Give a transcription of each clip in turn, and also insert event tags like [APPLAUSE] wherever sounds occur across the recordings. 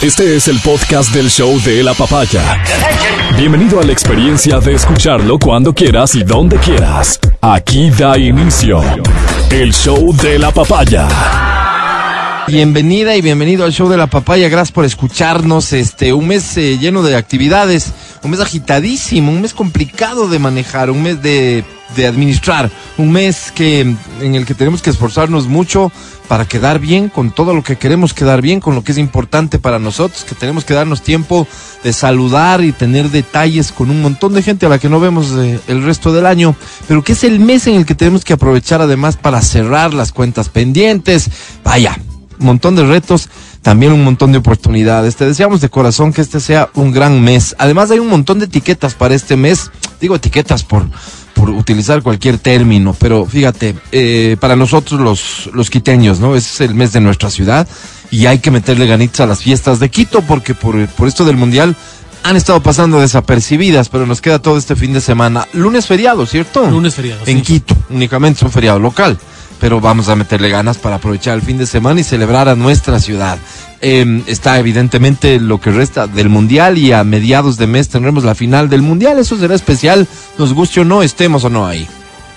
Este es el podcast del show de la papaya. Bienvenido a la experiencia de escucharlo cuando quieras y donde quieras. Aquí da inicio el show de la papaya. Bienvenida y bienvenido al show de la papaya. Gracias por escucharnos. Este, un mes eh, lleno de actividades, un mes agitadísimo, un mes complicado de manejar, un mes de, de administrar, un mes que en el que tenemos que esforzarnos mucho para quedar bien con todo lo que queremos quedar bien, con lo que es importante para nosotros, que tenemos que darnos tiempo de saludar y tener detalles con un montón de gente a la que no vemos eh, el resto del año, pero que es el mes en el que tenemos que aprovechar además para cerrar las cuentas pendientes. Vaya, un montón de retos, también un montón de oportunidades. Te deseamos de corazón que este sea un gran mes. Además hay un montón de etiquetas para este mes. Digo etiquetas por, por utilizar cualquier término, pero fíjate, eh, para nosotros los, los quiteños, ¿no? Es el mes de nuestra ciudad y hay que meterle ganitas a las fiestas de Quito porque por, por esto del Mundial han estado pasando desapercibidas, pero nos queda todo este fin de semana. Lunes feriado, ¿cierto? Lunes feriado, En sí. Quito, únicamente es un feriado local, pero vamos a meterle ganas para aprovechar el fin de semana y celebrar a nuestra ciudad. Eh, está evidentemente lo que resta del Mundial y a mediados de mes tendremos la final del Mundial. Eso será especial, nos guste o no, estemos o no ahí.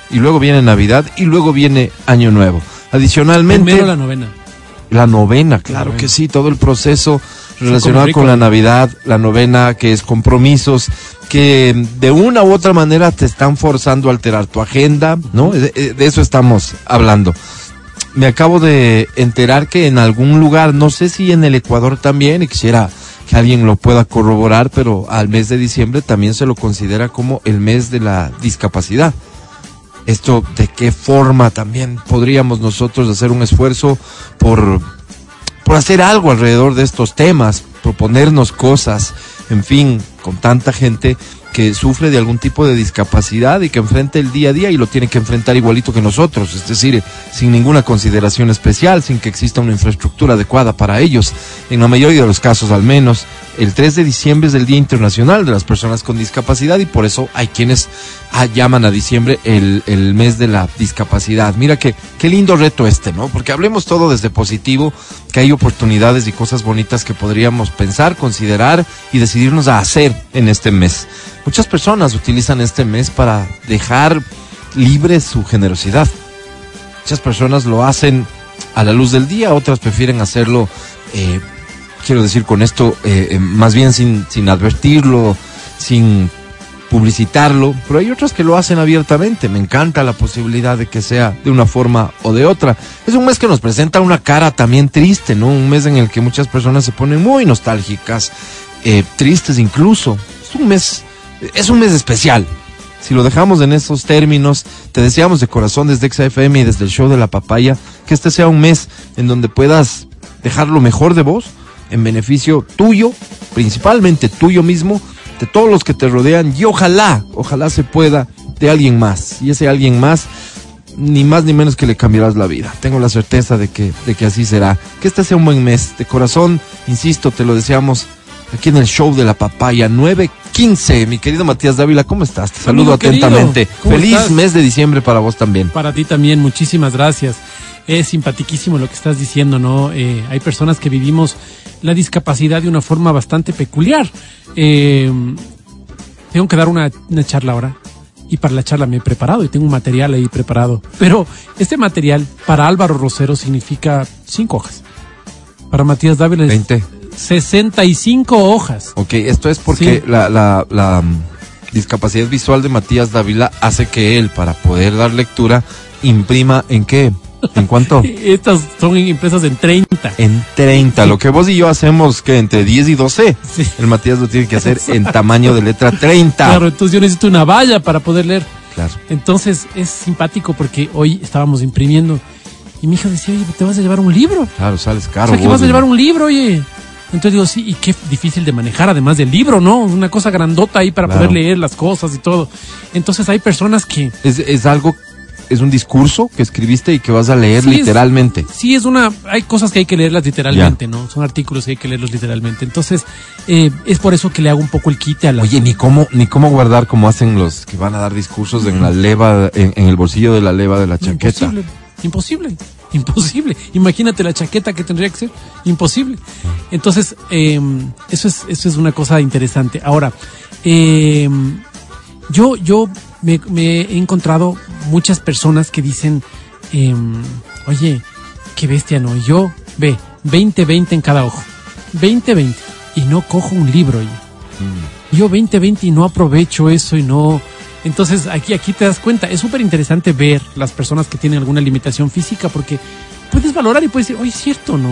Y luego viene Navidad y luego viene Año Nuevo. Adicionalmente, Primero la novena. la novena, claro novena. que sí, todo el proceso relacionado con la. Navidad, la novena, que es compromisos, que de una u otra manera te están forzando a alterar tu agenda, ¿no? De, de eso estamos hablando. Me acabo de enterar que en algún lugar, no sé si en el Ecuador también, y quisiera que alguien lo pueda corroborar, pero al mes de diciembre también se lo considera como el mes de la discapacidad esto de qué forma también podríamos nosotros hacer un esfuerzo por, por hacer algo alrededor de estos temas, proponernos cosas, en fin, con tanta gente que sufre de algún tipo de discapacidad y que enfrenta el día a día y lo tiene que enfrentar igualito que nosotros, es decir, sin ninguna consideración especial, sin que exista una infraestructura adecuada para ellos, en la mayoría de los casos al menos. El 3 de diciembre es el Día Internacional de las Personas con Discapacidad y por eso hay quienes ah, llaman a diciembre el, mes de la discapacidad. Mira que qué lindo reto este, ¿no? Porque hablemos todo desde positivo, que hay oportunidades y cosas bonitas que podríamos pensar, considerar y decidirnos a hacer en este mes. Muchas personas utilizan este mes para dejar libre su generosidad. Muchas personas lo hacen a la luz del día, otras prefieren hacerlo, eh, quiero decir con esto, eh, eh, más bien sin, sin advertirlo, sin publicitarlo, pero hay otras que lo hacen abiertamente. Me encanta la posibilidad de que sea de una forma o de otra. Es un mes que nos presenta una cara también triste, ¿no? Un mes en el que muchas personas se ponen muy nostálgicas, eh, tristes incluso. Es un mes, es un mes especial. Si lo dejamos en esos términos, te deseamos de corazón desde XFM y desde el show de la papaya que este sea un mes en donde puedas dejar lo mejor de vos en beneficio tuyo, principalmente tuyo mismo, de todos los que te rodean y ojalá, ojalá se pueda de alguien más. Y ese alguien más, ni más ni menos que le cambiarás la vida. Tengo la certeza de que, de que así será. Que este sea un buen mes. De corazón, insisto, te lo deseamos aquí en el show de la papaya 915. Mi querido Matías Dávila, ¿cómo estás? Te saludo querido, atentamente. ¿cómo Feliz estás? mes de diciembre para vos también. Para ti también, muchísimas gracias. Es simpatiquísimo lo que estás diciendo, ¿no? Eh, hay personas que vivimos la discapacidad de una forma bastante peculiar. Eh, tengo que dar una, una charla ahora. Y para la charla me he preparado y tengo un material ahí preparado. Pero este material para Álvaro Rosero significa cinco hojas. Para Matías Dávila es 20. 65 hojas. Ok, esto es porque Sí. la, la, la mm, discapacidad visual de Matías Dávila hace que él, para poder dar lectura, imprima en qué? ¿En cuánto? [LAUGHS] Estas son impresas en 30. En 30. Lo que vos y yo hacemos que entre 10 y 12, Sí. el Matías lo tiene que hacer en tamaño de letra 30. Claro, entonces yo necesito una valla para poder leer. Claro. Entonces es simpático porque hoy estábamos imprimiendo y mi hija decía, oye, ¿te vas a llevar un libro? Claro, sales o caro. sea, que vos, vas a ¿no? llevar un libro, oye. Entonces digo, sí, y qué difícil de manejar además del libro, ¿no? Una cosa grandota ahí para Claro. poder leer las cosas y todo. Entonces hay personas que Es, es algo, es un discurso que escribiste y que vas a leer Sí, es- literalmente. Sí, es una. Hay cosas que hay que leerlas literalmente, ¿no? Son artículos que hay que leerlos literalmente. Entonces, eh, es por eso que le hago un poco el quite a la. Oye, ni cómo, ni cómo guardar como hacen los que van a dar discursos en la leva, en, en el bolsillo de la leva de la chaqueta. imposible. Imposible. [LAUGHS] Imposible. Imagínate la chaqueta que tendría que ser. Imposible. Entonces, eh, eso, es, eso es una cosa interesante. Ahora, eh, yo, yo me, me he encontrado muchas personas que dicen, eh, oye, qué bestia, ¿no? Y yo, ve, 20-20 en cada ojo. 20-20. Y no cojo un libro. Oye. Yo 20-20 y no aprovecho eso y no... Entonces aquí, aquí te das cuenta, es súper interesante ver las personas que tienen alguna limitación física porque puedes valorar y puedes decir, oye, es cierto, ¿no?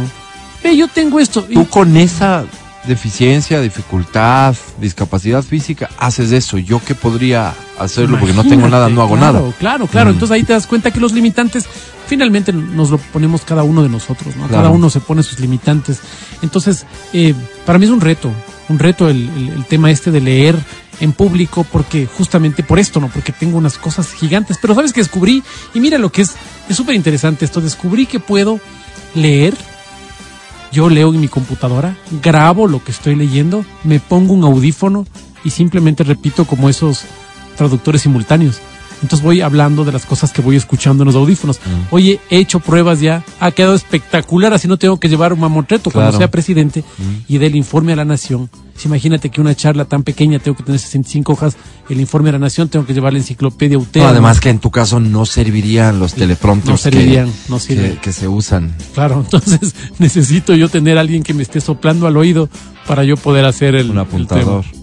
Ve, yo tengo esto. Y- Tú con esa deficiencia, dificultad, discapacidad física, haces eso. Yo que podría hacerlo porque no tengo nada, no hago nada. claro, Claro. Mm. Entonces ahí te das cuenta que los limitantes finalmente nos lo ponemos cada uno de nosotros, ¿no? Cada uno se pone sus limitantes. Entonces, eh, para mí es un reto, un reto el, tema este de leer en público porque justamente por esto, ¿no? Porque tengo unas cosas gigantes. Pero sabes que descubrí, y mira lo que es, es súper interesante esto, descubrí que puedo leer yo leo en mi computadora, grabo lo que estoy leyendo, me pongo un audífono y simplemente repito como esos traductores simultáneos. Entonces voy hablando de las cosas que voy escuchando en los audífonos. Mm. Oye, he hecho pruebas ya, ha quedado espectacular, así no tengo que llevar un mamotreto cuando Claro. Mm. sea presidente y del informe a la nación. Si imagínate que una charla tan pequeña tengo que tener 65 hojas, el informe a la nación tengo que llevar la enciclopedia UTEA. No, además que en tu caso no servirían los teleprompters No servirían, que, no sirven. que, que se usan. Claro, [LAUGHS] entonces necesito yo tener a alguien que me esté soplando al oído para yo poder hacer el, Un el apuntador. tema.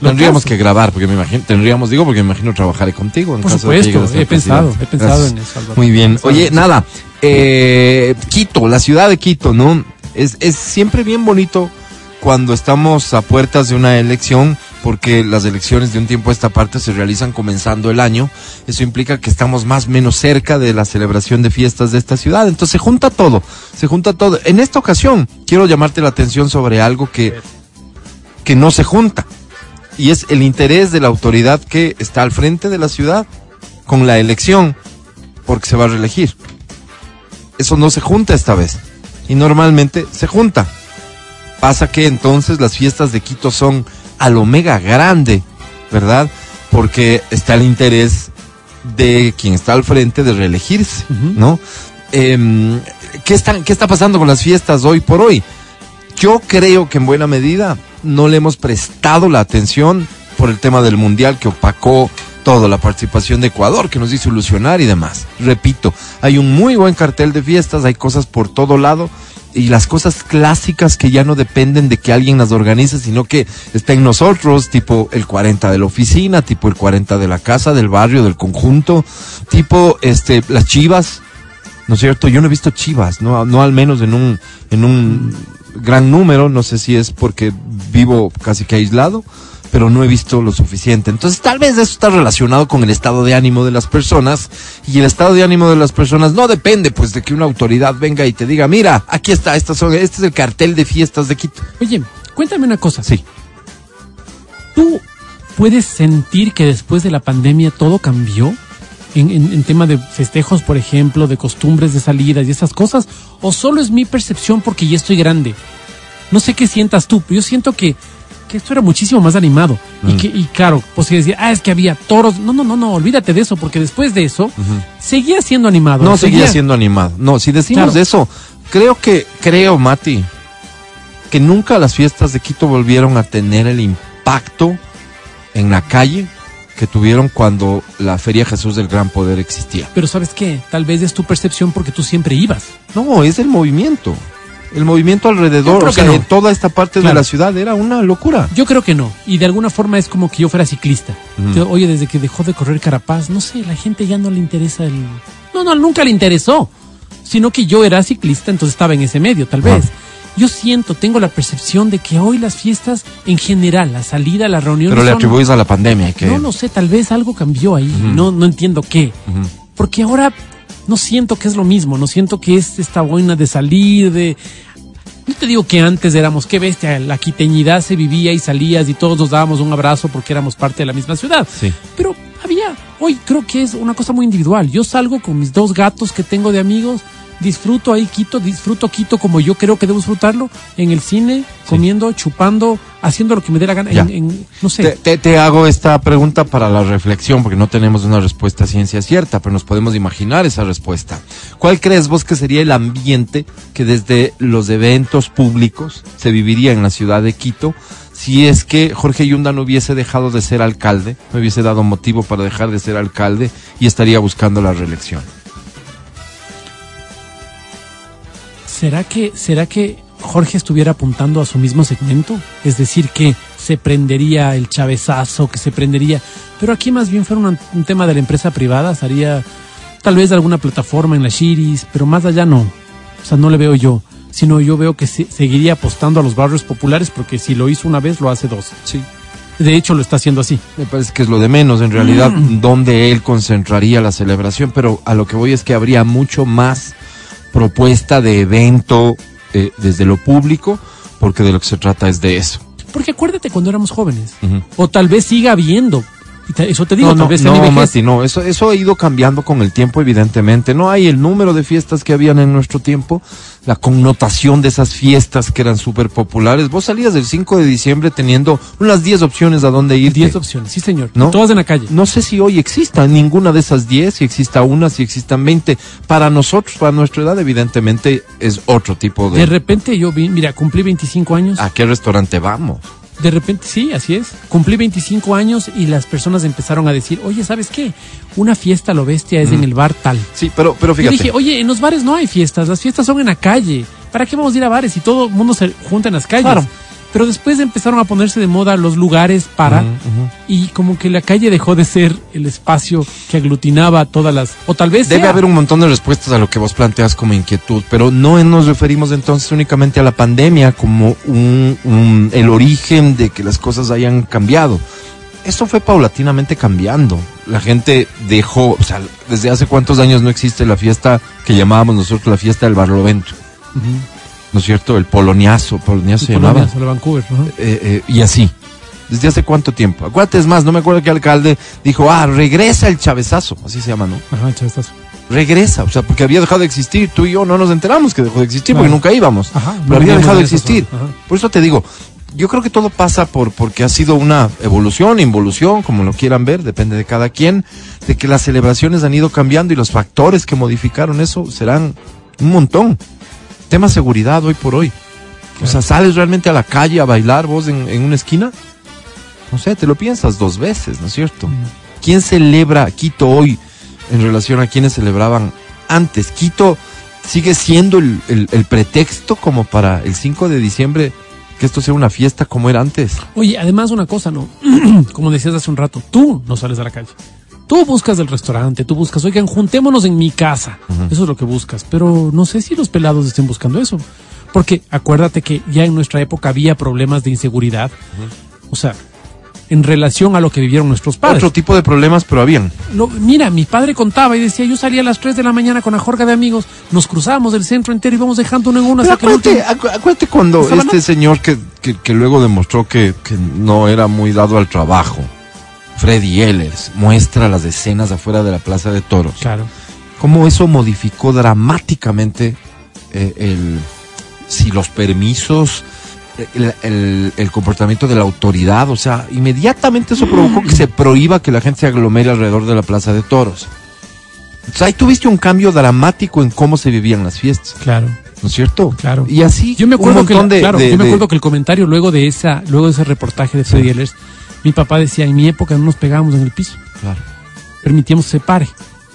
Tendríamos caso. que grabar, porque me imagino, tendríamos, digo, porque me imagino trabajaré contigo. En Por caso de que supuesto, he pensado, presidente. he pensado Gracias. en eso, Álvaro. Muy bien. Oye, nada, eh, Quito, la ciudad de Quito, ¿no? Es, es siempre bien bonito cuando estamos a puertas de una elección, porque las elecciones de un tiempo a esta parte se realizan comenzando el año. Eso implica que estamos más o menos cerca de la celebración de fiestas de esta ciudad. Entonces se junta todo, se junta todo. En esta ocasión quiero llamarte la atención sobre algo que, que no se junta. Y es el interés de la autoridad que está al frente de la ciudad con la elección, porque se va a reelegir. Eso no se junta esta vez. Y normalmente se junta. Pasa que entonces las fiestas de Quito son al omega grande, ¿verdad? Porque está el interés de quien está al frente de reelegirse. ¿no? Em, ¿qué, está, ¿Qué está pasando con las fiestas hoy por hoy? Yo creo que en buena medida no le hemos prestado la atención por el tema del mundial que opacó toda la participación de Ecuador, que nos hizo ilusionar y demás. Repito, hay un muy buen cartel de fiestas, hay cosas por todo lado y las cosas clásicas que ya no dependen de que alguien las organice, sino que está en nosotros, tipo el 40 de la oficina, tipo el 40 de la casa, del barrio, del conjunto, tipo este las chivas, ¿no es cierto? Yo no he visto chivas, no, no al menos en un, en un gran número, no sé si es porque vivo casi que aislado, pero no he visto lo suficiente. Entonces tal vez eso está relacionado con el estado de ánimo de las personas y el estado de ánimo de las personas no depende pues de que una autoridad venga y te diga, mira, aquí está, estas son, este es el cartel de fiestas de Quito. Oye, cuéntame una cosa. Sí. ¿Tú puedes sentir que después de la pandemia todo cambió? En, en- en tema de festejos, por ejemplo, de costumbres de salidas y esas cosas, o solo es mi percepción porque ya estoy grande. No sé qué sientas tú, pero yo siento que, que esto era muchísimo más animado. Y Mm. que, y claro, pues si decía, ah, es que había toros. No, no, no, no, olvídate de eso, porque después de eso, seguía siendo animado. No seguía siendo animado. No, si decimos Claro. de eso, creo que, creo, Mati, que nunca las fiestas de Quito volvieron a tener el impacto en la calle que tuvieron cuando la Feria Jesús del Gran Poder existía. Pero ¿sabes qué? Tal vez es tu percepción porque tú siempre ibas. No, es el movimiento. El movimiento alrededor, o sea, no. toda esta parte Claro. de la ciudad era una locura. Yo creo que no. Y de alguna forma es como que yo fuera ciclista. Yo, Oye, desde que dejó de correr Carapaz, no sé, la gente ya no le interesa el... No, no, nunca le interesó. Sino que yo era ciclista, entonces estaba en ese medio, tal vez. Yo siento, tengo la percepción de que hoy las fiestas, en general, la salida, la reunión... Pero le atribuyes a la pandemia que No lo sé, tal vez algo cambió ahí. No, no entiendo qué. Porque ahora no siento que es lo mismo, no siento que es esta buena de salir, de... No te digo que antes éramos, qué bestia, la quiteñidad se vivía y salías y todos nos dábamos un abrazo porque éramos parte de la misma ciudad. Sí. Pero había, hoy creo que es una cosa muy individual. Yo salgo con mis dos gatos que tengo de amigos disfruto ahí Quito, disfruto Quito como yo creo que debo disfrutarlo, en el cine, comiendo, chupando, haciendo lo que me dé la gana, en, en- no sé. Te, te- te hago esta pregunta para la reflexión, porque no tenemos una respuesta a ciencia cierta, pero nos podemos imaginar esa respuesta. ¿Cuál crees vos que sería el ambiente que desde los eventos públicos se viviría en la ciudad de Quito si es que Jorge Yunda no hubiese dejado de ser alcalde, no hubiese dado motivo para dejar de ser alcalde y estaría buscando la reelección? ¿Será que, ¿Será que Jorge estuviera apuntando a su mismo segmento? Es decir, que se prendería el chavezazo, que se prendería. Pero aquí más bien fuera un, un tema de la empresa privada, estaría tal vez de alguna plataforma en la Shiris, pero más allá no. O sea, no le veo yo. Sino yo veo que se- seguiría apostando a los barrios populares porque si lo hizo una vez, lo hace dos. Sí. De hecho, lo está haciendo así. Me parece que es lo de menos, en realidad, donde él concentraría la celebración, pero a lo que voy es que habría mucho más propuesta de evento eh, desde lo público, porque de lo que se trata es de eso. Porque acuérdate cuando éramos jóvenes. O tal vez siga habiendo. Eso te digo, no, tal no, vez no, Mati, no, eso, eso ha ido cambiando con el tiempo, evidentemente. No hay el número de fiestas que habían en nuestro tiempo, la connotación de esas fiestas que eran súper populares. Vos salías del 5 de diciembre teniendo unas 10 opciones a dónde ir. 10 opciones, sí señor. ¿No? Todas en la calle. No sé si hoy exista ninguna de esas 10, si exista una, si existan 20. Para nosotros, para nuestra edad, evidentemente es otro tipo De de... repente yo vi, mira, cumplí 25 años. ¿A qué restaurante vamos? De repente, sí, así es. Cumplí 25 años y las personas empezaron a decir, oye, ¿sabes qué? Una fiesta lo bestia es en el bar tal. Sí, pero, pero Yo fíjate. dije, oye, en los bares no hay fiestas, las fiestas son en la calle. ¿Para qué vamos a ir a bares si todo el mundo se junta en las calles? Claro. Pero después empezaron a ponerse de moda los lugares para Ujú, ujú. y como que la calle dejó de ser el espacio que aglutinaba todas las o tal vez Debe sea. haber un montón de respuestas a lo que vos planteas como inquietud, pero no nos referimos entonces únicamente a la pandemia como un, un- el origen de que las cosas hayan cambiado. Esto fue paulatinamente cambiando. La gente dejó, o sea, desde hace cuántos años no existe la fiesta que llamábamos nosotros la fiesta del Barlovento, Ujú. ¿No es cierto? El poloniazo, poloniazo se llamaba. Solo Vancouver. Eh, eh, y así. ¿Desde hace cuánto tiempo? Acuérdate, es más, no me acuerdo qué alcalde dijo, ah, regresa el chavezazo, así se llama, ¿no? Ajá, chavistazo. regresa, o sea, porque había dejado de existir. Tú y yo no nos enteramos que dejó de existir porque nunca íbamos. Ajá, no pero había dejado de existir. ajá. Por eso te digo, yo creo que todo pasa por porque ha sido una evolución, involución, como lo quieran ver, depende de cada quien, de que las celebraciones han ido cambiando y los factores que modificaron eso serán un montón. Tema seguridad hoy por hoy. O sea, sales realmente a la calle a bailar vos en, en una esquina. No sé, te lo piensas dos veces, ¿no es cierto? Mm. ¿Quién celebra Quito hoy en relación a quienes celebraban antes? Quito sigue siendo el, el- el pretexto como para el 5 de diciembre que esto sea una fiesta como era antes. Oye, además una cosa, ¿no? [CLEARS THROAT] Como decías hace un rato, tú no sales a la calle. Tú buscas del restaurante, tú buscas, oigan, juntémonos en mi casa. Eso es lo que buscas. Pero no sé si los pelados estén buscando eso. Porque acuérdate que ya en nuestra época había problemas de inseguridad. O sea, en relación a lo que vivieron nuestros padres. Otro tipo de problemas, pero habían. Mira, mi padre contaba y decía, yo salía a las 3 de la mañana con la jorga de amigos, nos cruzábamos el centro entero y íbamos dejando uno en uno hasta el acuérdate, último- acu- acuérdate cuando este señor que, que, que luego demostró que, que no era muy dado al trabajo, Freddy Ehlers, muestra las escenas afuera de la Plaza de Toros. Claro. cómo eso modificó dramáticamente eh, el, si los permisos, el, el- el comportamiento de la autoridad, o sea, inmediatamente eso provocó que se prohíba que la gente se aglomere alrededor de la Plaza de Toros. Entonces ahí tuviste un cambio dramático en cómo se vivían las fiestas, Claro. ¿no es cierto? Claro. Y así Yo me acuerdo un que, montón la- de, claro, de- yo me de- acuerdo que el comentario luego de esa, luego de ese reportaje de Freddy Ehlers, mi papá decía, en mi época no nos pegábamos en el piso, Claro. permitíamos que se pare.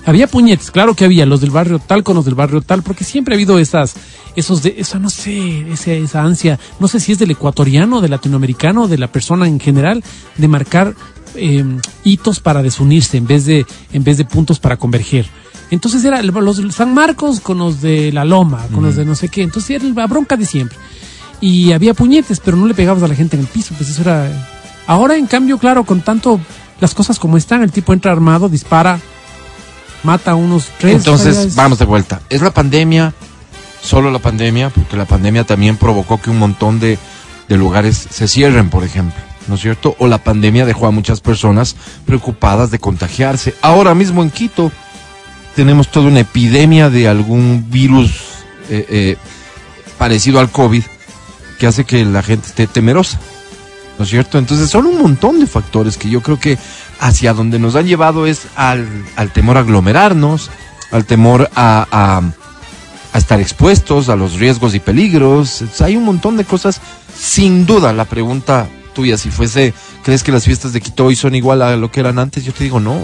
Había puñetes, claro que había, los del barrio tal con los del barrio tal, porque siempre ha habido esas, esos de, esa, no sé, esa, esa ansia, no sé si es del ecuatoriano, del latinoamericano, de la persona en general, de marcar eh, hitos para desunirse en vez de, en vez de puntos para converger. Entonces era los de San Marcos con los de la Loma, con los de no sé qué, entonces era la bronca de siempre. Y había puñetes, pero no le pegabas a la gente en el piso, pues eso era... Ahora, en cambio, claro, con tanto las cosas como están, el tipo entra armado, dispara, mata a unos tres. Entonces, vamos de vuelta. ¿Es la pandemia, solo la pandemia? Porque la pandemia también provocó que un montón de, de lugares se cierren, por ejemplo. ¿No es cierto? O la pandemia dejó a muchas personas preocupadas de contagiarse. Ahora mismo en Quito, tenemos toda una epidemia de algún virus eh, eh, parecido al COVID que hace que la gente esté temerosa. ¿No es cierto? Entonces son un montón de factores que yo creo que hacia donde nos han llevado es al, al temor a aglomerarnos, al temor a, a, a estar expuestos a los riesgos y peligros. Hay un montón de cosas. Sin duda, la pregunta tuya, si fuese, ¿crees que las fiestas de Quito hoy son igual a lo que eran antes? Yo te digo, no.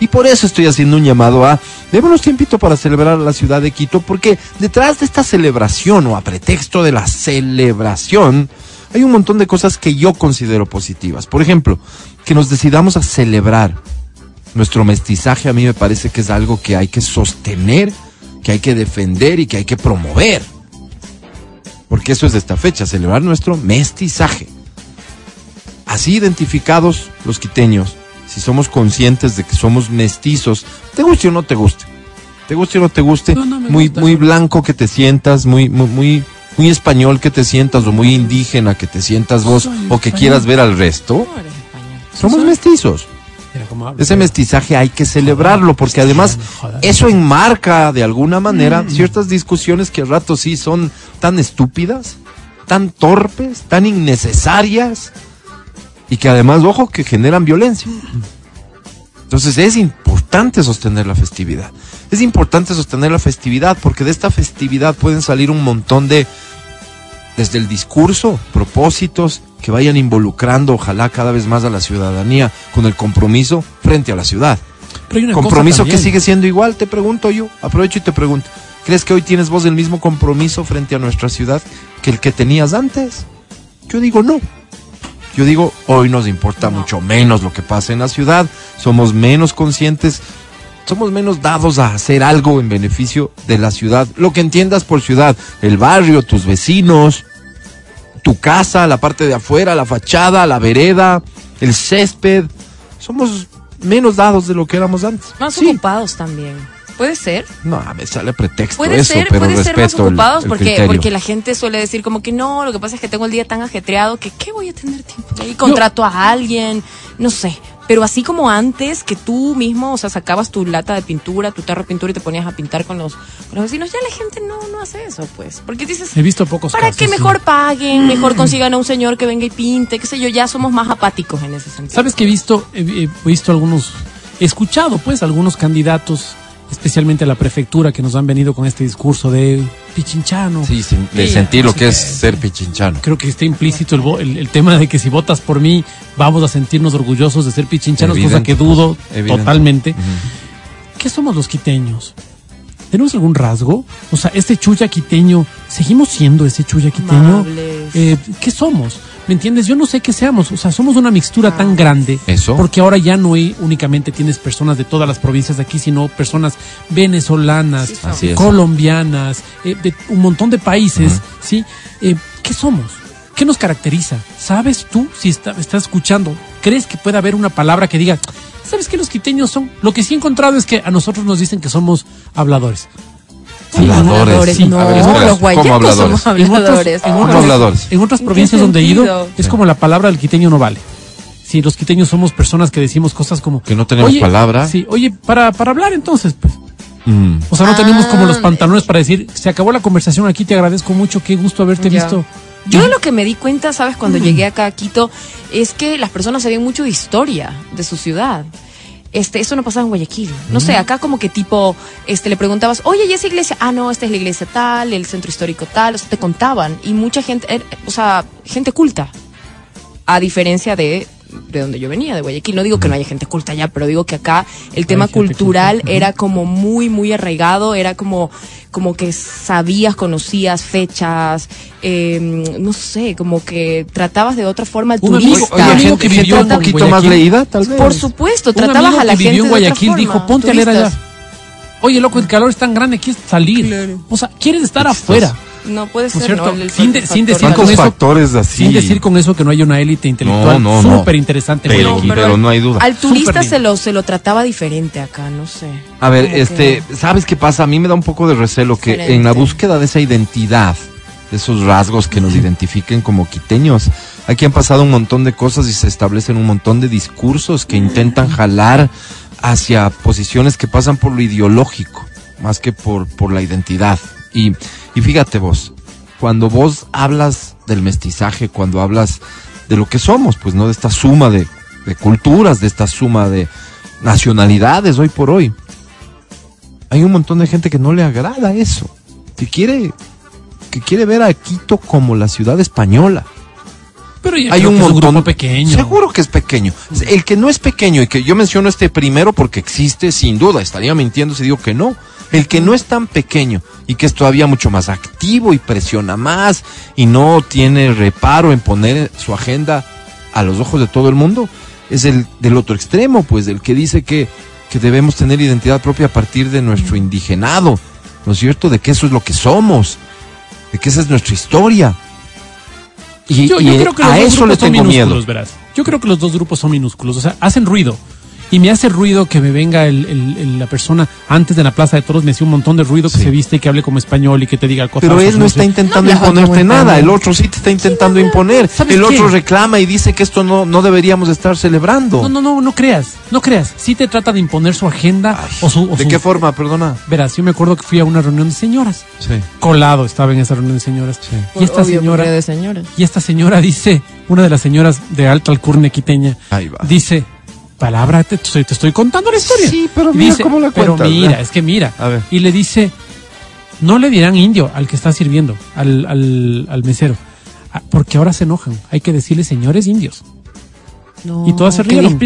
Y por eso estoy haciendo un llamado a, démonos tiempito para celebrar la ciudad de Quito, porque detrás de esta celebración o a pretexto de la celebración, hay un montón de cosas que yo considero positivas. Por ejemplo, que nos decidamos a celebrar nuestro mestizaje a mí me parece que es algo que hay que sostener, que hay que defender y que hay que promover. Porque eso es de esta fecha, celebrar nuestro mestizaje. Así identificados los quiteños, si somos conscientes de que somos mestizos, te guste o no te guste, te guste o no te guste, No, no muy, gusta. muy blanco que te sientas, muy, muy, muy, muy español que te sientas, o muy indígena que te sientas vos, o que español. quieras ver al resto, No eres español. somos mestizos. Ese mestizaje hay que celebrarlo porque además eso enmarca de alguna manera Mm. ciertas discusiones que a ratos sí son tan estúpidas, tan torpes, tan innecesarias y que además, ojo, que generan violencia. Entonces es importante sostener la festividad. Es importante sostener la festividad porque de esta festividad pueden salir un montón de, desde el discurso, propósitos que vayan involucrando, ojalá cada vez más a la ciudadanía con el compromiso frente a la ciudad. Pero hay una cosa Compromiso que sigue siendo igual, te pregunto yo, aprovecho y te pregunto. ¿Crees que hoy tienes vos el mismo compromiso frente a nuestra ciudad que el que tenías antes? Yo digo no. Yo digo, hoy nos importa mucho menos lo que pasa en la ciudad, somos menos conscientes, somos menos dados a hacer algo en beneficio de la ciudad. Lo que entiendas por ciudad, el barrio, tus vecinos, tu casa, la parte de afuera, la fachada, la vereda, el césped. Somos menos dados de lo que éramos antes. Más Sí. ocupados también. Puede ser. No, me sale pretexto Puede eso, ser, pero puede ser más el- ocupados el porque, porque la gente suele decir como que no, lo que pasa es que tengo el día tan ajetreado que ¿qué voy a tener tiempo? Y contrato a alguien, no sé. Pero así como antes, que tú mismo, o sea, sacabas tu lata de pintura, tu tarro de pintura y te ponías a pintar con los, con los vecinos, ya la gente no, no hace eso, pues. Porque dices, He visto pocos para casos. que sí. mejor paguen, mejor consigan a un señor que venga y pinte, qué sé yo, ya somos más apáticos en ese sentido. ¿Sabes que he visto, he, he visto algunos, he escuchado pues algunos candidatos, especialmente a la prefectura, que nos han venido con este discurso de pichinchano? Sí, sin- de Sí, sentir lo que es ser pichinchano. Creo que está implícito el, vo- el, el tema de que si votas por mí vamos a sentirnos orgullosos de ser pichinchanos, cosa que dudo evidente. totalmente. ¿Qué somos los quiteños? ¿Tenemos algún rasgo? O sea, este chuya quiteño, ¿seguimos siendo ese chuya quiteño? Eh, ¿Qué somos? ¿Me entiendes? Yo no sé qué seamos. O sea, somos una mixtura Ah. tan grande. Eso. Porque ahora ya no hay, únicamente tienes personas de todas las provincias de aquí, sino personas venezolanas, Sí, colombianas, eh, de un montón de países, ¿sí? Eh, ¿Qué somos? ¿Qué nos caracteriza? ¿Sabes tú si está- estás escuchando? ¿Crees que puede haber una palabra que diga, ¿sabes qué los quiteños son? Lo que sí he encontrado es que a nosotros nos dicen que somos habladores. Sí, habladores. sí. No, A ver, espera, los ¿cómo guayacos habladores? somos En otros- habladores. en ¿Cómo otros- habladores? En otras ¿En provincias donde he ido, es como la palabra del quiteño no vale. Sí, los quiteños somos personas que decimos cosas como... Que no tenemos "Oye, palabra". Sí, oye, para, para hablar entonces, pues. Mm. O sea, no tenemos como los Ah, pantalones para decir, se acabó la conversación aquí, te agradezco mucho, qué gusto haberte Ya. visto. Yo de lo que me di cuenta, ¿sabes? Cuando llegué acá a Quito, es que las personas sabían mucho de historia de su ciudad. Este, eso no pasaba en Guayaquil. No sé, acá como que tipo, este, le preguntabas, oye, ¿y esa iglesia? Ah, no, esta es la iglesia tal, el centro histórico tal, o sea, te contaban. Y mucha gente, eh, o sea, gente culta. A diferencia de, de donde yo venía, de Guayaquil. No digo que no haya gente culta allá, pero digo que acá el tema gente cultural culta. era como muy, muy arraigado, era como, como que sabías, conocías fechas, eh, no sé, como que tratabas de otra forma al Un amigo- turista. amigo gente, que gente vivió un en poquito más leída, tal vez. Por supuesto, Un tratabas a la que gente vivió en de otra Guayaquil dijo, ponte a leer allá. turistas. Oye, loco, el calor es tan grande, quieres salir. O sea, quieres estar afuera. No puede ¿No es ser, cierto? ¿no? El- Sin de- decir con ¿Cuántos eso- factores así? Sin decir con eso que no hay una élite intelectual No, no, no. súper interesante. Pero, no hay duda. Al turista se lo, se lo trataba diferente acá, no sé. A ver, que- este, ¿sabes qué pasa? A mí me da un poco de recelo que Diferente. en la búsqueda de esa identidad, de esos rasgos que nos identifiquen como quiteños, aquí han pasado un montón de cosas y se establecen un montón de discursos que intentan jalar hacia posiciones que pasan por lo ideológico, más que por, por la identidad. Y, y fíjate vos, cuando vos hablas del mestizaje, cuando hablas de lo que somos, pues no de esta suma de, de culturas, de esta suma de nacionalidades hoy por hoy, hay un montón de gente que no le agrada eso, que quiere, que quiere ver a Quito como la ciudad española. Pero yo Hay creo un que es montón grupo pequeño. Seguro que es pequeño. El que no es pequeño y que yo menciono este primero porque existe, sin duda, estaría mintiendo si digo que no. El que no es tan pequeño y que es todavía mucho más activo y presiona más y no tiene reparo en poner su agenda a los ojos de todo el mundo, es el del otro extremo, pues, el que dice que, que debemos tener identidad propia a partir de nuestro indigenado, ¿no es cierto? De que eso es lo que somos, de que esa es nuestra historia. Y, Yo, y creo que los a dos eso le grupos son tengo minúsculos, miedo. verás. Yo creo que los dos grupos son minúsculos, o sea, hacen ruido. Y me hace ruido que me venga el- el- el- la persona antes de la Plaza de Toros, me hacía un montón de ruido que Sí. se viste y que hable como español y que te diga cosas. Pero él no está intentando No imponerte nada, el otro sí te está intentando imponer. ¿sabes El qué? otro reclama y dice que esto no, no deberíamos estar celebrando. No, no, no, no creas, no creas. Sí te trata de imponer su agenda o su... o ¿De su- qué forma, perdona? Verás, yo me acuerdo que fui a una reunión de señoras. Sí. Colado estaba en esa reunión de señoras. Y esta Obvio, señora... de señora. Y esta señora dice, una de las señoras de alta alcurnia quiteña, Ahí va. dice, palabra, te, te estoy contando la historia. Sí, pero mira dice, cómo la Pero cuentas, mira, ¿verdad? es que mira. A ver. Y le dice, no le dirán indio al que está sirviendo, al, al, al mesero, ah, porque ahora se enojan. Hay que decirle señores indios. No, Y todas se rieron.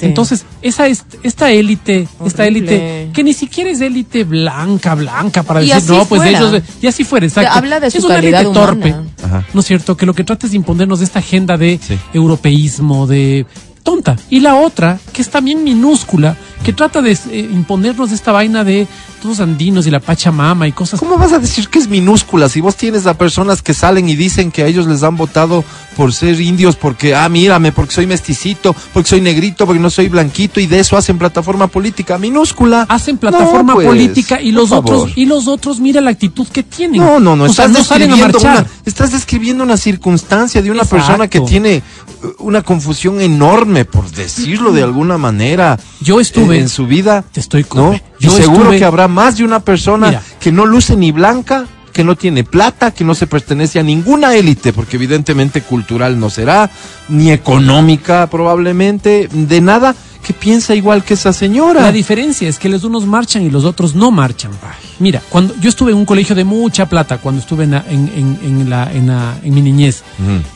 Entonces, esa es, esta élite, esta élite, que ni siquiera es élite blanca, blanca, para Y decir, no, pues fuera. ellos, y así fuera, exacto. habla de su es una calidad élite torpe. Ajá. ¿no es cierto? Que lo que trata es de imponernos esta agenda de Sí. europeísmo, de tonta. Y la otra, que es también minúscula, que trata de eh, imponernos esta vaina de todos andinos y la Pachamama y cosas. ¿Cómo vas a decir que es minúscula si vos tienes a personas que salen y dicen que a ellos les han votado por ser indios porque, ah, mírame, porque soy mesticito, porque soy negrito, porque no soy blanquito y de eso hacen plataforma política minúscula? Hacen plataforma No, pues, política y los otros y los otros mira la actitud que tienen. No, no, no, O sea, estás, no salen a describiendo marchar. una, estás describiendo una circunstancia de una Exacto. persona que tiene uh, una confusión enorme, por decirlo de alguna manera, Yo estuve en, en su vida. Te estoy ¿no? yo y seguro estuve- que habrá más de una persona Mira. que no luce ni blanca, que no tiene plata, que no se pertenece a ninguna élite, porque evidentemente cultural no será, ni económica probablemente, de nada, que piensa igual que esa señora. La diferencia es que los unos marchan y los otros no marchan. Mira, cuando yo estuve en un colegio de mucha plata cuando estuve en, la- en, en- en la, en, la- en mi niñez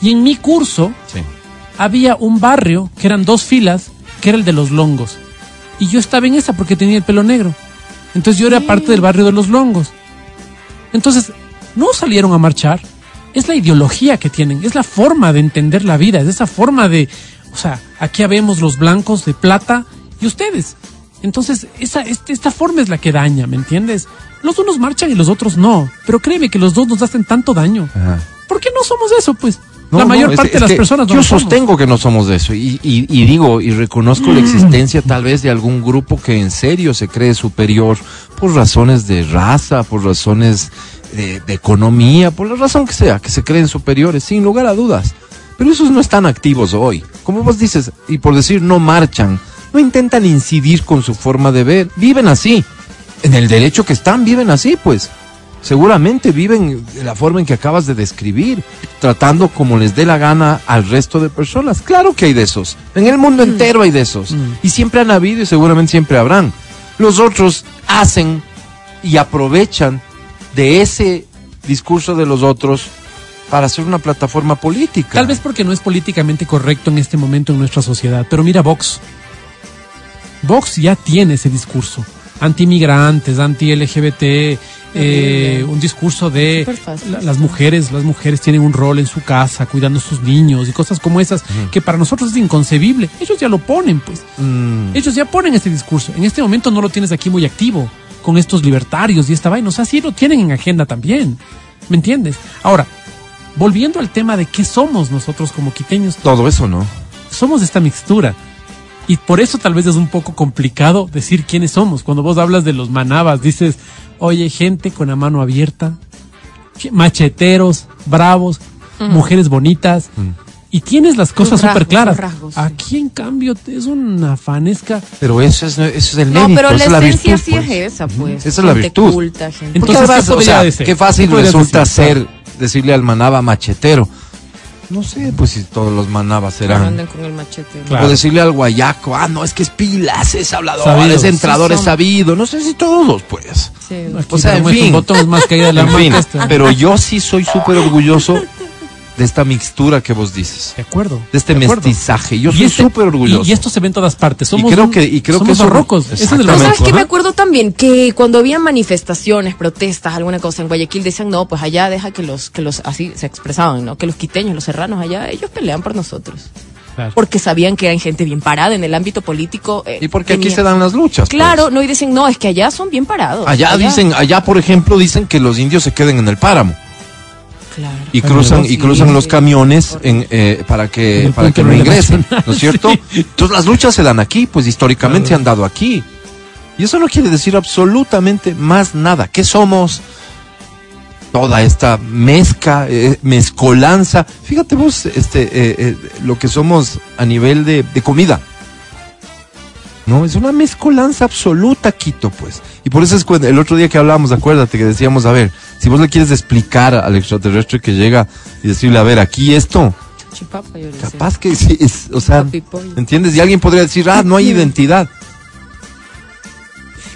y en mi curso sí. Había un barrio que eran dos filas que era el de los longos y yo estaba en esa porque tenía el pelo negro. Entonces yo era parte del barrio de los longos. Entonces no salieron a marchar. Es la ideología que tienen, es la forma de entender la vida, es esa forma de, o sea, aquí habemos los blancos de plata y ustedes. Entonces, esa, este- esta forma es la que daña, ¿me entiendes? Los unos marchan y los otros no, pero créeme que los dos nos hacen tanto daño. Ajá. ¿Por qué no somos eso, pues? No, la mayor parte es de las personas no Yo sostengo que no somos de eso y, y- y digo y reconozco la existencia tal vez de algún grupo que en serio se cree superior por razones de raza, por razones de, de economía, por la razón que sea, que se creen superiores, sin lugar a dudas. Pero esos no están activos hoy. Como vos dices, y por decir no marchan, no intentan incidir con su forma de ver, viven así. En el derecho que están, viven así, pues seguramente viven de la forma en que acabas de describir, tratando como les dé la gana al resto de personas. Claro que hay de esos. En el mundo entero hay de esos. Y siempre han habido y seguramente siempre habrán. Los otros hacen y aprovechan de ese discurso de los otros para hacer una plataforma política. Tal vez porque no es políticamente correcto en este momento en nuestra sociedad. Pero mira Vox. Vox ya tiene ese discurso. Anti-migrantes, anti-LGBT, eh, un discurso de la- las mujeres, las mujeres tienen un rol en su casa, cuidando a sus niños y cosas como esas, que para nosotros es inconcebible. Ellos ya lo ponen, pues. Mm, Ellos ya ponen este discurso. En este momento no lo tienes aquí muy activo con estos libertarios y esta vaina. O sea, sí lo tienen en agenda también. ¿Me entiendes? Ahora, volviendo al tema de qué somos nosotros como quiteños, todo eso no. somos esta mixtura. Y por eso tal vez es un poco complicado decir quiénes somos. Cuando vos hablas de los manabas, dices, oye, gente con la mano abierta, macheteros, bravos, mujeres bonitas. y tienes las cosas súper claras. los rasgos, sí. Aquí, en cambio, es una fanesca. Pero eso es, eso es el No, mérito, pero la esa es la esencia virtud. sí pues. es esa, pues. Esa es la virtud. culta, gente- Entonces, ¿qué podría o sea, decir? qué fácil ¿Qué podrías resulta decir? ser, decirle al manaba machetero. No sé, pues si todos los manabas serán. anden con el machete. ¿no? Claro. O decirle al guayaco, ah, no, es que es pilas, es hablador, Sabido. es entrador, Sí, es sabido. No sé si todos, pues. Sí. Aquí O sea, en tenemos un fin. botón más caída de la En fin, pero yo sí soy súper orgulloso de esta mixtura que vos dices. De acuerdo. De este acuerdo. mestizaje. Yo Y soy este- súper orgulloso. Y, y esto se ve en todas partes. Somos creo un- que- y creo que somos eso- barrocos. Es. ¿Sabes qué? Me acuerdo también que cuando había manifestaciones, protestas, alguna cosa en Guayaquil, decían, no, pues allá deja que los, que los, así se expresaban, ¿no? Que los quiteños, los serranos allá, ellos pelean por nosotros. Claro. Porque sabían que eran gente bien parada en el ámbito político. eh, Y porque aquí se dan las luchas. pues. Claro, no, y dicen, no, es que allá son bien parados. Allá dicen, allá por ejemplo dicen que los indios se queden en el páramo Claro. y cruzan y cruzan los camiones en, eh, para que para que no ingresen, ¿no es cierto? [LAUGHS] sí. Entonces las luchas se dan aquí, pues históricamente Claro. se han dado aquí. Y eso no quiere decir absolutamente más nada. ¿Qué somos? Toda esta mezcla, eh, mezcolanza. Fíjate vos, este, eh, eh, lo que somos a nivel de, de comida. No, es una mezcolanza absoluta, Quito, pues. Y por eso es cuando el otro día que hablábamos, acuérdate que decíamos, a ver, si vos le quieres explicar al extraterrestre que llega y decirle, a ver, aquí esto, Chipapa, yo le decía. capaz que sí, es, o sea. ¿entiendes? Y alguien podría decir, ah, no hay [LAUGHS] identidad.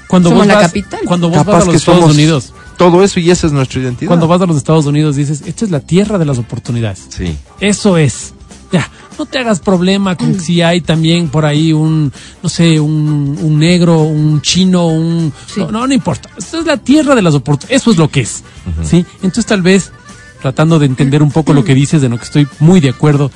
Cuando Somos vos la vas, capital. Cuando vos vas a los que Estados somos Unidos, todo eso y esa es nuestra identidad. cuando vas a los Estados Unidos dices, esta es la tierra de las oportunidades. Sí. Eso es. Ya, no te hagas problema con si hay también por ahí un, no sé, un, un negro, un chino, un... Sí. No, no, no importa. Esta es la tierra de las oportunidades. Eso es lo que es. ¿Sí? Entonces tal vez, tratando de entender un poco lo que dices, de lo que estoy muy de acuerdo,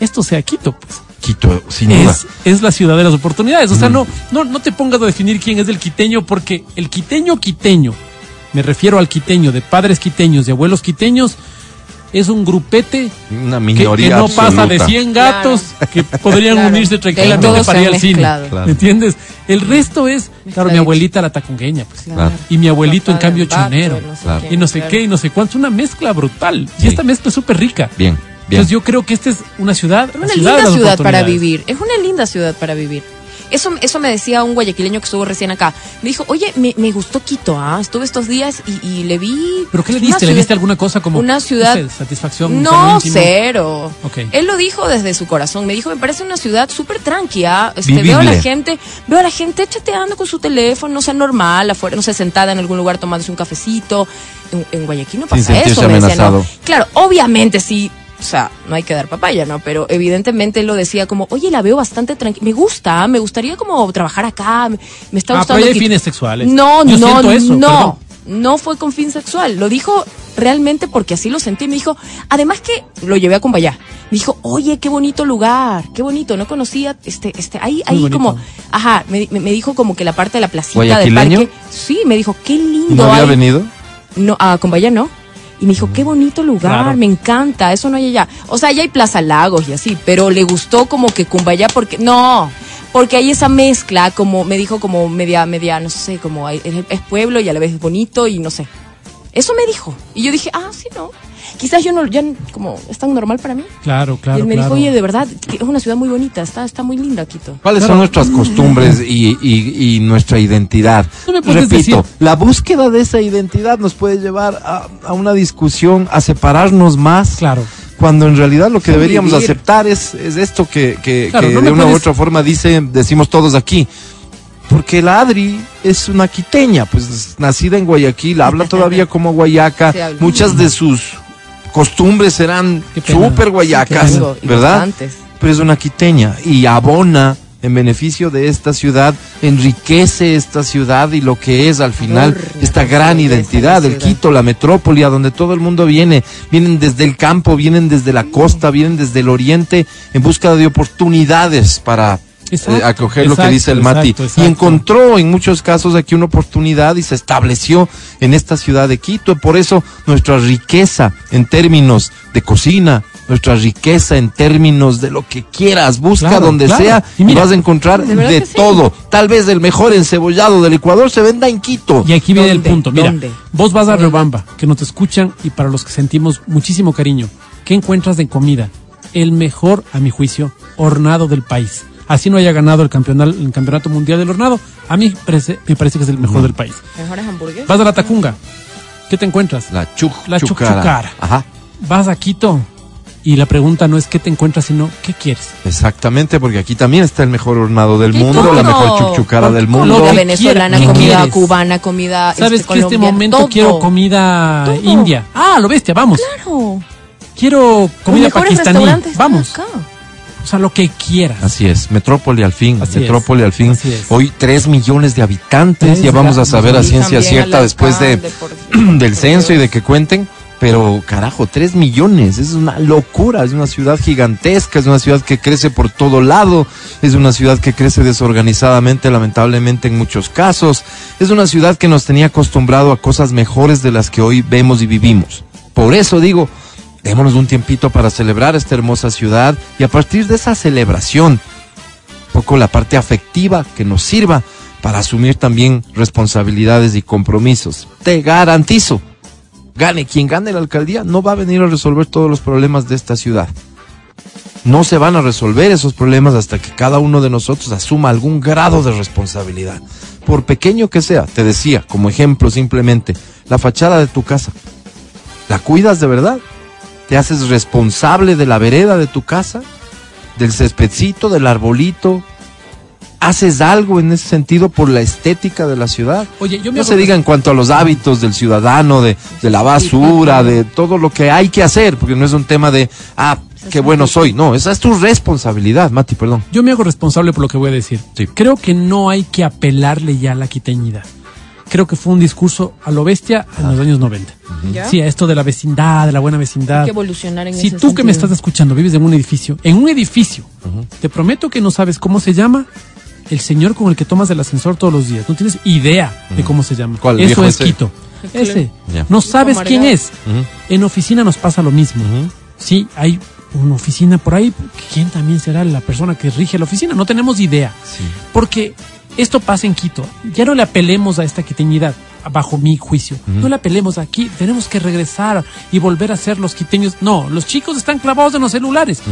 esto sea Quito, pues. Quito, sin duda. Es, es la ciudad de las oportunidades. O sea, no, no, no te pongas a definir quién es el quiteño, porque el quiteño quiteño, me refiero al quiteño de padres quiteños y abuelos quiteños, es un grupete Una que, minoría que no pasa de absoluta. 100 gatos que podrían Claro. unirse tranquilamente todos para ir al cine. mezclado. Claro. ¿Me entiendes? El resto es, claro, mi abuelita la tacungueña, pues. Claro. Y mi abuelito, en cambio, chonero. no sé Claro. quién, Y no sé claro. qué, y no sé cuánto. Una mezcla brutal. Sí. Y esta mezcla es súper rica. Bien, bien. Entonces yo creo que esta es una ciudad, Una ciudad linda ciudad para vivir. Es una linda ciudad para vivir. Eso, eso me decía un guayaquileño que estuvo recién acá. Me dijo, oye, me, me gustó Quito, ¿ah? Estuve estos días y, y le vi... ¿Pero qué le diste? ¿Le diste alguna cosa como Una ciudad... no sé, satisfacción? No, cero. Ok. Él lo dijo desde su corazón. Me dijo, me parece una ciudad súper tranquila. Este, Vivible. veo a la gente, veo a la gente chateando con su teléfono, o sea, normal, afuera, no sé, sentada en algún lugar tomándose un cafecito. En, en Guayaquil no pasa eso, me decía, no. Claro, obviamente sí. O sea, no hay que dar papaya, ¿no? Pero evidentemente él lo decía como, oye, la veo bastante tranquila. Me gusta, me gustaría como trabajar acá. Me, me está Ah, gustando. pero hay Quito". fines sexuales. No, Yo no, siento eso, no. perdón. No fue con fin sexual. Lo dijo realmente porque así lo sentí. Me dijo, además que lo llevé a Cumbayá. Me dijo, oye, qué bonito lugar, qué bonito. No conocía, este, este, ahí, ahí como, ajá, me, me- me dijo como que la parte de la placita del parque. Sí, me dijo, qué lindo. ¿No había hay". venido? No, a Cumbayá no. Y me dijo, qué bonito lugar, Claro. me encanta, eso no hay allá. O sea, allá hay Plaza Lagos y así, pero le gustó como que Cumbayá porque, no, porque hay esa mezcla, como me dijo, como media, media, no sé, como hay- es, es pueblo y a la vez es bonito y no sé. Eso me dijo. Y yo dije, ah, sí, no. Quizás yo no, ya como, es tan normal para mí. Claro, claro, y él me claro. dijo, oye, de verdad, que es una ciudad muy bonita, está, está muy linda Quito. ¿Cuáles Claro. son nuestras costumbres y, y- y nuestra identidad? No me puedes Repito, decir- la búsqueda de esa identidad nos puede llevar a, a una discusión, a separarnos más. Claro. Cuando en realidad lo que deberíamos aceptar es, es esto que, que- Claro, que no de una u otra forma dice, decimos todos aquí. Porque la Adri es una quiteña, pues nacida en Guayaquil, habla [LAUGHS] todavía como guayaca, muchas de sus costumbres pena. súper guayacas, ¿verdad? pero es una quiteña y abona en beneficio de esta ciudad, enriquece esta ciudad y lo que es al final esta gran identidad, el. Quito, la metrópoli, a donde todo el mundo viene, vienen desde el campo, vienen desde la costa, vienen desde el oriente en busca de oportunidades para Exacto, eh, acoger lo que dice el Mati. exacto, Y encontró en muchos casos aquí una oportunidad y se estableció en esta ciudad de Quito. Por eso nuestra riqueza en términos de cocina, nuestra riqueza en términos de lo que quieras, busca Claro, donde claro. sea Y vas a encontrar de sí. todo. Tal vez el mejor encebollado del Ecuador se venda en Quito. Y aquí viene el punto. Mira, ¿Dónde? vos vas a. Riobamba, que nos te escuchan y para los que sentimos muchísimo cariño, ¿qué encuentras de comida? el mejor, a mi juicio, hornado del país. Así no haya ganado el campeonato, el campeonato mundial del hornado, a mí parece- me parece que es el mejor del país. ¿Mejores hamburguesas? Vas a la Tacunga, ¿qué te encuentras? La chuc, La chucara. Ajá. Vas a Quito y la pregunta no es qué te encuentras, sino qué quieres. Exactamente, porque aquí también está el mejor hornado del ¿Y mundo, todo? la mejor chuchucara del mundo. Comida que venezolana, quieras, ¿qué comida quieres? cubana, comida Sabes este, que este momento todo. quiero comida Todo. india. Ah, lo bestia, vamos. Claro. Quiero comida pakistaní. Vamos. acá. O sea, lo que quieras. Así es, Metrópoli al fin, Así Metrópoli es, al fin. Hoy tres millones de habitantes, Es ya vamos a saber a ciencia cierta después de, por- [CLEARS THROAT] del por censo y de que cuenten. Pero carajo, tres millones, es una locura, es una ciudad gigantesca, es una ciudad que crece por todo lado, es una ciudad que crece desorganizadamente, lamentablemente en muchos casos, es una ciudad que nos tenía acostumbrado a cosas mejores de las que hoy vemos y vivimos. Por eso digo, démonos un tiempito para celebrar esta hermosa ciudad y a partir de esa celebración, un poco la parte afectiva que nos sirva para asumir también responsabilidades y compromisos. Te garantizo, gane quien gane la alcaldía, no va a venir a resolver todos los problemas de esta ciudad. No se van a resolver esos problemas hasta que cada uno de nosotros asuma algún grado de responsabilidad. Por pequeño que sea, te decía, como ejemplo simplemente, la fachada de tu casa. ¿La cuidas de verdad? ¿Te haces responsable de la vereda de tu casa? ¿Del cespedcito, del arbolito? ¿Haces algo en ese sentido por la estética de la ciudad? Oye, yo me No se diga en cuanto a los hábitos del ciudadano, de, de la basura, de todo lo que hay que hacer, porque no es un tema de, ah, qué bueno soy. No, esa es tu responsabilidad, Mati, perdón. Yo me hago responsable por lo que voy a decir. Sí. Creo que no hay que apelarle ya a la quiteñidad. Creo que fue un discurso a lo bestia en los años 90. ¿Ya? Sí, a esto de la vecindad, de la buena vecindad. Hay que evolucionar en Si ese tú que me estás escuchando vives en un edificio, en un edificio, te prometo que no sabes cómo se llama el señor con el que tomas el ascensor todos los días. No tienes idea de cómo se llama. ¿Cuál, Eso es ese? Quito. Ese. No sabes quién es. En oficina nos pasa lo mismo. Sí, hay una oficina por ahí. ¿Quién también será la persona que rige la oficina? No tenemos idea. Porque esto pasa en Quito. Ya no le apelemos a esta quiteñidad, bajo mi juicio. No le apelemos aquí. Tenemos que regresar y volver a ser los quiteños. No, los chicos están clavados en los celulares.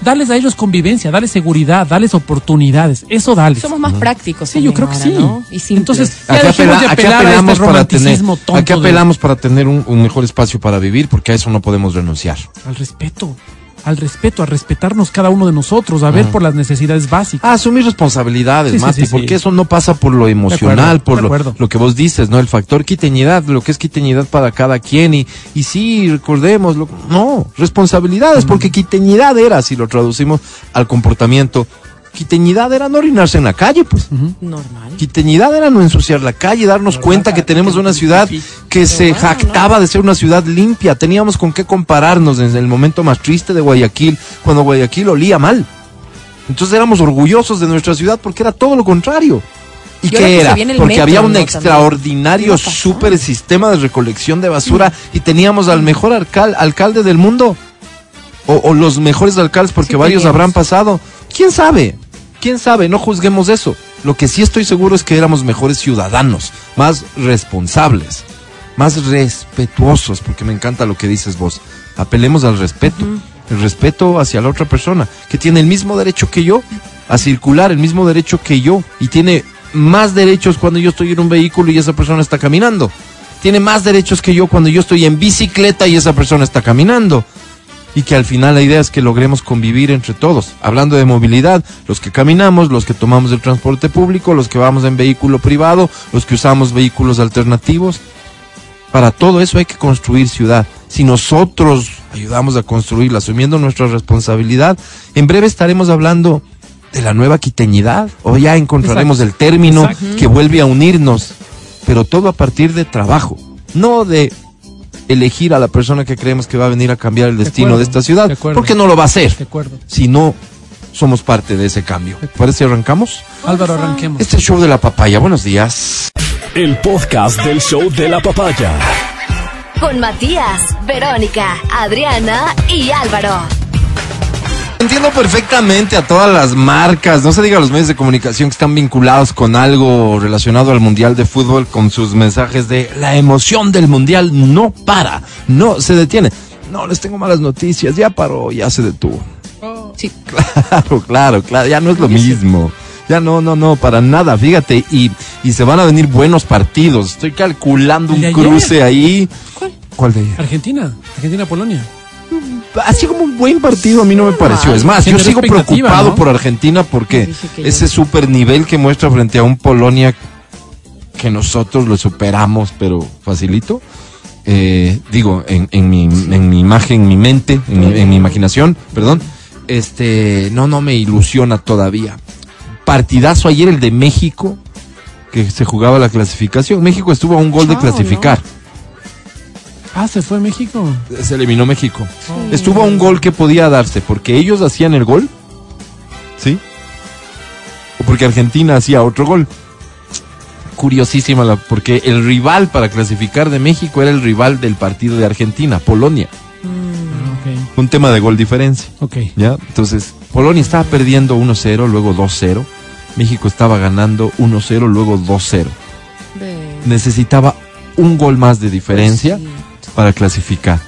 Dales a ellos convivencia, dales seguridad, dales oportunidades. Eso dales. Somos más prácticos. Sí, yo creo que ahora, sí. ¿no? Y. Entonces, ya Aquí, dejemos apela- de aquí apelar a este apelamos para tener, romanticismo tonto aquí de- apelamos para tener un, un mejor espacio para vivir, porque a eso no podemos renunciar. al respeto, al respeto, a respetarnos cada uno de nosotros, a ver por las necesidades básicas. A asumir responsabilidades, Sí, Mati, sí, sí. porque eso no pasa por lo emocional, acuerdo, por lo, lo que vos dices, ¿no? El factor quiteñidad, lo que es quiteñidad para cada quien, y, y sí, recordemos, lo- no, responsabilidades, porque quiteñidad era, si lo traducimos al comportamiento, quiteñidad era no orinarse en la calle, pues. Normal. Quiteñidad era no ensuciar la calle, darnos cuenta que tenemos una ciudad que se Bueno, jactaba de ser una ciudad limpia. Teníamos con qué compararnos desde el momento más triste de Guayaquil, cuando Guayaquil olía mal. Entonces éramos orgullosos de nuestra ciudad porque era todo lo contrario. ¿Y, qué era? Porque metro, había un ¿no? extraordinario super sistema de recolección de basura y teníamos al mejor alcal- alcalde del mundo. O, o los mejores alcaldes porque Sí varios teníamos. habrán pasado. ¿Quién sabe? ¿Quién sabe? No juzguemos eso. Lo que sí estoy seguro es que éramos mejores ciudadanos, más responsables, más respetuosos, porque me encanta lo que dices vos. Apelemos al respeto, el respeto hacia la otra persona, que tiene el mismo derecho que yo a circular, el mismo derecho que yo, y tiene más derechos cuando yo estoy en un vehículo y esa persona está caminando. Tiene más derechos que yo cuando yo estoy en bicicleta y esa persona está caminando y que al final la idea es que logremos convivir entre todos. Hablando de movilidad, los que caminamos, los que tomamos el transporte público, los que vamos en vehículo privado, los que usamos vehículos alternativos. Para todo eso hay que construir ciudad. Si nosotros ayudamos a construirla, asumiendo nuestra responsabilidad, en breve estaremos hablando de la nueva quiteñidad o ya encontraremos Exacto. el término Exacto. que vuelve a unirnos, pero todo a partir de trabajo, no de elegir a la persona que creemos que va a venir a cambiar el destino acuerdo, de esta ciudad, de acuerdo. porque no lo va a hacer De acuerdo. si no somos parte de ese cambio. ¿Parece si arrancamos? Álvaro, arranquemos. Este es el show de la papaya. Buenos días. El podcast del show de la papaya. Con Matías, Verónica, Adriana y Álvaro. Entiendo perfectamente a todas las marcas, no se diga a los medios de comunicación que están vinculados con algo relacionado al Mundial de Fútbol, con sus mensajes de la emoción del Mundial no para, no se detiene. No, les tengo malas noticias, ya paró, ya se detuvo. Sí. [LAUGHS] Claro, claro, claro, ya no es lo mismo. Ya no, no, no, para nada, fíjate, y, y se van a venir buenos partidos. Estoy calculando ¿El de un ayer? cruce ahí. ¿Cuál? ¿Cuál de ayer? Argentina, Argentina-Polonia. Así como un buen partido a mí no me pareció. Es más, yo sigo preocupado ¿no? por Argentina porque ese super nivel que muestra frente a un Polonia que nosotros lo superamos, pero facilito. eh, digo, en, en mi, en mi imagen, en mi mente, en mi, en mi imaginación, perdón. Este, no, no me ilusiona todavía. Partidazo ayer el de México, que se jugaba la clasificación. México estuvo a un gol de clasificar. Ah, se fue México. Se eliminó México. Estuvo a un gol que podía darse porque ellos hacían el gol. ¿Sí? O porque Argentina hacía otro gol. Curiosísima la, porque el rival para clasificar de México era el rival del partido de Argentina, Polonia. Ah, Un tema de gol diferencia. ok, ok. ¿Ya? Entonces, Polonia estaba perdiendo 1-0, luego 2-0. México estaba ganando 1-0, luego 2-0. Ve. Necesitaba un gol más de diferencia Sí. Para clasificar.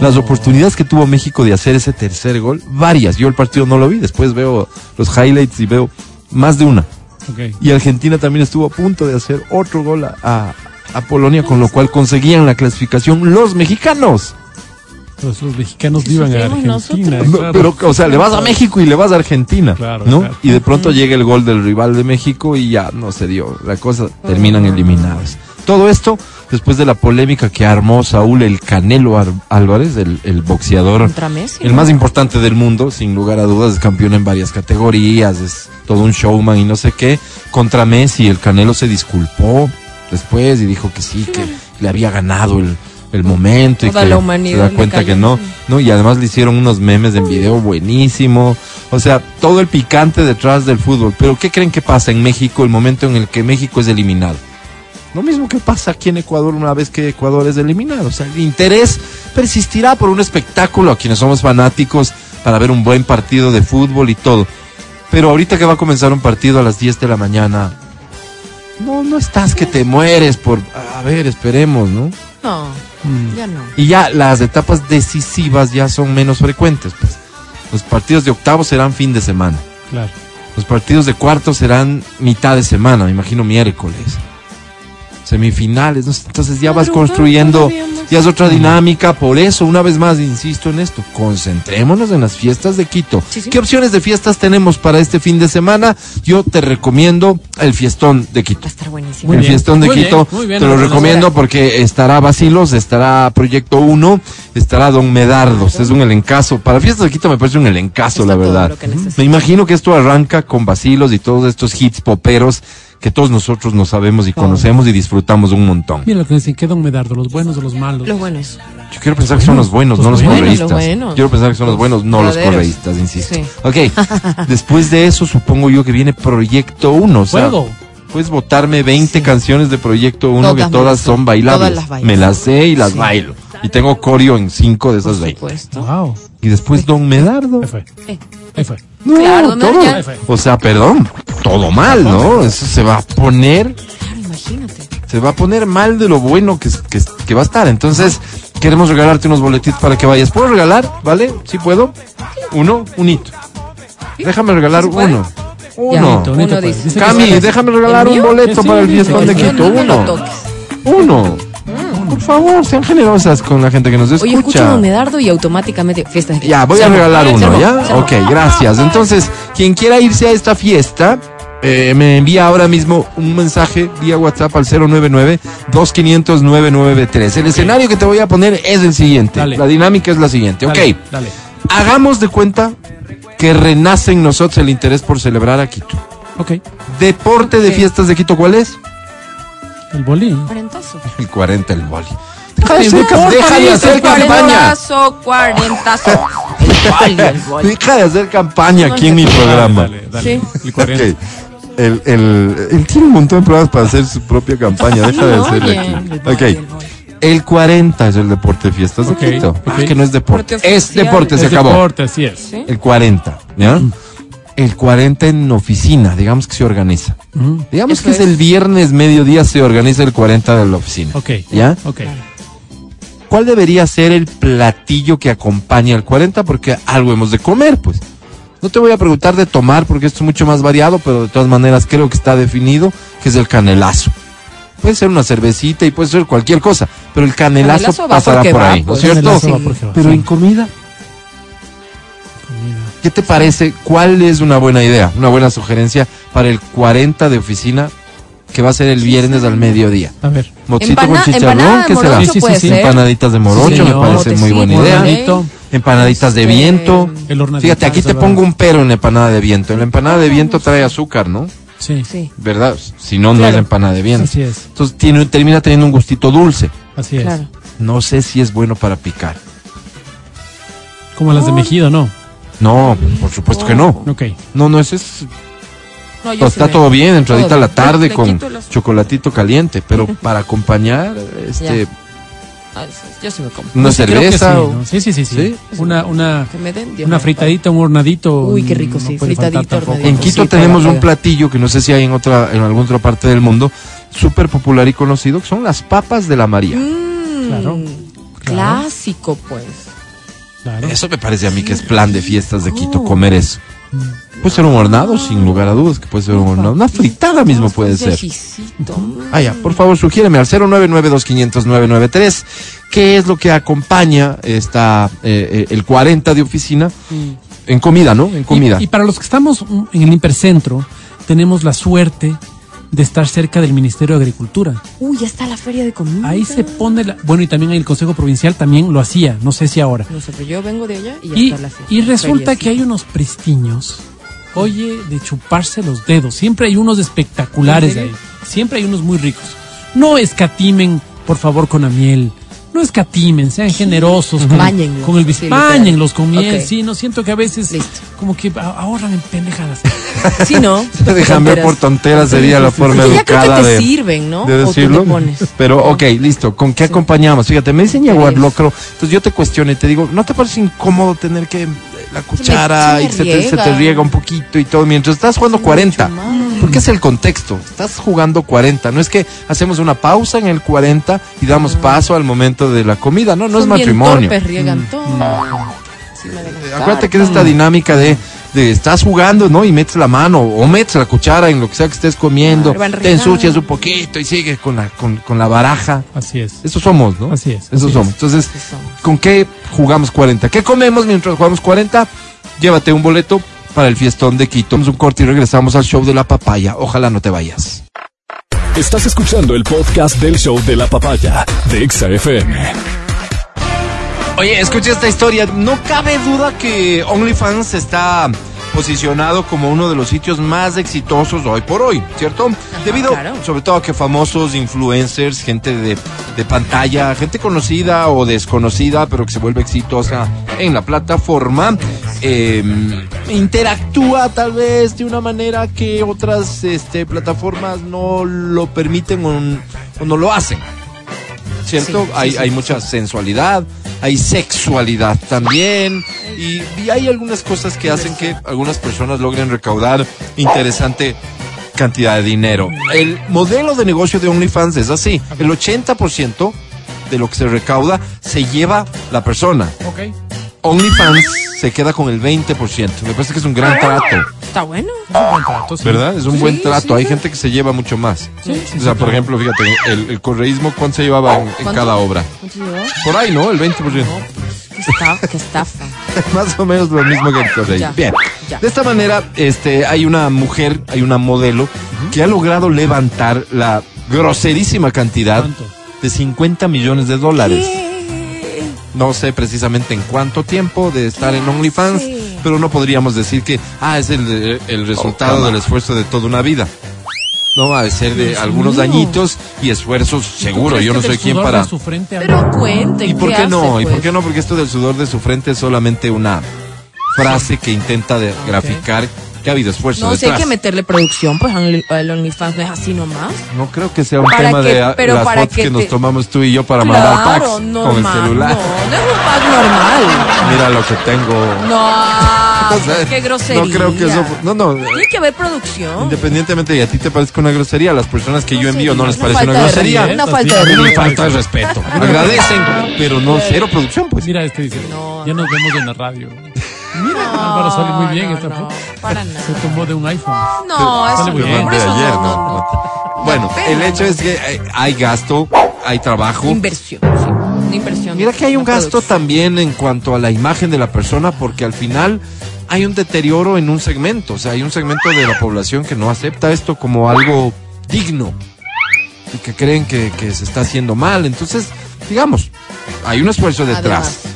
Las Oh. oportunidades que tuvo México de hacer ese tercer gol, varias. Yo el partido no lo vi, después veo los highlights y veo más de una. Y Argentina también estuvo a punto de hacer otro gol a, a- a Polonia, con lo cual conseguían la clasificación los mexicanos. Los, los mexicanos Sí, vivan a Argentina. claro. pero, o sea, le vas a México y le vas a Argentina, Claro, ¿no? claro. Y de pronto llega el gol del rival de México y ya no se dio. La cosa terminan eliminados. Todo esto después de la polémica que armó Saúl el Canelo Ar- Álvarez, el, el boxeador, Messi. el ¿no? más importante del mundo, sin lugar a dudas, es campeón en varias categorías, es todo un showman y no sé qué. Contra Messi, el Canelo se disculpó después y dijo que sí, que le había ganado el, el momento y que la se da cuenta que no, no, y además le hicieron unos memes en video buenísimo. O sea, todo el picante detrás del fútbol. Pero ¿qué creen que pasa en México el momento en el que México es eliminado? Lo mismo que pasa aquí en Ecuador una vez que Ecuador es eliminado. O sea, el interés persistirá por un espectáculo a quienes somos fanáticos para ver un buen partido de fútbol y todo. Pero ahorita que va a comenzar un partido a las 10 de la mañana, no, no estás que te mueres por, a ver, esperemos, ¿no? No, Mm. ya no. Y ya las etapas decisivas ya son menos frecuentes, pues. Los partidos de octavos serán fin de semana. Claro. Los partidos de cuartos serán mitad de semana, me imagino miércoles. Semifinales, ¿no? entonces ya vas construyendo, ya es otra dinámica, por eso una vez más insisto en esto, concentrémonos en las fiestas de Quito. Sí, sí. ¿Qué opciones de fiestas tenemos para este fin de semana? Yo te recomiendo el fiestón de Quito. Va a estar buenísimo. Muy el bien, fiestón de muy Quito, muy bien, te lo recomiendo porque estará Basilos, estará Proyecto 1, estará Don Medardos, es un elencazo. Para fiestas de Quito me parece un elencazo, Está la verdad. Me imagino que esto arranca con Basilos y todos estos hits poperos que todos nosotros no sabemos y conocemos y disfrutamos un montón. Mira lo que dicen, ¿qué don Medardo? ¿Los buenos o los malos? Los buenos. Yo quiero pensar que son los buenos, no los Los buenos, correístas. los buenos. Quiero pensar que son los buenos, no los correístas, insisto. Sí. Ok, [LAUGHS] después de eso supongo yo que viene Proyecto 1. O sea, Fuego. Puedes votarme 20 Sí. canciones de Proyecto 1 que Todas son bailables. Todas las bailo. Me las sé y las Sí. bailo. Y tengo coreo en 5 de Por esas 20. supuesto. Wow. Y después Don Medardo. Ahí fue. Eh, Ahí fue. No, Claro, todo. Ya- O sea, perdón, todo mal, ¿no? Eso se va a poner, claro, imagínate. se va a poner mal de lo bueno que, que, que va a estar. Entonces, queremos regalarte unos boletitos para que vayas. ¿Puedo regalar? ¿Vale? ¿Sí puedo? Uno, un hito. Déjame regalar ¿Sí puede? uno. Ya, Uno. Uno dice. Cami, déjame regalar ¿El un boleto Sí, para el fiestón sí, de. Quito. Uno. Uno. Por favor, sean generosas con la gente que nos Oye, escucho escucha. Don Medardo y automáticamente fiestas de Ya, voy a regalar uno, ¿ya? Ok, gracias. Entonces, quien quiera irse a esta fiesta, eh, me envía ahora mismo un mensaje vía WhatsApp al 099-2500-993. El escenario que te voy a poner es el siguiente. Dale. La dinámica es la siguiente. Dale, ok, Dale. hagamos de cuenta que renace en nosotros el interés por celebrar a Quito. Ok. Deporte de fiestas de Quito, ¿cuál es? El bolín. Cuarentazo. El 40, el boli. Deja de El hacer, [LAUGHS] deja de hacer campaña. Cuarentazo. El boli, el boli. Deja de hacer campaña aquí en mi programa. Dale, dale. Sí. El 40. Ok. El, el, él tiene un montón de programas para hacer su propia campaña. Deja de hacerle aquí. Ok. el boli. El 40 es el deporte de fiestas Ok, de Quito. ok. Ah, que no es deporte. Deporte Es deporte, se Es acabó. deporte, así es. ¿Sí? El 40, ¿ya? El 40 en oficina, digamos que se organiza. Digamos Eso que es es. el viernes mediodía se organiza el 40 de la oficina. Ok. ¿Ya? Ok. ¿Cuál debería ser el platillo que acompaña al 40? Porque algo hemos de comer, pues. No te voy a preguntar de tomar porque esto es mucho más variado, pero de todas maneras creo que está definido que es el canelazo. Puede ser una cervecita y puede ser cualquier cosa, pero el canelazo, Canelazo va pasará por va, ahí, ¿no es pues. cierto? Sí. Pero en Comida. ¿Qué te parece? ¿Cuál es una buena idea, una buena sugerencia para el 40 de oficina que va a ser el viernes al mediodía? A ver. Mochito Empana- con chicharrón, ¿qué será? Sí, sí, sí. Empanaditas de morocho, Sí, me parece muy buena idea. Hornadito. Empanaditas de viento. El hornadito. Fíjate, aquí te pongo un pero en la empanada de viento. En la empanada de viento trae azúcar, ¿no? Sí, Sí, ¿Verdad? Si no, no es empanada de viento. así es. Entonces tiene, termina teniendo un gustito dulce. Así es. claro. No sé si es bueno para picar. Como las de Mejido, ¿no? No, por supuesto que no. Ok. No, no, eso es. No, yo pues, sí está me- todo bien, entradita a la tarde Le con los- chocolatito caliente, pero [LAUGHS] para acompañar, este, Yo sí me como. una cerveza. sí, o- ¿no? sí, sí, sí, sí. ¿Sí? Una, una, Que me den, Dios una fritadita, un hornadito. Uy, qué rico, no sí, tampoco. hornadito. En Quito Sí, pega, tenemos un platillo que no sé si hay en otra, en alguna otra parte del mundo, súper popular y conocido, que son las papas de la María. Mm, Claro, claro. Clásico, pues. Claro. Eso me parece a mí que es plan de fiestas de Quito, comer eso. Puede ser un hornado, sin lugar a dudas, que puede ser un hornado. Una fritada mismo puede ser. Ah, ya, por favor, sugiéreme al 0992500 qué es lo que acompaña esta, eh, eh, el 40 de oficina en comida, ¿no? En comida. Y, y para los que estamos en el hipercentro, tenemos la suerte de estar cerca del Ministerio de Agricultura. Uy, ya está la feria de comida. Ahí se pone la, bueno y también el Consejo Provincial también lo hacía, no sé si ahora. No sé, pero yo vengo de allá y ya Y, está la feria. y resulta Feria, que hay unos pristiños, oye, de chuparse los dedos. Siempre hay unos espectaculares ¿En ahí. Siempre hay unos muy ricos. No escatimen, por favor, con la miel. No escatimen, sean generosos con, Báñenlos, con el sí, báñenlos con miel. Ok. Sí, no siento que a veces Listo. como que ahorran en pendejadas. Sí, ¿no? [LAUGHS] Déjame ver por tonteras sería la forma Porque ya creo educada que te de, sirven, ¿no? de O tú decirlo. pones. Pero, ok, listo. ¿Con qué acompañamos? Fíjate, me dicen yaguar Yes. locro. Entonces yo te cuestiono y te digo, ¿no te parece incómodo tener que eh, la cuchara se y me se te, se te riega. un poquito y todo mientras estás jugando 40? Mucho más. Porque es el contexto. Estás jugando 40. No es que hacemos una pausa en el 40 y damos paso al momento de la comida. No, no es bien matrimonio. torpes, riegan todo. Sí, me Eh. Acuérdate que es esta dinámica de, de estás jugando, ¿no? Y metes la mano o metes la cuchara en lo que sea que estés comiendo, Claro, van te ensucias un poquito y sigues con la, con, con la baraja. Así es. Eso somos, ¿no? Así es, Eso así somos. es. Entonces, somos. ¿con qué jugamos 40? ¿Qué comemos mientras jugamos 40? Llévate un boleto para el fiestón de Quito. Vamos un corte y regresamos al show de la papaya. Ojalá no te vayas. Estás escuchando el podcast del show de la papaya de Exa FM. Oye, escucha esta historia. No cabe duda que OnlyFans está posicionado como uno de los sitios más exitosos hoy por hoy, ¿cierto? Debido claro. sobre todo a que famosos influencers, gente de, de pantalla, gente conocida o desconocida, pero que se vuelve exitosa en la plataforma, eh, interactúa tal vez de una manera que otras este, plataformas no lo permiten o no lo hacen. ¿Cierto? Sí, hay, sí, hay mucha sensualidad, hay sexualidad también, y, y hay algunas cosas que hacen que algunas personas logren recaudar interesante cantidad de dinero. El modelo de negocio de OnlyFans es así, el 80% de lo que se recauda se lleva la persona. Ok. OnlyFans se queda con el 20%. Me parece que es un gran trato, Está bueno. Buen trato, sí. ¿verdad? Es un Sí, buen trato. sí, Hay gente que se lleva mucho más. Sí, sí, O sea, por ejemplo, fíjate, el, el correísmo, ¿cuánto se llevaba en, cada obra? Por ahí, ¿no? El 20%. Qué estafa, qué estafa. Más o menos lo mismo que el correísmo. Bien. ya. De esta manera, este, hay una mujer, hay una modelo que ha logrado levantar la groserísima cantidad ¿Cuánto? de 50 millones de dólares. ¿Qué? No sé precisamente en cuánto tiempo de estar en OnlyFans, Sí. pero no podríamos decir que, ah, es el, el resultado del esfuerzo de toda una vida. No, ha de ser de Dios algunos mío. años y esfuerzos seguro. ¿Crees Yo no soy quien sudor para... de su frente Pero habla? cuenten. ¿Y por qué no? hace, ¿Y por pues? qué no? Porque esto del sudor de su frente es solamente una frase que intenta de- graficar que ha habido esfuerzo No, si hay detrás. que meterle producción, pues al OnlyFans no es así nomás. No creo que sea un Para tema que- de ah, pero las para fotos que que, nos te- tomamos tú y yo para mandar packs Claro, con el normal. celular. No, no es un pack normal. Mira lo que tengo. No, [LAUGHS] O sea, qué grosería. No creo que eso. No, no. Tiene que haber producción. Independientemente de a ti te parezca una grosería, a las personas que yo envío no les parece una grosería. Una falta de. Una respeto. falta de respeto. [LAUGHS] Agradecen, pero no cero producción, pues. Mira este dice, No, ya nos vemos en la radio. No, Álvaro sale muy bien no, esta no, foto. para nada. Se tomó de un iPhone. No, eso Sale muy bien. eso ayer, no, ¿no? no, no. Bueno, pena, el hecho ¿no? es que hay, gasto, hay trabajo. Inversión, sí. Una inversión. Mira que hay un gasto producción. también en cuanto a la imagen de la persona, porque al final hay un deterioro en un segmento, o sea, hay un segmento de la población que no acepta esto como algo digno y que creen que, que se está haciendo mal. Entonces, digamos, hay un esfuerzo detrás. Además.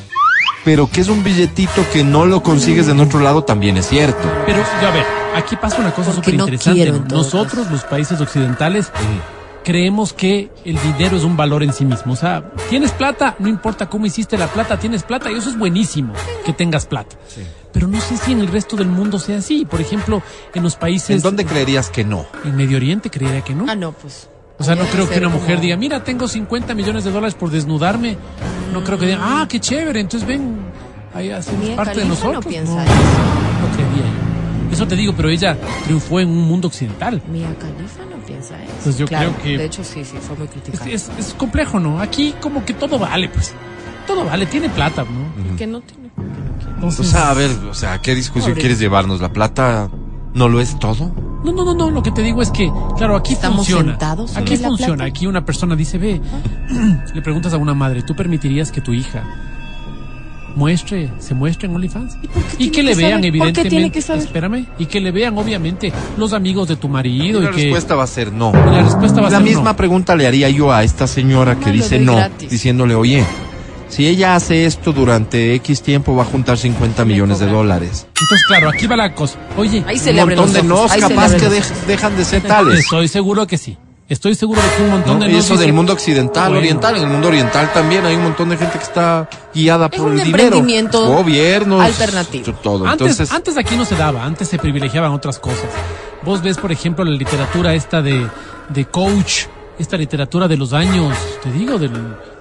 Pero que es un billetito que no lo consigues en otro lado también es cierto. Pero, ya a ver, aquí pasa una cosa súper no interesante. todo Nosotros, los países occidentales, creemos que el dinero es un valor en sí mismo. O sea, tienes plata, no importa cómo hiciste la plata, tienes plata y eso es buenísimo que tengas plata. Pero no sé si en el resto del mundo sea así. Por ejemplo, en los países... ¿En dónde creerías que no? En Medio Oriente creería que no. Ah, no, pues. O sea, no creo que una mujer como- diga, mira, tengo 50 millones de dólares por desnudarme. No creo que digan, ah, qué chévere, entonces ven, ahí hacemos parte de Khalifa no nosotros. piensa no, eso. no creería yo. Eso te digo, pero ella triunfó en un mundo occidental. Mia Khalifa no piensa eso. Pues yo Claro, creo que- De hecho, sí, sí, fue muy Es, criticada. es- es complejo, ¿no? Aquí como que todo vale, pues. Todo vale, tiene plata, ¿no? Que no tiene. que no quiere. O Entonces, sea, a ver, o sea, ¿qué discusión Pobre. quieres llevarnos? ¿La plata no lo es todo? no, no, no, no, lo que te digo es que, claro, aquí Estamos funciona. sentados Aquí funciona, plata. aquí una persona dice, ve, [CLEARS THROAT] le preguntas a una madre, ¿tú permitirías que tu hija muestre, se muestre en OnlyFans? ¿Y por qué Y tiene que le que vean, saber? ¿Por qué evidentemente, tiene que saber? espérame, y que le vean, obviamente, los amigos de tu marido Y y, la que respuesta va a ser no. y la respuesta va a La ser misma no. pregunta le haría yo a esta señora que No, dice no, gratis. diciéndole, oye, si ella hace esto durante X tiempo va a juntar 50 Me millones de dólares. Entonces, claro, aquí va la cosa. Oye, Ahí se Un le abren montón los de ojos, nos ahí se le capaz abren que los dej- dejan de ser tales. estoy seguro que sí. Estoy seguro de que un montón ¿no? de Y nos eso dice- del mundo occidental, Bueno. oriental. En el mundo oriental también hay un montón de gente que está guiada Es por un el dinero. emprendimiento Gobiernos. alternativo. Todo. Antes, Entonces, antes aquí no se daba, antes se privilegiaban otras cosas. Vos ves, por ejemplo, la literatura esta de, de coach, esta literatura de los años, te digo, del,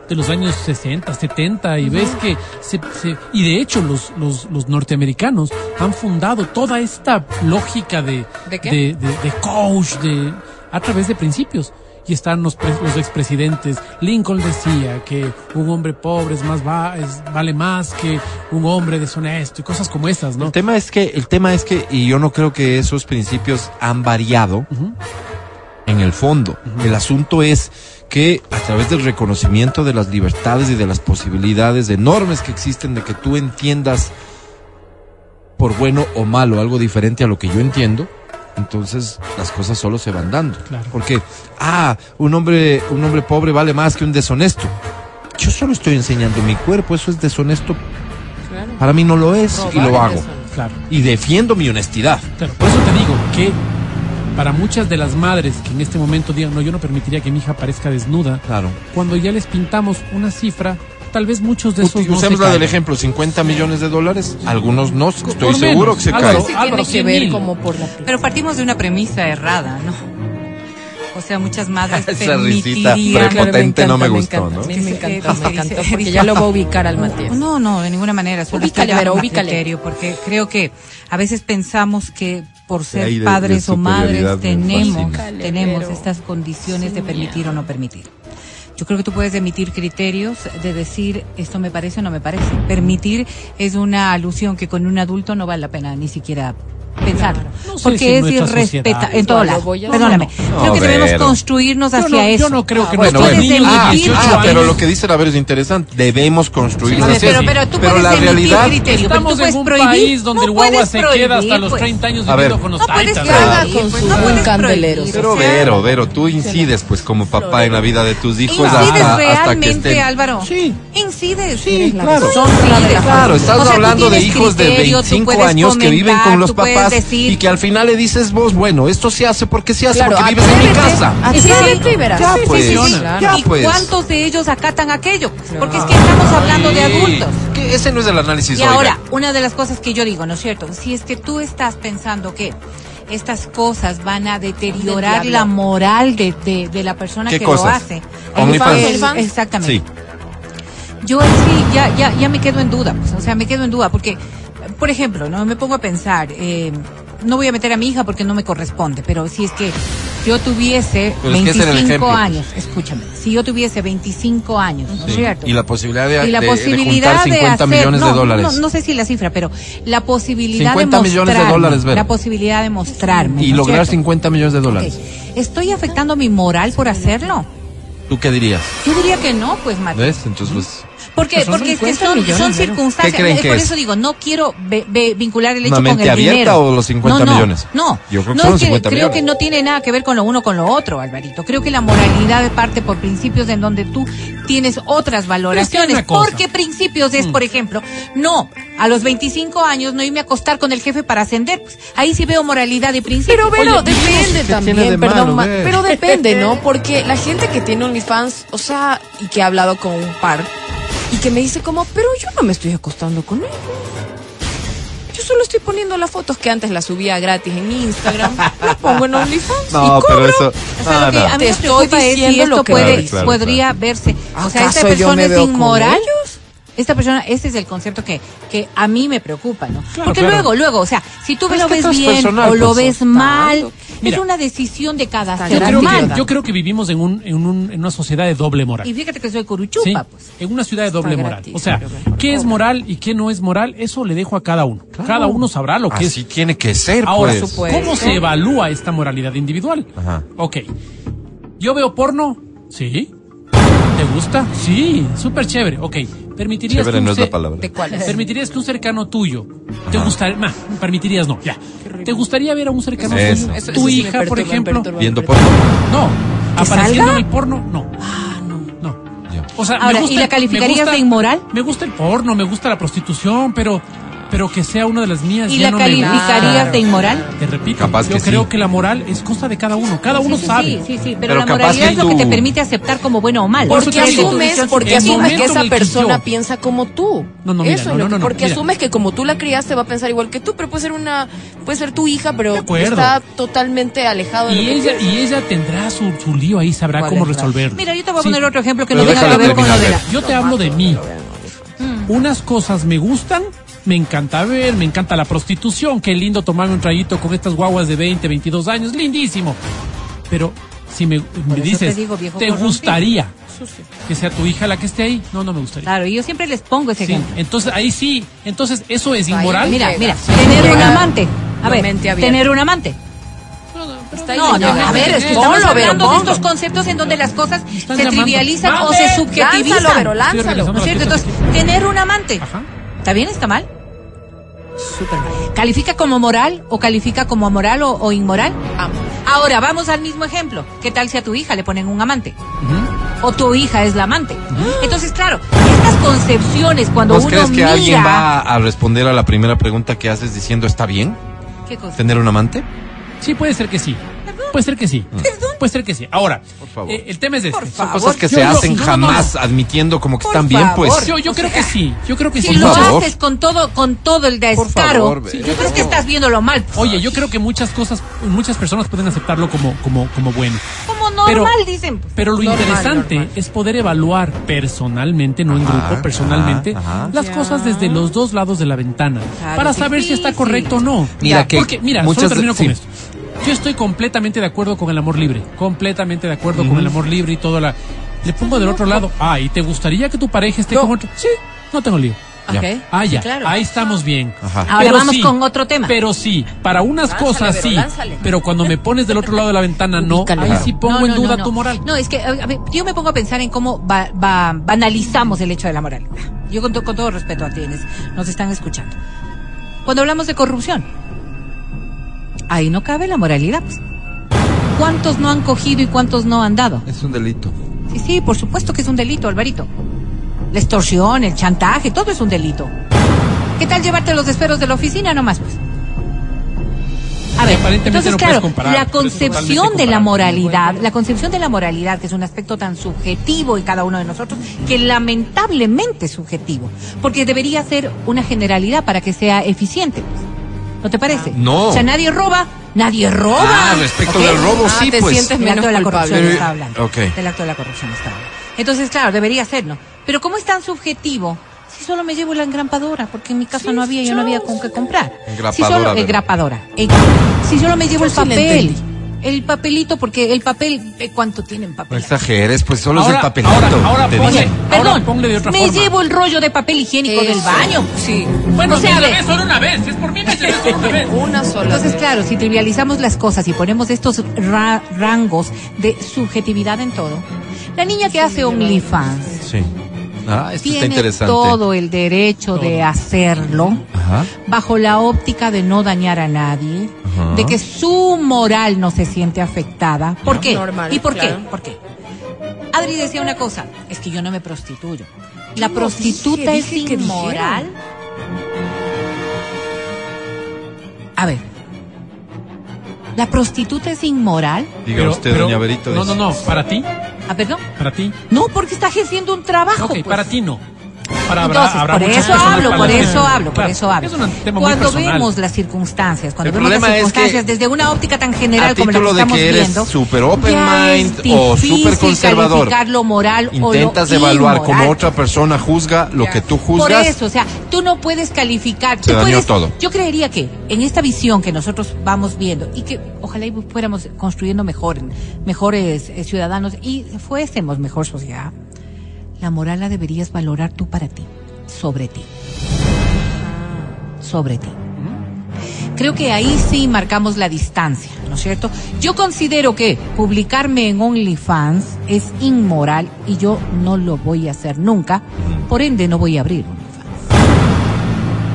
de los años 60, 70, y ves que se, se- y de hecho los, los, los norteamericanos han fundado toda esta lógica de, ¿De qué? de, de- de coach, de, a través de principios. Y están los, los expresidentes. Lincoln decía que un hombre pobre es más va, es- vale más que un hombre deshonesto y cosas como estas, ¿no? el tema es que, el tema es que, y yo no creo que esos principios han variado Ujú. En el fondo. El asunto es que a través del reconocimiento de las libertades y de las posibilidades enormes que existen de que tú entiendas por bueno o malo algo diferente a lo que yo entiendo, entonces las cosas solo se van dando. Claro. Porque, ah, un hombre, un hombre pobre vale más que un deshonesto. Yo solo estoy enseñando mi cuerpo, eso es deshonesto. Claro. Para mí no lo es y lo hago. Claro. Y defiendo mi honestidad. Claro, por eso te digo que para muchas de las madres que en este momento digan, no, yo no permitiría que mi hija aparezca desnuda, Claro. cuando ya les pintamos una cifra, tal vez muchos de esos no Usemos se la del ejemplo, 50 millones de dólares. Algunos no, estoy Por seguro menos. que se Álvaro, caen. Sí Álvaro, tiene que 100 ver mil. como por la Pero partimos de una premisa errada, ¿no? O sea, muchas madres [LAUGHS] Esa risita permitirían... prepotente no me gustó. ¿no? Me encantó, me encantó, porque ya lo voy a ubicar al Matías. No, no, de ninguna manera. Solo Ubícale, dando ubícale. criterio, porque creo que a veces pensamos que por ser de- de padres o madres tenemos, tenemos estas condiciones de permitir mía. o no permitir. Yo creo que tú puedes emitir criterios de decir esto me parece o no me parece. Permitir es una alusión que con un adulto no vale la pena ni siquiera pensar. No sé porque si es nuestra irrespeta sociedad. en todo lado. a- Perdóname. No, no, no. Creo que debemos construirnos hacia eso. yo no creo que Bueno, bueno. Ah, 18 Ah, pero años- lo que dice la Vero es interesante. Debemos construir A ver, hacia pero, así. pero tú Pero puedes la emitir realidad criterio, pero Estamos tú puedes en un prohibir. país donde el guagua se queda hasta los pues. 30 años A ver. viviendo con los No puedes taitas. que ¿verdad? haga con pues, sus no candeleros. Pero Vero, Vero, tú incides pues como papá en la vida de tus hijos Incides hasta, realmente. Álvaro. Sí. Incides. Sí, la claro. la Claro, estás hablando de hijos de criterio, tú 25 puedes años que viven con los tú decir- y que al final le dices vos, bueno, esto se hace porque se hace Claro, porque vives en mi casa. Atrévete y Sí, sí, pues. sí, sí, Ya, claro. ¿Y pues. cuántos de ellos acatan aquello? Porque es que estamos hablando de adultos. Que ese no es el análisis Y oiga. ahora, una de las cosas que yo digo, ¿no es cierto? Si es que tú estás pensando que estas cosas van a deteriorar la moral de, de, de la persona ¿Qué que lo hace. OnlyFans. Exactamente. Sí. Yo sí, ya, ya, ya me quedo en duda, pues, o sea, me quedo en duda, porque, por ejemplo, no me pongo a pensar, eh, no voy a meter a mi hija porque no me corresponde, pero si es que yo tuviese Pero es que ese era el 25 ejemplo. años, escúchame, si yo tuviese 25 años, ¿no es Sí. cierto? Y la posibilidad de, y la de- de posibilidad juntar 50 hacer- millones no, de dólares. No, no sé si la cifra, pero la posibilidad 50 de millones de dólares, Vero. La posibilidad de mostrarme. y ¿no es lograr cierto? 50 millones de dólares. ¿Estoy afectando mi moral por hacerlo? ¿Tú qué dirías? Yo diría que no, pues, Mati. ¿Ves? Entonces, pues, ¿Por qué? Pues son Porque es que 50 son, son circunstancias. ¿Qué creen Es que por es? eso digo, no quiero vincular el hecho ¿Una con el abierta dinero. o los 50 no, no, millones? No, Yo creo que no son es los 50 creo millones. que no tiene nada que ver con lo uno con lo otro, Alvarito. Creo que la moralidad parte por principios en donde tú tienes otras valoraciones. Porque principios Mm. es, por ejemplo, no, a los 25 años no irme a acostar con el jefe para ascender. Pues, ahí sí veo moralidad y principios. Pero, depende ¿qué también, de perdón, malo, pero depende, ¿no? [LAUGHS] Porque la gente que tiene OnlyFans, o sea, y que ha hablado con un par, y que me dice como, pero yo no me estoy acostando con él. Yo solo estoy poniendo las fotos que antes las subía gratis en Instagram, [LAUGHS] las pongo en OnlyFans no, y pero cobro. eso. O sea, no, lo que no. a mí Te me estoy preocupa es si diciendo esto lo que puede, Claro, claro, podría verse. O sea, esta ¿Acaso yo persona es inmoral. Esta persona, ese es el concepto que, que a mí me preocupa, ¿no? Claro, Porque claro. luego, luego, o sea, si tú Pero lo ves bien personal, o lo pues. ves mal, Mira. es una decisión de cada Está Yo ser creo, humano. que, yo creo que vivimos en, un, en, un- en una sociedad de doble moral. Y fíjate que soy Sí, curuchupa, pues. en una ciudad de doble Está moral. gratis, O sea, ¿qué es moral y qué no es moral? Eso le dejo a cada uno. Cada uno sabrá lo que Así es. tiene que ser, Ahora, pues. supuesto. ¿cómo se evalúa esta moralidad individual? Ajá. Ok. ¿Yo veo porno? Sí. ¿Te gusta? Sí, súper chévere. Ok. ¿Permitirías Chévere que un no es la palabra. ¿Permitirías que un cercano tuyo te gustaría? ma, permitirías no, ya. ¿Te gustaría ver a un cercano tuyo? Eso- tu eso sí me hija, por perturba, me ejemplo. perturba. Viendo porno. No. ¿Que ¿Apareciendo salga? en el porno? No. Ah, no. No. Ya. O sea, Ahora, me gusta, ¿y la me calificarías gusta- de inmoral? Me gusta el porno, me gusta la prostitución, pero, pero que sea una de las mías. ¿Y ya la no calificarías de inmoral? Te repito, Capaz yo que creo sí. que la moral es cosa de cada uno. Cada uno Sí, sabe. Sí, sí, sí, pero, Pero la moralidad es lo que te permite aceptar como bueno o mal. Porque asumes, porque asumes que esa persona yo- piensa como tú. No, no, mira, Eso no, porque mira. asumes que como tú la criaste va a pensar igual que tú, pero puede ser una, puede ser tu hija, pero está totalmente alejado de Y ella, y ella tendrá su, su lío ahí, sabrá ¿Cuál cómo resolverlo. Mira, yo te voy a poner otro ejemplo que no tenga que ver con lo de la... Yo te hablo de mí. Unas cosas me gustan, me encanta ver, me encanta la prostitución, qué lindo tomarme un traguito con estas guaguas de 20, 22 años, lindísimo. Pero si me, dices, te digo, viejo ¿te corrompido". gustaría que sea tu hija la que esté ahí? No, no me gustaría. Claro, y yo siempre les pongo ese Sí, ejemplo. entonces ahí sí, entonces eso es Ahí inmoral. Mira, mira, tener un amante. A ver, tener un amante. Está ahí, No, no, a ver, es que estamos Vero, hablando de estos conceptos en donde las cosas se llamando. trivializan o se Lánzalo, subjetivizan. pero lánzalo. ¿No es cierto? Entonces, tener un amante. Ajá. ¿Está bien? ¿Está mal? ¿Califica como moral o califica como amoral o, o inmoral? Ambos. Ahora, vamos al mismo ejemplo. ¿Qué tal si a tu hija le ponen un amante? O tu hija es la amante. Entonces, claro, estas concepciones cuando ¿Vos uno crees que mira... alguien va a responder a la primera pregunta que haces diciendo está bien ¿Qué cosa? tener un amante? Sí, puede ser que sí. Puede ser que sí. Puede ser que sí. Ahora, Por favor. eh, el tema es este. Por Son favor. cosas que Yo se no- hacen no, no, no. jamás admitiendo como que Por están bien, pues. favor. Yo, yo creo que sí. Yo creo que Si sí. lo favor. haces con todo, con todo el Por descaro, favor, yo creo que estás viéndolo mal. Oye, yo creo que muchas cosas, muchas personas pueden aceptarlo como, como, como bueno. Como normal, Pero- dicen. Pero lo Normal, interesante normal. es poder evaluar personalmente, no en grupo, personalmente, ajá, ajá. las Ya. cosas desde los dos lados de la ventana. Claro, para saber si está difícil. correcto o no. Mira que Porque, mira, muchas solo termino de- con sí. esto. Yo estoy completamente de acuerdo con el amor libre. Completamente de acuerdo con el amor libre y todo la. Le pongo del otro lado. Ah, ¿y te gustaría que tu pareja esté No. con otro? Sí, no tengo lío. Ya. Ok. Ah, ya. Sí, claro. Ahí estamos bien. Ajá. Ahora Pero vamos sí, con otro tema. Pero sí, para unas Lánzale, cosas sí. lánzale. Pero cuando me pones del otro lado de la ventana, no. Ubícale. Ahí sí pongo No, en duda no, tu moral. No, es que a ver, yo me pongo a pensar en cómo ba- ba- banalizamos el hecho de la moral. Yo con, to- con todo respeto a quienes nos están escuchando. Cuando hablamos de corrupción, ahí no cabe la moralidad. Pues. ¿Cuántos no han cogido y cuántos no han dado? Es un delito. Sí, sí, por supuesto que es un delito, Alvarito. La extorsión, el chantaje, todo es un delito. ¿Qué tal llevarte los desperos de la oficina nomás, pues? A ver, entonces no claro, comparar, la concepción de la moralidad, la concepción de la moralidad, que es un aspecto tan subjetivo en cada uno de nosotros, que lamentablemente es subjetivo, porque debería ser una generalidad para que sea eficiente. pues. ¿No te parece? No. O sea, nadie roba, nadie roba. Ah, respecto del robo, Ah, sí, te pues. sientes Del acto menos de la culpable. corrupción está hablando. ok. Del acto de la corrupción está hablando. Entonces, claro, debería ser, ¿no? Pero ¿cómo es tan subjetivo Si solo me llevo la engrampadora, porque en mi casa no había, yo no había con qué comprar. Engrapadora, Si solo, engrapadora. Eh, Si solo me llevo el Yo papel. El papelito, porque el papel, eh, ¿cuánto tienen No papel? exageres, pues solo es el papelito. ahora- ahora ponle- dije. Ahora Perdón, ponle de otra me forma. llevo el rollo de papel higiénico del baño. Sí. Bueno, O sea, vez solo una vez. Si es por mí, me llevé solo una vez. Una sola. Entonces, vez. claro, si trivializamos las cosas y ponemos estos ra- rangos de subjetividad en todo, la niña que hace OnlyFans Sí. Ah, esto está tiene interesante. todo el derecho de hacerlo Ajá. bajo la óptica de no dañar a nadie, Ajá. de que su moral no se siente afectada. ¿Por qué? Normal, ¿Y por claro. qué? ¿Por qué? Adri decía una cosa, es que yo no me prostituyo. La no prostituta dije, es dije inmoral. A ver. ¿La prostituta es inmoral? Diga usted, doña Berito. No, no, no. Para ti. Ah, perdón. Para ti. No, porque está ejerciendo un trabajo. Ok, pues. para ti no. Entonces, habrá por eso hablo, por eso hablo, por eso hablo. Cuando vemos las circunstancias, cuando El vemos las problema es que circunstancias desde una óptica tan general a como la que de estamos que eres viendo, súper open ya mind es o súper conservador, lo moral o lo Intentas evaluar inmoral. como otra persona juzga lo que tú Por juzgas. eso, o sea, tú no puedes calificar. Se tú dañó puedes- todo. Yo creería que en esta visión que nosotros vamos viendo y que ojalá y fuéramos construyendo mejor, mejores eh, ciudadanos y fuésemos mejor sociedad, la moral la deberías valorar tú para ti, sobre ti. Sobre ti. Creo que ahí sí marcamos la distancia, ¿no es cierto? Yo considero que publicarme en OnlyFans es inmoral y yo no lo voy a hacer nunca, por ende no voy a abrir OnlyFans.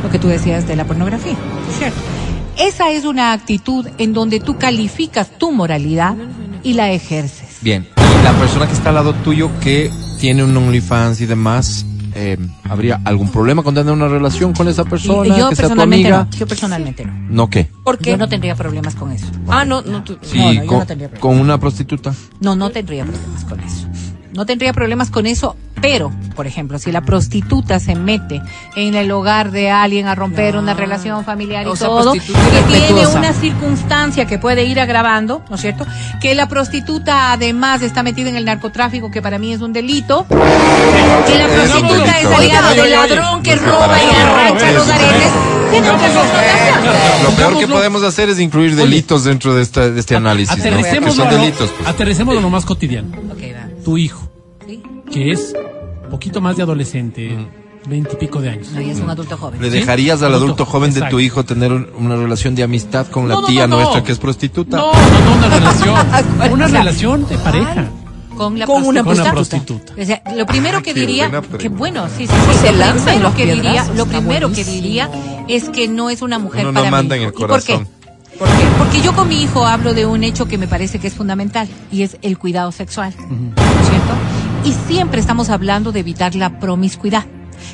Lo que tú decías de la pornografía, ¿no es cierto? Esa es una actitud en donde tú calificas tu moralidad y la ejerces. Bien, la persona que está al lado tuyo que tiene un OnlyFans y demás, eh, ¿habría algún problema con tener una relación con esa persona? yo que sea tu personalmente amiga? no, yo personalmente no. ¿No qué? ¿Por qué? Yo no tendría problemas con eso. Ah, no, no. tú- Sí, No, no, yo con, no tendría problema. con una prostituta. No, no tendría problemas con eso. No tendría problemas con eso, pero, por ejemplo, si la prostituta se mete en el hogar de alguien a romper una relación familiar y O sea, todo, que tiene una circunstancia que puede ir agravando, ¿no es cierto? Que la prostituta además está metida en el narcotráfico, que para mí es un delito. Que la prostituta es aliada del ladrón que roba y arrancha los aretes. Lo peor que podemos hacer es incluir delitos dentro de, esta, de este análisis. ¿no? Que Aterricémoslo son a lo- delitos. pues. aterricémoslo lo más cotidiano. Ok, va. Tu hijo, ¿Sí? que es poquito más de adolescente, veintipico de años. No, ella es un adulto joven. ¿Le ¿Sí? dejarías al Adulto, adulto joven de tu hijo tener un- una relación de amistad con la No, no, tía no, no. nuestra que es prostituta? No, no, no, una relación. [LAUGHS] una relación de pareja. Con la Con una Con una prostituta. O sea, lo primero que diría, que bueno, sí, sí, se lo primero los que diría, lo primero que diría es que no es una mujer Uno no para manda mí. en el ¿Y por qué? corazón. ¿Por qué? Porque yo con mi hijo hablo de un hecho que me parece que es fundamental y es el cuidado sexual, ¿no es ¿cierto? Y siempre estamos hablando de evitar la promiscuidad,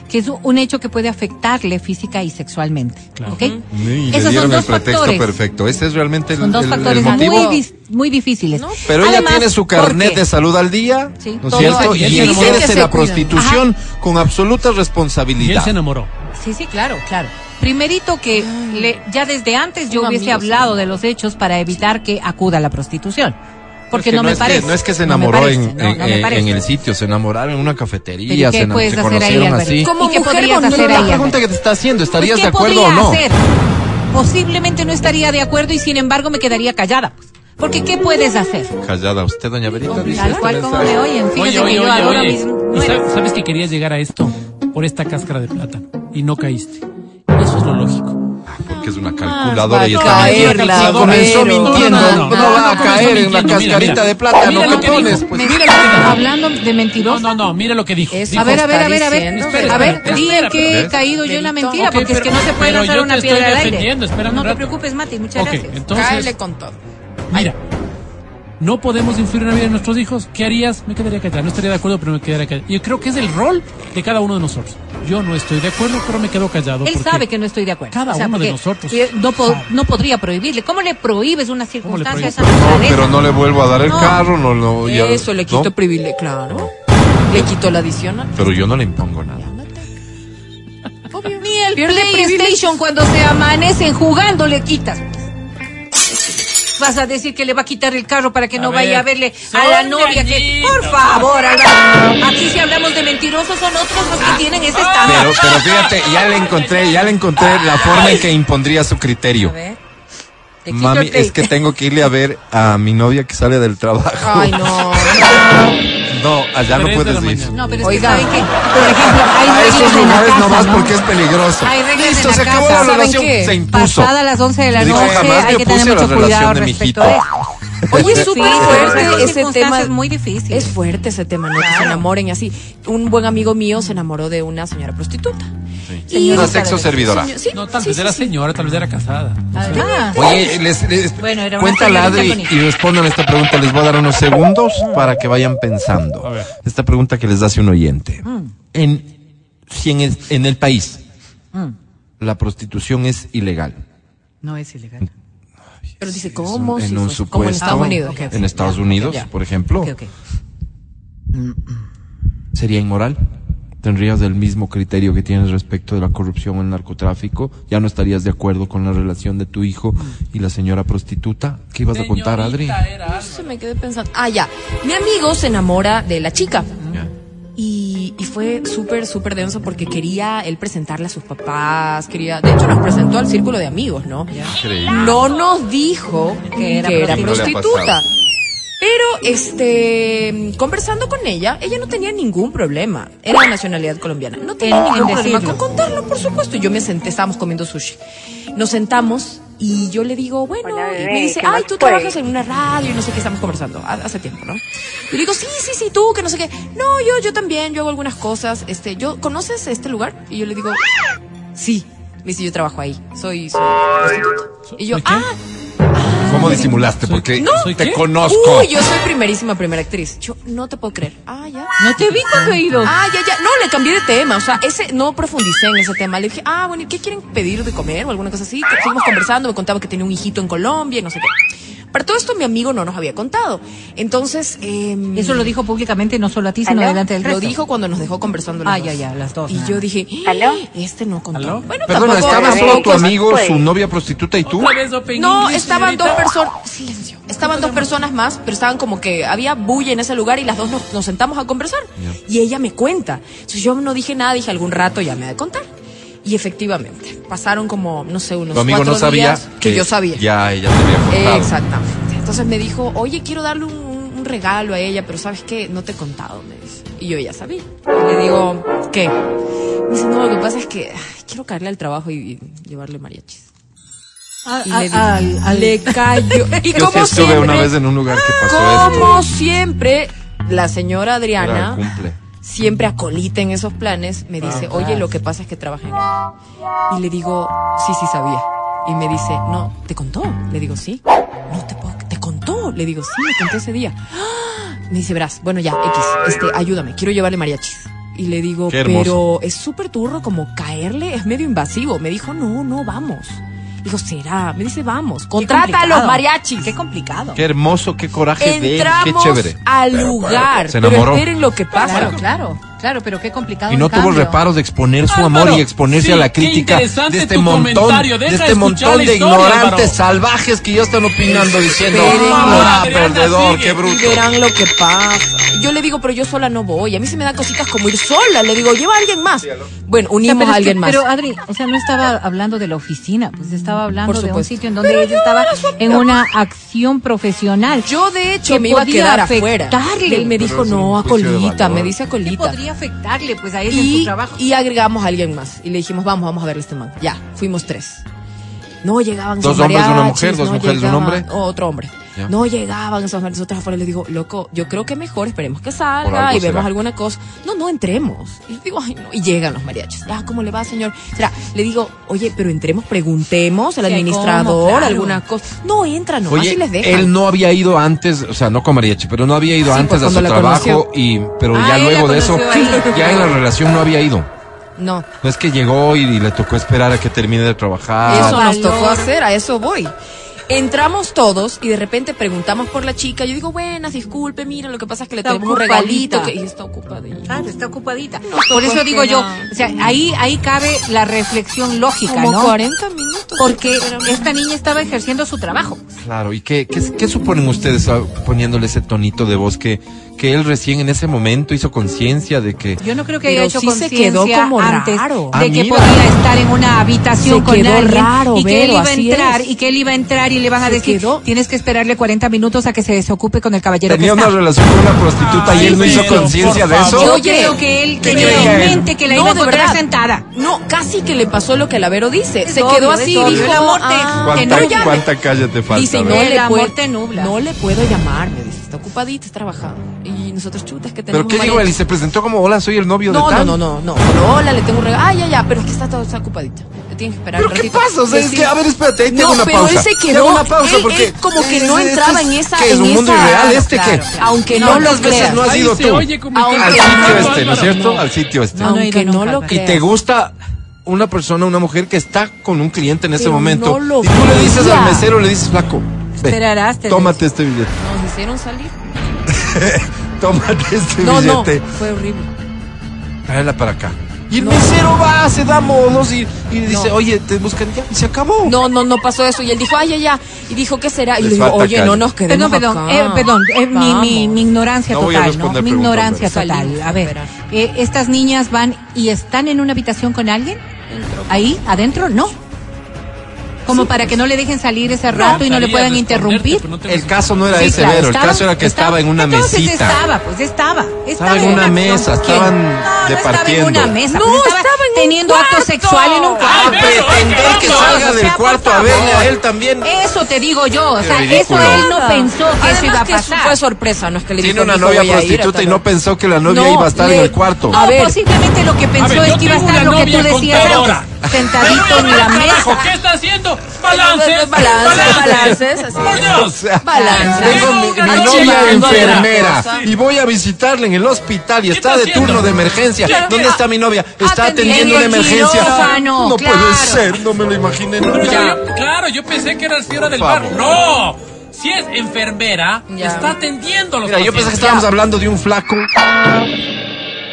que es un hecho que puede afectarle física y sexualmente, Claro. ¿ok? Y le Esos son dieron el dos pretexto factores. perfecto. Ese es realmente el, Son dos el- el factores motivo. muy, muy difíciles. Pero ella tiene su carnet de salud al día, Sí, ¿no es todo cierto? Y Y ejerce la prostitución con absoluta Y él responsabilidad. se enamoró. Sí, sí, claro, claro. Primerito que le, ya desde antes yo hubiese amigo, hablado sí. de los hechos para evitar que acuda a la prostitución. Porque Es que no, me es que- parece. no es que se enamoró parece, en, no, en- no me en- parece. en el sitio, se enamoraron en una ¿Pero cafetería, ¿y qué se, se conocieron así. Como ¿Y qué mujer podrías hacer la ahí, pregunta Alberto? que te está haciendo, ¿estarías Pues, de ¿qué acuerdo o no? hacer? Posiblemente no estaría de acuerdo y sin embargo me quedaría callada. pues. Porque ¿qué puedes hacer? Callada, usted, doña Berita, Tal cual como me oyen. Fíjese Oye, que oye, yo mismo. ¿Y no era- sabes, sabes que querías llegar a esto por esta cáscara de plátano y no caíste. Eso es lo lógico. Porque es una calculadora y va a está caer mintiendo. comenzó mintiendo, No, no, no, no, va no, a no caer en la cascarita mira. de que que. Pues lo que dijo. hablando de mentiroso. No, no, no, mira lo que dijo. A ver, a ver, a ver, a ver. A ver, di en que he caído yo en la mentira, porque es que no se puede lanzar una piedra al aire. no te preocupes, Mati, muchas gracias. entonces, Cáele con todo. mira, no podemos influir en la vida de nuestros hijos. ¿Qué harías? Me quedaría callado. No estaría de acuerdo, pero me quedaría callado. Yo creo que es el rol de cada uno de nosotros. Yo no estoy de acuerdo, pero me quedo callado. Él sabe que no estoy de acuerdo. Cada uno de nosotros eh, No, po- sabe. no podría prohibirle. ¿Cómo le prohíbes una circunstancia prohíbes? esa No, naturaleza? pero no le vuelvo a dar el No. carro, no, no. ya- Eso le quito ¿no? privilegio, claro. Le quito la adicional. Pero yo no le impongo nada. Obvio. Ni el PlayStation cuando se amanecen jugando le quitas. Vas a decir que le va a quitar el carro para que A no ver, vaya a verle a la novia que... Por favor, Álvaro. Aquí si hablamos de mentirosos son otros los que tienen ese estándar. Pero, pero fíjate, ya le encontré, ya le encontré la forma en que impondría su criterio. A ver. Mami, es que tengo que irle a ver a mi novia que sale del trabajo. Ay, no. [LAUGHS] No, allá no de puedes ir. No, pero es Oiga. que que, por ejemplo, hay A esos reglas en la lugares casa, nomás ¿no? porque es peligroso. Hay reglas Listo, en se la acabó casa. la ¿Saben relación, qué? se impuso. Pasada las 11 de la Dijo, noche, jamás hay que tener mucho cuidado de respecto eso. [LAUGHS] Oye, es Sí, súper pero fuerte ese tema. muy difícil. Es fuerte ese tema, ¿no? Que se enamoren y así. Un buen amigo mío se enamoró de una señora prostituta. Y- Una sexo servidora. Señor- sí, No, tal vez sí, era sí. señora, tal vez era casada. Además, Oye, les, les- Bueno, era Adri y respondan esta pregunta. Les voy a dar unos segundos para que vayan pensando. A ver. Esta pregunta que les hace un oyente. Mm. En, si en, el, en el país Mm. la prostitución es ilegal. no es ilegal. Pero dice, ¿cómo? en Si un fuese- como en supuesto Estados Unidos. en Estados Ya, Unidos, por ejemplo, Ok, ok. sería inmoral. ¿Tendrías el mismo criterio que tienes respecto de la corrupción o el narcotráfico? ¿Ya no estarías de acuerdo con la relación de tu hijo y la señora prostituta? ¿Qué ibas a contar, Adri? No sé, me quedé pensando. Ah, ya. Mi amigo se enamora de la chica. Y, y fue súper, súper denso porque quería él presentarle a sus papás, quería, de hecho nos presentó al círculo de amigos, ¿no? Increíble. No nos dijo Que era que era prostituta. Pero, este, conversando con ella, ella no tenía ningún problema. Era de nacionalidad colombiana. No tenía En- ningún problema decirlo. con contarlo, por supuesto. Yo me senté, estábamos comiendo sushi. Nos sentamos y yo le digo, bueno, Hola, y me dice, ¿qué ay, tú fue? trabajas en una radio y no sé qué estamos conversando ha- hace tiempo, ¿no? Y le digo, sí, sí, sí, tú, que no sé qué. No, yo, yo también, yo hago algunas cosas. Este, yo, ¿conoces este lugar? Y yo le digo, sí. Me dice, yo trabajo ahí. Soy, soy prostituta. Y yo, ah, ¿Cómo disimulaste? Soy- Porque No. ¿Soy te qué? conozco. Uy, yo soy primerísima primera actriz. Yo no te puedo creer. Ah, ya. No te vi oído. Ah, ya, ya. No, le cambié de tema. O sea, ese no profundicé en ese tema. Le dije, ah, bueno, ¿y qué quieren pedir de comer o alguna cosa así? Que Seguimos conversando, me contaba que tenía un hijito en Colombia y no sé qué. Para todo esto mi amigo no nos había contado. Entonces, em, Eso lo dijo públicamente, no solo a ti, sino ¿Aló? delante del lo resto. dijo cuando nos dejó conversando los Ah, dos. ya, ya, las dos. Y nada yo dije, ¿Aló? este no contó. ¿Aló? Bueno, Perdona, tampoco- ¿estaba solo tu tampoco- amigo, pues. su novia prostituta y tú? No, English, estaban dos personas. Silencio. Estaban dos personas más, pero estaban como que había bulla en ese lugar y las dos nos, nos sentamos a conversar. Y ella me cuenta. Entonces yo no dije nada, dije algún rato ya me ha de contar. Y efectivamente, pasaron como, no sé, unos cuatro no sabía días que, yo sabía. Ya, ella te había contado. Exactamente. Entonces me dijo, oye, quiero darle un, un regalo a ella, pero ¿sabes qué? No te he contado, me dice. Y yo ya sabía. Y le digo, ¿qué? Me dice, no, lo que pasa es que ay, quiero caerle al trabajo y, y llevarle mariachis. Ah, Y ah, le digo, le cayó. [LAUGHS] Y Yo sí como estuve siempre, una vez en un lugar que pasó como esto. siempre, la señora Era el Adriana cumple. Siempre acolita en esos planes, me dice, Ah, oye, lo que pasa es que trabaja en él. Y le digo, sí, sí sabía. Y me dice, no, ¿te contó? Le digo, sí. No te puedo, ¿te contó? Le digo, sí, me contó ese día. ¡Ah! Me dice, verás, bueno, ya, X, este, ayúdame, quiero llevarle mariachis. Y le digo, pero es súper turro como caerle, es medio invasivo. Me dijo, no, no, vamos. Dijo, será. Me dice, vamos, contrata a los mariachis. Qué complicado. Qué hermoso, qué coraje de él, qué Entramos chévere. al lugar. Se pero enamoró. esperen lo que pasa. Claro, claro, claro, pero qué complicado. Y no tuvo reparos de exponer su Álvaro, amor y exponerse sí, a la crítica de este tu montón, de este montón de historia, ignorantes Álvaro. salvajes que ya están opinando diciendo, ah, perdedor, sigue. qué Y bruto. verán lo que pasa. Yo le digo, pero yo sola no voy. A mí se me da cositas como ir sola. Le digo, lleva a alguien más. Bueno, O sea, unimos a que- alguien más. Pero Adri, o sea, no estaba hablando de la oficina, pues estaba hablando de un sitio en donde ella estaba en una acción profesional. yo, de hecho, que me iba a quedar afuera. afectarle. Él me Pero dijo, no, a colita. Me dice a ¿Qué colita. Podría afectarle pues a él en su Y, trabajo? y agregamos a alguien más. Y le dijimos, vamos, vamos a ver este man. Ya, fuimos tres. No llegaban Dos hombres, una mariachis, mujer, dos no mujeres, un llegaban- hombre. Otro hombre. Ya. No llegaban esos mariachis. Nosotros afuera les digo, loco, yo creo que mejor esperemos que salga y vemos será. alguna cosa. No, no, entremos. Y digo, ay, no. Y llegan los mariachis. Ya, ¿cómo le va, señor? Será, le digo, oye, pero entremos, preguntemos al administrador, ¿cómo? Claro. alguna cosa. No, entra, no, así les dejan. él no había ido antes, o sea, no con mariachi, pero no había ido Sí, antes pues, a su trabajo conoció. y, pero Ah, ya luego de eso, ahí. [LAUGHS] ya en la relación no había ido. No. No es que llegó y, y le tocó esperar a que termine de trabajar. Eso nos tocó hacer, a eso voy. Entramos todos y de repente preguntamos por la chica. Yo digo, buenas, disculpe, mira, lo que pasa es que le Está tenemos un regalito que y está ocupadita. Claro, está ocupadita. No, Por eso digo yo, o sea, ahí, ahí cabe la reflexión lógica, Como ¿no? 40 minutos. Porque esta niña estaba ejerciendo su trabajo. Claro, ¿y qué, qué, qué suponen ustedes ah, poniéndole ese tonito de voz que, que él recién en ese momento hizo conciencia de que... Yo no creo que haya hecho sí se conciencia quedó como antes raro. de Ah, que mira. podía estar en una habitación Se con quedó alguien raro, y que él iba a entrar es. y que él iba a entrar y le van a Se decir quedó. tienes que esperarle 40 minutos a que se desocupe con el caballero Tenía que una está. relación con una prostituta y él no hizo conciencia de eso. Yo Oye, creo que él ¿qué tenía en mente que la No, iba a de encontrar verdad. sentada. No, casi que le pasó lo que la Vero dice. Es se obvio, quedó así, dijo, El amor te- ah, ¿Cuánta, no, ya- cuánta calle te falta? Dice, no? El le, amor puedo, te nubla. no le puedo llamar, me dice, está ocupadita, está trabajando. Y nosotros chutas que tenemos ¿Pero qué digo él? Y se presentó como, hola, soy el novio No, de no, tal. no, no, no. Pero hola, le tengo un regalo. Ah, ya, ya, pero es que está todo está ocupadita. Le tienes que esperar ¿Pero un qué pasa? O sea, es que, a ver, espérate, ahí tengo No, una pero pausa. él se quedó. Tengo una pausa él- porque... él como que eh, no este entraba en esa. ¿Qué es en un mundo esa- irreal este claro, que... claro. Aunque no ¿Cuántas lo veces creas. no has ido se tú? que- Al no, sitio no, este, ¿no es cierto? no. Al sitio este. No, no Aunque no lo Álvaro. y creas. te gusta una persona, una mujer que está con un cliente en ese Pero momento. no lo y tú le dices al mesero, le dices, flaco, ve, Esperarás, te tómate este billete. Nos hicieron salir. [LAUGHS] Tómate [LAUGHS] este No, no, billete. fue horrible. Tráela para acá. Y el No. mesero va, se da modos y, y dice, No. oye, te buscan ya. Y se acabó. No, no, no pasó eso. Y él dijo, ay, ya, ya. Y dijo, ¿qué será? Y le digo, falta oye, calle. no nos quedemos Perdón, perdón, acá. eh, perdón, eh, mi, mi, mi ignorancia No total, ¿no? Mi ignorancia total. Salimos, A ver, eh, ¿estas niñas van y están en una habitación con alguien? ¿Ahí? ¿Adentro? No. Como para que no le dejen salir ese rato y no le puedan interrumpir. no El caso no era Sí, ese, claro, Vero. El caso era que estaba en una entonces mesita. estaba, pues estaba. Estaba, en en una mesa, ¿Quién? estaban no, no departiendo. estaba en una mesa. No, pues estaba teniendo acto sexual en un A cuarto. Pretender que salga del cuarto a verle a él también. Eso te digo yo, o sea, eso él no pensó que eso iba a pasar. fue sorpresa, no es que le Tiene una novia prostituta y no pensó que la novia No, iba a estar en el cuarto. No, A ver. posiblemente lo que pensó es que iba a estar lo que tú decías antes, sentadito en la mesa. ¿qué está haciendo? Balances. Balances, balances, así. Por Dios. O sea, Balance. tengo mi, novia enfermera y voy a visitarla en el hospital y ¿Qué está de haciendo? turno de emergencia. ¿Dónde está mi novia? Está atendiendo una el emergencia. quirófano, No claro. puede ser, no me lo imaginé Pero nunca. claro, yo pensé que era la señora del bar. No. Si es enfermera, Ya. está atendiendo a los Mira, yo pensé que estábamos hablando de un flaco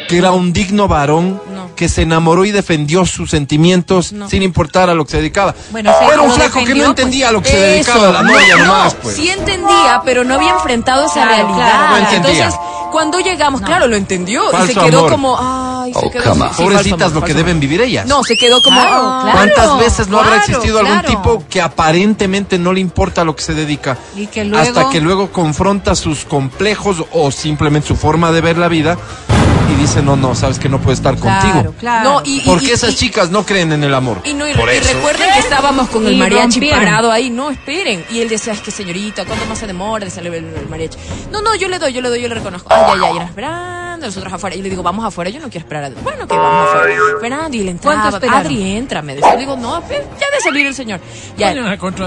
que era un digno varón. Que se enamoró y defendió sus sentimientos No. sin importar a lo que se dedicaba. Bueno, era un flaco que no entendía a lo que se dedicaba la novia no, nomás, pues. Sí entendía, pero no había enfrentado esa Claro, realidad. claro, No entendía. Entonces, cuando llegamos, claro, lo entendió. y se quedó amor. como, ay, se quedó sí, Pobrecitas falso lo que deben vivir ellas. No, se quedó como, Claro, ah, claro. ¿Cuántas veces no habrá claro, existido algún tipo que aparentemente no le importa a lo que se dedica? Y que luego- Hasta que luego confronta sus complejos o simplemente su forma de ver la vida y dice, no, no, sabes que no puedo estar Claro, contigo. Claro. No, y, y- Porque y- esas y- chicas no creen en el amor. Y, no, y, Por y eso. recuerden que estábamos con el mariachi rompieron. parado ahí. No, esperen. Y él decía, es que señorita, ¿cuánto más se demora de salir el, el mariachi? No, no, yo le doy, yo le doy, yo le reconozco. Ay, ay, ay, era esperando, nosotros afuera. Y le digo, vamos afuera, yo no quiero esperar. adentro. Bueno, que vamos afuera. Esperando, y le ¿Cuánto entraba. Adri, entra, me decía. Le digo, no, ya de salir el señor. Ya, a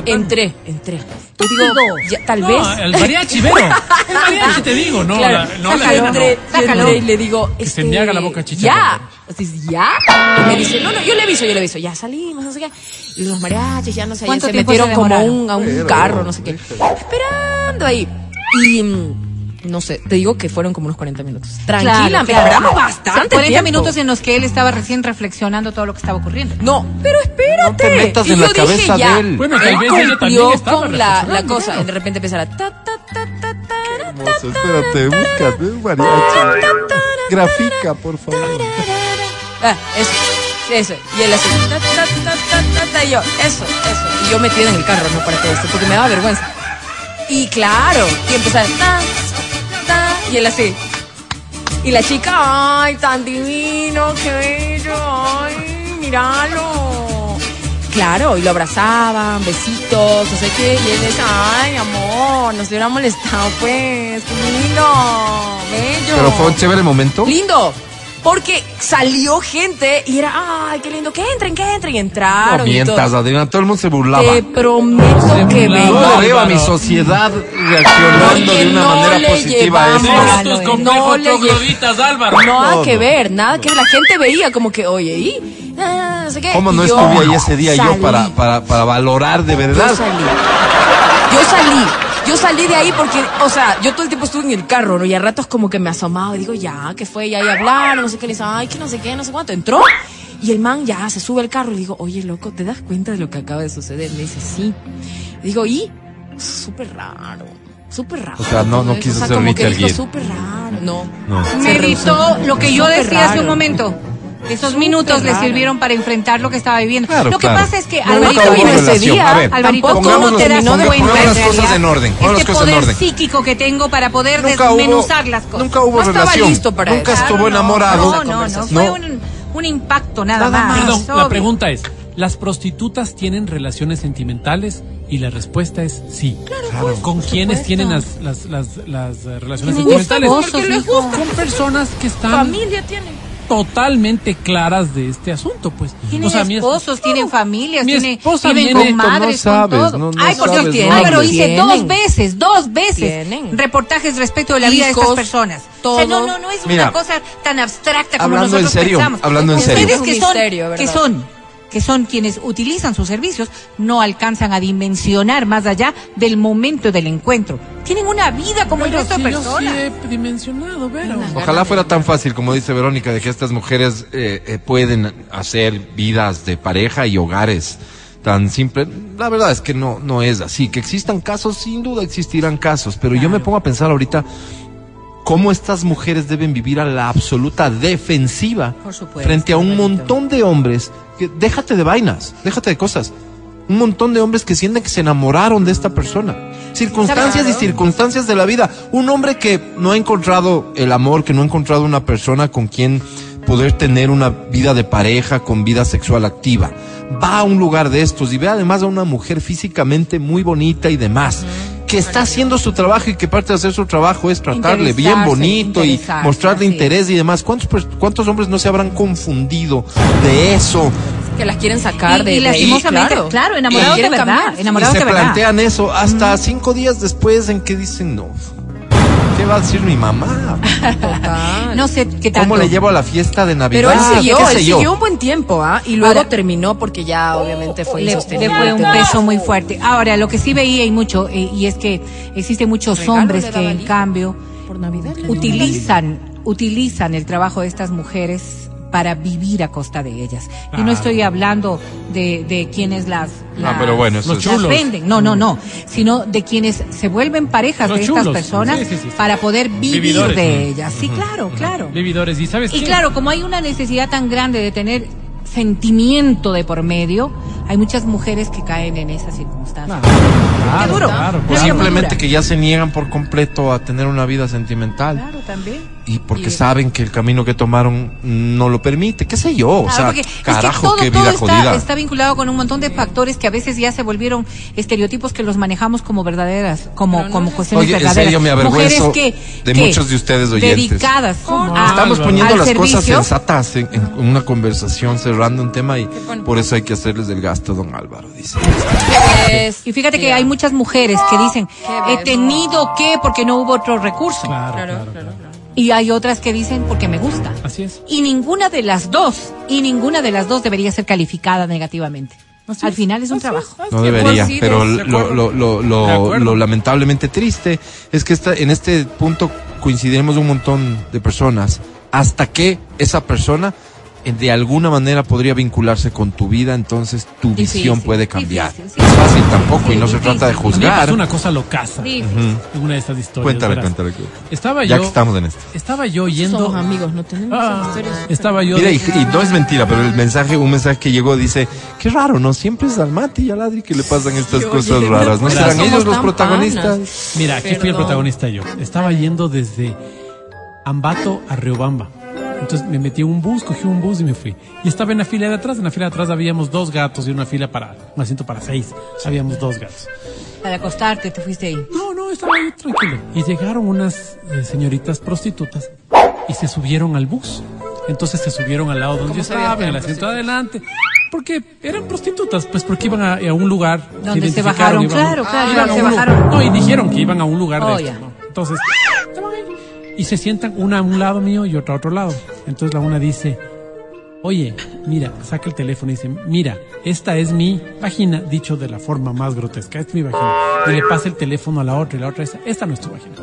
entré, entré. Yo digo, ya, tal No, vez. el mariachi, Vero. El mariachi te digo, no, Claro, la, no la yo sácalo. entré y le digo, Que se este, me haga la boca chicha, Ya, Ya. Y me dice, no, no, yo le aviso, yo le aviso, ya salimos, no sé qué. Y los mariachis ya no sé, ya ¿Cuánto se metieron se como un, a un carro, no sé qué. Esperando ahí. Y mm, no sé, te digo que fueron como unos 40 minutos. Tranquila, Claro, me claro. bastante 40 tiempo. minutos en los que él estaba recién reflexionando todo lo que estaba ocurriendo. No, pero espérate. No te metas y en yo la dije, cabeza ya. de él. Bueno, tal vez ella también estaba con la, la cosa. claro. De repente empezara ta, ta, ta, ta, ta, ta, ta, espérate, búscate un mariachi. Grafica, por favor. Ah, eso, eso. Y él así, ta, ta, ta, ta, ta, ta, y yo, eso, eso. Y yo metida en el carro, no para todo esto, porque me daba vergüenza. Y claro, y empezaba, ta, ta, y él así. Y la chica, ay, tan divino, qué bello, ay, míralo. Claro, y lo abrazaban, besitos, no sé qué, y él decía, ay, amor, nos hubiera molestado, pues, qué lindo, bello. Pero fue un chévere momento. Lindo. Porque salió gente y era, ay, qué lindo, que entren, que entren. Y No entraron. y mientas, todo. Adriana, todo el mundo se burlaba. Te prometo Se que burlaba. Yo vengo. le veo a mi sociedad reaccionando Porque de una no manera le positiva a tus no, no le trogloditas, Álvaro. Nada No, que no. ver, nada que ver. La gente veía como que, oye, y ah, no sé qué. ¿Cómo no yo estuve ahí ese día yo salí. para, para, para valorar de Yo verdad? salí. yo salí, yo salí de ahí porque, o sea, yo todo el tiempo estuve en el carro, ¿no? Y a ratos como que me asomaba y digo, ya, ¿qué fue? Y ahí hablaron, no sé qué, le dice, ay, que no sé qué, no sé cuánto. Entró y el man ya se sube al carro y le digo, oye, loco, ¿te das cuenta de lo que acaba de suceder? Me dice, sí. Y digo, ¿y? Súper raro. Súper raro. O sea, no- no quiso o sea, ser que dijo, Alguien. súper raro. No. No. Me Se evitó rehusó. lo que yo decía hace un momento. Esos minutos le sirvieron para enfrentar lo que estaba viviendo. Claro, lo que claro. pasa es que, Nunca Alvarito, hubo no ese relación. día, ver, Alvarito, tú no te das pongámoslo- cuenta en las cosas en orden, pongamos las Este cosas en poder orden. psíquico que tengo para poder Nunca hubo, desmenuzar las cosas. nunca hubo No estaba relación. listo para nunca eso. estuvo Claro, no, enamorado. No, no, no, fue un, un impacto nada, Nada más. Perdón, la pregunta es, ¿las prostitutas tienen relaciones sentimentales? Y la respuesta es sí. ¿Con quiénes tienen las, las, las, las, relaciones Tienen sentimentales? Porque les gusta. Con personas que están Familia tiene. Totalmente claras de este asunto, pues. Tienen O sea, mi es- esposos, tienen familias, Mi tienen, esposa viven viene- con madres, No sabes, con todo. no- no Ay, por Dios, tienen. Álvaro, hice Tienen. dos veces, dos veces Tienen. reportajes respecto de la vida de estas personas. O sea, no, todo. no, no es Mira, una cosa tan abstracta como hablando en nosotros serio, pensamos. hablando en Ustedes serio. que Es un son, misterio, ¿verdad? que son que son quienes utilizan sus servicios, no alcanzan a dimensionar más allá del momento del encuentro. Tienen una vida como el Pero resto si de yo sí personas. he dimensionado, Vero. Ojalá fuera tan fácil como dice Verónica, de que estas mujeres eh, eh, pueden hacer vidas de pareja y hogares tan simple. La verdad es que no, no es así. Que existan casos, sin duda existirán casos, pero yo me pongo a pensar ahorita cómo estas mujeres deben vivir a la absoluta defensiva supuesto, frente a un montón de hombres. Que, déjate de vainas, déjate de cosas. Un montón de hombres que sienten que se enamoraron de esta persona. Circunstancias y circunstancias de la vida. Un hombre que no ha encontrado el amor, que no ha encontrado una persona con quien poder tener una vida de pareja con vida sexual activa. Va a un lugar de estos y ve además a una mujer físicamente muy bonita y demás, que está haciendo su trabajo y que parte de hacer su trabajo es tratarle bien bonito y mostrarle interés y demás. ¿Cuántos, ¿Cuántos hombres no se habrán confundido de eso? Que las quieren sacar Y- de, y de ahí, lastimosamente, claro. claro, enamorados Y de verdad, enamorados y se de verdad. plantean eso hasta cinco días después en que dicen no. ¿Qué va a decir mi mamá? Total. No sé qué tanto. ¿Cómo le llevo a la fiesta de Navidad? Pero él ¿Qué siguió, él yo? siguió un buen tiempo, ¿ah? Y luego Ahora- terminó porque ya obviamente fue le, fue un peso muy fuerte. Ahora, lo que sí veía y mucho, eh, y es que existen muchos Regalo hombres que en cambio Por Navidad. utilizan, utilizan el trabajo de estas mujeres para vivir a costa de ellas. Y no estoy hablando de, de quienes las, Ah, las- pero bueno, Los las venden. No, no, no. Sino de quienes se vuelven parejas Los de estas chulos. personas Sí, sí, sí, para poder vivir Vividores. de ellas. Sí, claro, claro. Vividores, ¿y sabes Y qué? claro, como hay una necesidad tan grande de tener sentimiento de por medio, hay muchas mujeres que caen en esas circunstancias. Claro, Qué duro. claro, O Una vida muy simplemente que ya se niegan por completo a tener una vida sentimental. Claro, también. Y porque Y- saben que el camino que tomaron no lo permite. ¿Qué sé yo? O sea, porque es que carajo, todo, qué todo vida está, jodida. está vinculado con un montón de factores que a veces ya se volvieron estereotipos que los manejamos como verdaderas, como, no como es- cuestiones Oye, en serio me avergüenzo Mujeres que, de que muchos de ustedes oyentes. Dedicadas ¿Cómo? a- Estamos poniendo las cosas sensatas en, en una conversación, cerrando un tema y por eso hay que hacerles el gasto, don Álvaro, dice. Es- Y fíjate que hay muchas mujeres que dicen, he tenido que porque no hubo otro recurso. Claro, Claro, claro, claro, claro. claro. Y hay otras que dicen porque me gusta. Así es. Y ninguna de las dos, y ninguna de las dos debería ser calificada negativamente. Así Al final es un trabajo. No debería, sí, pero de lo, lo, lo, De lo, lamentablemente triste es que esta, en este punto coincidimos un montón de personas hasta que esa persona de alguna manera podría vincularse con tu vida, entonces tu Difícil, visión puede cambiar. difícil, sí. No es fácil tampoco Sí, y no se trata de juzgar. pasó una cosa locaza en una de estas historias. Cuéntale, verás. cuéntale. Estaba Ya yo, que estamos en esto. estaba yo yendo. Somos amigos, no tenemos Ah, esas historias. estaba yo. Mira, y, y no es mentira, pero el mensaje, un mensaje que llegó dice, qué raro, ¿no? Siempre es al Mati y al Adri que le pasan estas cosas raras. ¿No serán ellos los protagonistas? panas. Mira, aquí fui el Perdón. protagonista yo. Estaba yendo desde Ambato a Riobamba. Entonces me metí en un bus, cogí un bus y me fui. Y estaba en la fila de atrás. En la fila de atrás habíamos dos gatos y una fila para, un asiento para seis. Habíamos dos gatos. Para acostarte, te fuiste ahí. No, no, estaba ahí tranquilo. Y llegaron unas eh, señoritas prostitutas y se subieron al bus. Entonces se subieron al lado donde yo ¿Cómo sabías estaba, en el asiento de adelante. Porque eran prostitutas, pues porque iban a, a un lugar. Donde se identificaron, bajaron, iban a- claro, claro, iban a se bajaron. No, y dijeron que iban a un lugar de Oh, estos, ya. ¿no? Entonces, estaban ahí. Y se sientan una a un lado mío y otra a otro lado. Entonces la una dice, Oye, mira, saca el teléfono y dice, mira, esta es mi vagina, dicho de la forma más grotesca, esta es mi vagina. Y le pasa el teléfono a la otra y la otra dice, esta no es tu vagina.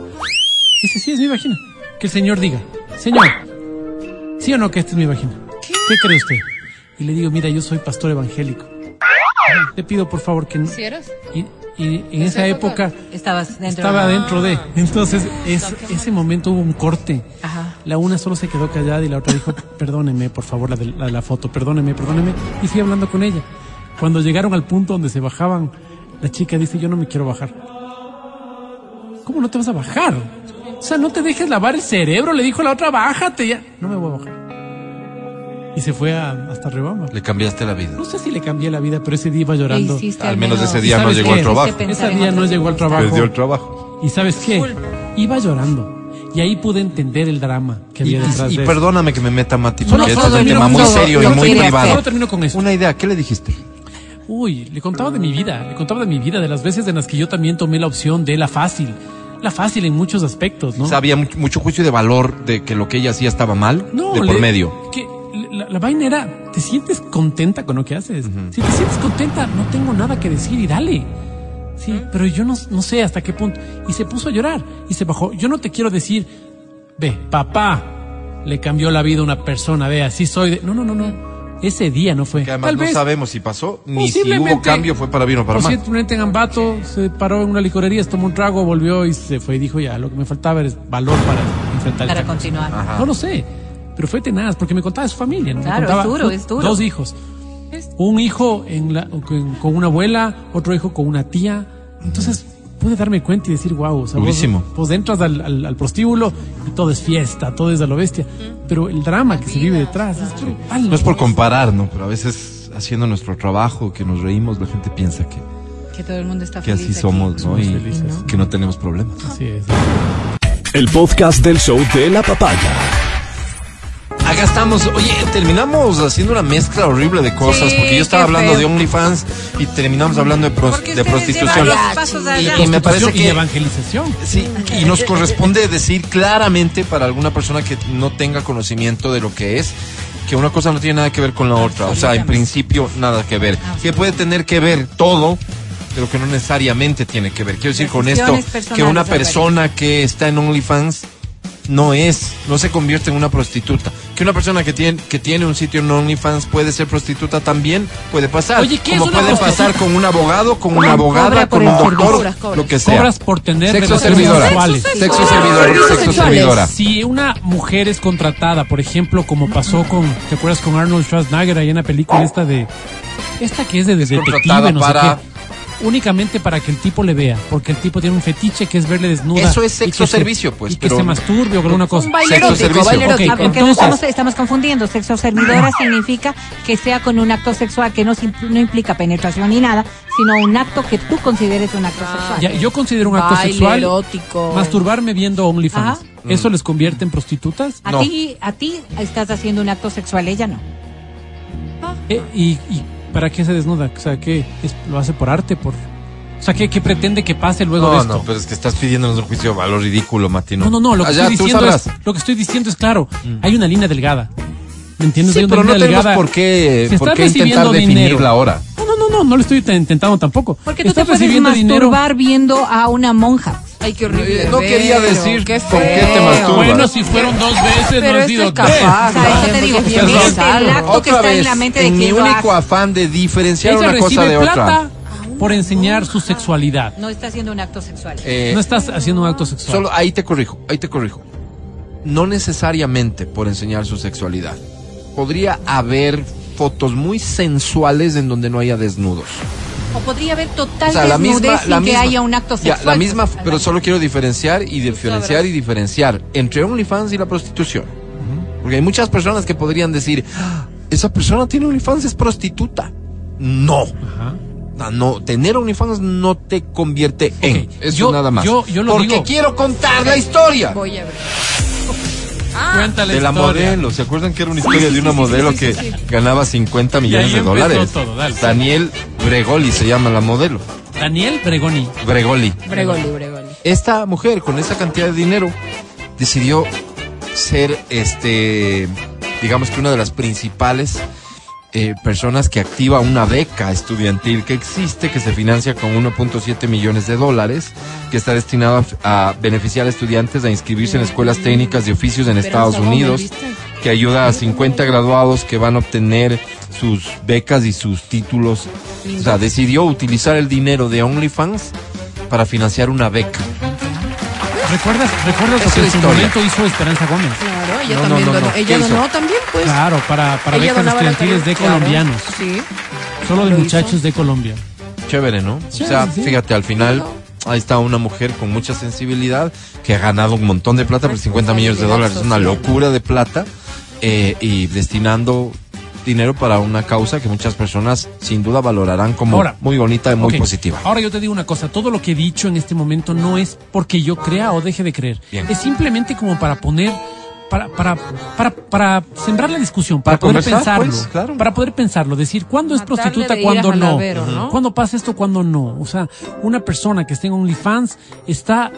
Dice, sí, es mi vagina. Que el señor diga, señor, ¿sí o no que esta es mi vagina? ¿Qué, cree usted? Y le digo, mira, yo soy pastor evangélico. Le pido por favor que... no- ¿Sí eres? Y, y en esa época Estabas dentro. estaba de... dentro de... Entonces, es, ese momento hubo un corte. Ajá. La una solo se quedó callada y la otra dijo, perdóneme, por favor, la de la, la foto, perdóneme, perdóneme. Y fui hablando con ella. Cuando llegaron al punto donde se bajaban, la chica dice, yo no me quiero bajar. ¿Cómo no te vas a bajar? O sea, no te dejes lavar el cerebro, le dijo la otra, bájate ya. No me voy a bajar. Y se fue a- hasta Rebama. Le cambiaste la vida. No sé si le cambié la vida, pero ese día iba E llorando. Al menos ese día ¿Y no llegó al trabajo. Ese día no llegó al trabajo. Perdió el trabajo. ¿Y sabes qué? Iba llorando. Y ahí pude entender el drama que Y, había detrás y- y de eso. perdóname que me meta, Mati, No, porque no, este es un tema muy serio y muy privado. Solo termino con esto. Una idea, ¿qué le dijiste? Uy, le contaba de mi vida, le contaba de mi vida, de las veces en las que yo también tomé la opción de la fácil. La fácil en muchos aspectos, ¿no? O sea, había mu- mucho juicio de valor de que lo que ella hacía estaba mal, No, de por le- medio. Que la, vaina era, ¿te sientes contenta con lo que haces? Si te sientes contenta, no tengo nada que decir y dale. Sí, pero yo no, no sé hasta qué punto. Y se puso a llorar y se bajó. Yo no te quiero decir, ve, papá, le cambió la vida a una persona, ve, así soy. De... No, no, no, no. Ese día no fue. Que además Tal no vez, sabemos si pasó, ni si hubo cambio, fue para bien o para mal. Posiblemente en Ambato se paró en una licorería, se tomó un trago, volvió y se fue y dijo, ya, lo que me faltaba es valor para enfrentar Para esta cosa". continuar. Ajá. No lo sé, pero fue tenaz porque me contaba de su familia. ¿no? Claro, contaba es duro, es duro. Dos hijos. Un hijo en la- con, con una abuela, otro hijo con una tía. Entonces pude darme cuenta y decir, wow, o sea, vos-. Vos, entras al, al- al prostíbulo y todo es fiesta, todo es a lo bestia. Pero el drama que se vive detrás es brutal. No es por comparar, ¿no? Pero a veces haciendo nuestro trabajo, que nos reímos, la gente piensa que, Que todo el mundo está que feliz. así aquí. somos, ¿no? Somos Y felices. que no tenemos problemas. Así es. El podcast del show de la papaya. Acá estamos, oye, terminamos haciendo una mezcla horrible de cosas, Sí, porque yo estaba hablando feo. de OnlyFans y terminamos hablando de, pros- de prostitución. llevan los pasos Y, y me parece Prostitución y que evangelización. Sí, y nos corresponde decir claramente para alguna persona que no tenga conocimiento de lo que es, que una cosa no tiene nada que ver con la otra. O sea, en principio nada que ver. Que puede tener que ver todo, pero que no necesariamente tiene que ver. Quiero decir con esto que una persona que está en OnlyFans no es, no se convierte en una prostituta. Que una persona que tiene, que tiene un sitio en OnlyFans puede ser prostituta también, puede pasar. Oye, ¿qué es Como una puede prostituta? pasar con un abogado, con una abogada, con un doctor, servicio. Cobras, cobras. lo que sea. Cobras por tener Sexo servidora. sexuales. Sexo servidora. Sexo sexuales. servidora. Si una mujer es contratada, por ejemplo, como pasó con, ¿te acuerdas con Arnold Schwarzenegger ahí en la película esta de, esta que es de detective, no sé para- qué, únicamente para que el tipo le vea, porque el tipo tiene un fetiche que es verle desnuda. Eso es que sexo se- servicio, pues, Y que pero- se masturbe o alguna cosa. Un Sexo servicio. baile Ok, erótico. Porque Entonces- no estamos, estamos confundiendo. Sexo servidora significa que sea con un acto sexual que no, no implica penetración ni nada, sino un acto que tú consideres un acto sexual. Ya, yo considero un acto Baile sexual erótico. masturbarme viendo OnlyFans. Ajá. ¿Eso les convierte en prostitutas? A No. ti, a ti estás haciendo un acto sexual, ella no. Eh, y, y para qué se desnuda? O sea, ¿qué es- lo hace por arte? por O sea, ¿qué, qué pretende que pase luego de No, esto? no, pero es que estás pidiéndonos un juicio de valor ridículo, Matino. No, no, no, lo que, Allá, estoy tú diciendo es, lo que estoy diciendo es claro, hay una línea delgada. ¿Me entiendes? Sí, hay una pero no tenemos delgada. por qué, por estás qué intentar recibiendo dinero- definirla ahora. No, no, no, no, no lo estoy te- intentando tampoco. Porque tú te estás puedes recibiendo dinero. masturbar viendo a una monja. Ay, qué horrible. Eh, no quería decir qué con qué te masturbas. Bueno, si fueron dos veces, Pero no es tres. capaz. O sea, eso te digo, bien el acto que Otra está en vez, la mente de en mi único hace. afán de diferenciar Ella una cosa de plata otra. por enseñar su sexualidad. No está haciendo un acto sexual. Eh, No estás haciendo un acto sexual. Solo ahí te corrijo, ahí te corrijo. No necesariamente por enseñar su sexualidad. Podría haber fotos muy sensuales en donde no haya desnudos. O podría haber total O sea, la desnudez misma, sin la que haya un acto Ya, sexual. la misma, pues, pero solo quiero diferenciar y diferenciar y diferenciar entre OnlyFans y la prostitución. Porque hay muchas personas que podrían decir, "Ah, esa persona tiene OnlyFans, es prostituta. No. Ajá. No, no, tener OnlyFans no te convierte en. Ok, Eso yo- nada más. yo- yo lo Porque digo. quiero contar la historia. Voy a ver. Cuéntale de la historia. modelo. ¿Se acuerdan que era una historia de una modelo que ganaba 50 millones de dólares? todo, dale. Daniel Bregoli se llama la modelo. Daniel Bregoni. Bregoli. Bregoli, Bregoli. Esta mujer con esa cantidad de dinero decidió ser este digamos que una de las principales eh, personas que activa una beca estudiantil que existe, que se financia con 1.7 millones de dólares, que está destinado a, a beneficiar a estudiantes a inscribirse en escuelas técnicas y oficios en Estados Unidos, que ayuda a 50 graduados que van a obtener sus becas y sus títulos. O sea, decidió utilizar el dinero de OnlyFans para financiar una beca. ¿Recuerdas, recuerdas lo que en su momento hizo Esperanza Gómez? Claro, ella No, también no, donó. no. ¿Qué Ella hizo? donó también, pues. Claro, para, para becas estudiantiles de claro. colombianos. Sí. Solo de muchachos hizo. de Colombia. Chévere, ¿no? Sí, o sea, sí, fíjate, al final ahí está una mujer con mucha sensibilidad que ha ganado un montón de plata, por 50 millones de dólares, es una locura de plata, eh, y destinando dinero para una causa que muchas personas sin duda valorarán como Ahora, muy bonita y muy positiva. Ahora yo te digo una cosa, todo lo que he dicho en este momento no es porque yo crea o deje de creer. Bien. Es simplemente como para poner, para, para, para, para sembrar la discusión, para, Para poder pensarlo. pues, claro. Para poder pensarlo, decir cuándo es Matarle prostituta, cuándo no. Cuándo pasa esto, cuándo no. O sea, una persona que esté en OnlyFans está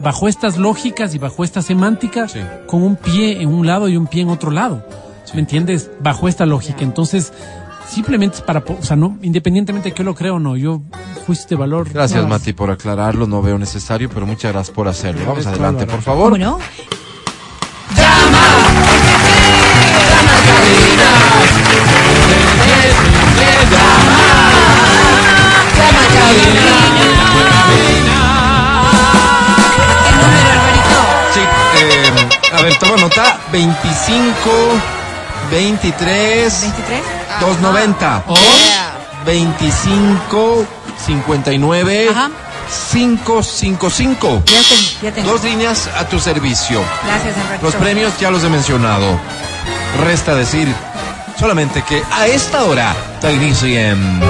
bajo estas lógicas y bajo esta semántica Sí. con un pie en un lado y un pie en otro lado. ¿Me entiendes? Bajo esta lógica. Entonces, simplemente es para, o sea, no, independientemente de que yo lo creo o no, yo juicio de valor. Gracias. Mati, por aclararlo, no veo necesario, pero muchas gracias por hacerlo. Vamos adelante, por favor. ¿Cómo no? ¿Qué número, Alvarito? Sí, eh, a ver, toma nota, 25, 23, ¿23? 290. O 25 59 Ajá. 555. Ya tengo, ya tengo. Dos líneas a tu servicio. Gracias, Alvarito. Los premios ya los he mencionado. Resta decir solamente que a esta hora te inicien.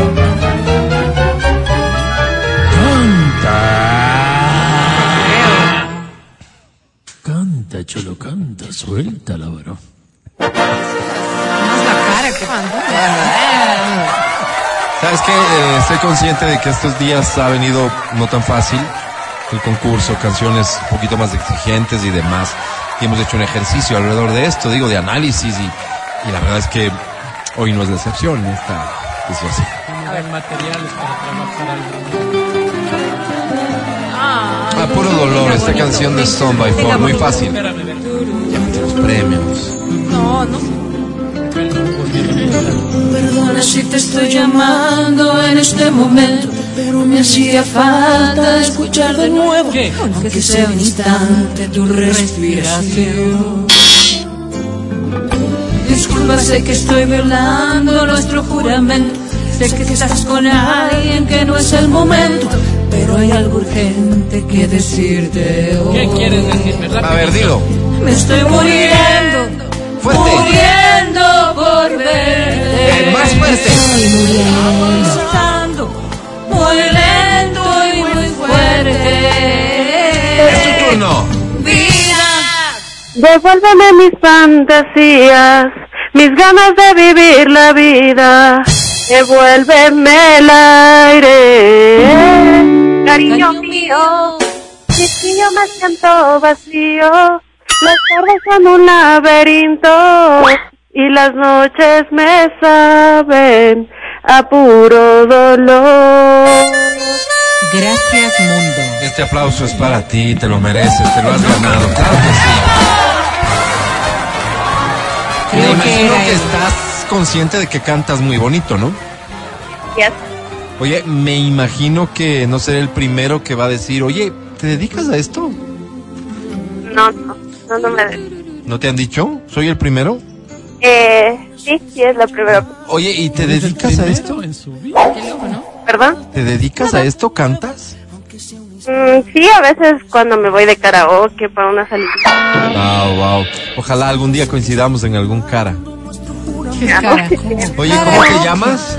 Canta, cholo, canta, suéltala, varón. Más la cara Sabes que estoy consciente de que estos días ha venido no tan fácil el concurso, canciones un poquito más exigentes y demás. Y hemos hecho un ejercicio alrededor de esto, digo, de análisis y, y la verdad es que hoy no es la excepción esta situación. Ver, materiales para trabajar algo. Ah, puro dolor, esta canción de Stone by Four, muy fácil. Ver. Los premios. No, no. Perdona si te estoy llamando en este momento, pero me hacía falta escuchar de nuevo, ¿Qué? aunque sea un instante tu respiración. Disculpa, sé que estoy violando nuestro juramento, sé que estás con alguien que no es el momento, pero hay algo urgente que decirte hoy. ¿Qué quieres decir, verdad? A ver, dilo. Me estoy muriendo, Fuerte. muriendo por verte. Eh, más fuerte. Avanzando, muy lento y muy fuerte. Es tu turno. Vida. Devuélveme mis fantasías, mis ganas de vivir la vida. Devuélveme el aire. Cariño mío, mi niño me siento vacío. Las tardes son un laberinto y las noches me saben a puro dolor. Gracias, mundo. Este aplauso es para ti, te lo mereces, te lo has ganado. Claro que sí. Me Creo que imagino que estás consciente de que cantas muy bonito, ¿no? Yes. Oye, me imagino que no seré el primero que va a decir, oye, ¿te dedicas a esto? No, no, no, no me. ¿No te han dicho? ¿Soy el primero? Eh, sí, sí es la primera. Oye, ¿y te ¿Es el dedicas a esto? En su vida. Qué loco, ¿no? ¿Perdón? ¿Te dedicas a esto? ¿Cantas? Mm, sí, a veces cuando me voy de karaoke para una salida. Wow, wow. Ojalá algún día coincidamos en algún cara. Qué cara. Oye, ¿cómo te llamas?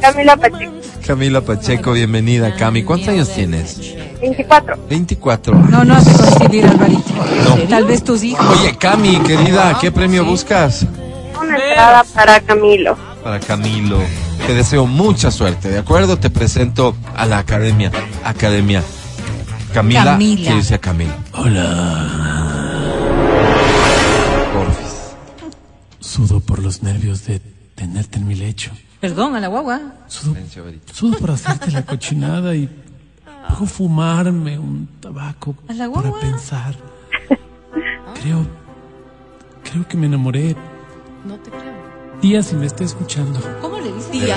Camila Pacheco, Camila Pacheco, bienvenida, Cami. ¿Cuántos años tienes? 24. 24. No, no hace coincidir, Alvarito. No. Tal vez tus hijos. Oye, Cami, querida, ¿qué premio buscas? Una entrada para Camilo. Para Camilo. Te deseo mucha suerte, ¿de acuerdo? Te presento a la academia. Academia. Camila. Camila. Decir a Camilo. Hola. Porfis. Sudo por los nervios de tenerte en mi lecho. Perdón, a la guagua. Sudo, sudo por hacerte la cochinada y luego fumarme un tabaco A la para pensar. Creo, creo que me enamoré. No te creo. Tía, si me está escuchando. ¿Cómo le dices? Tía.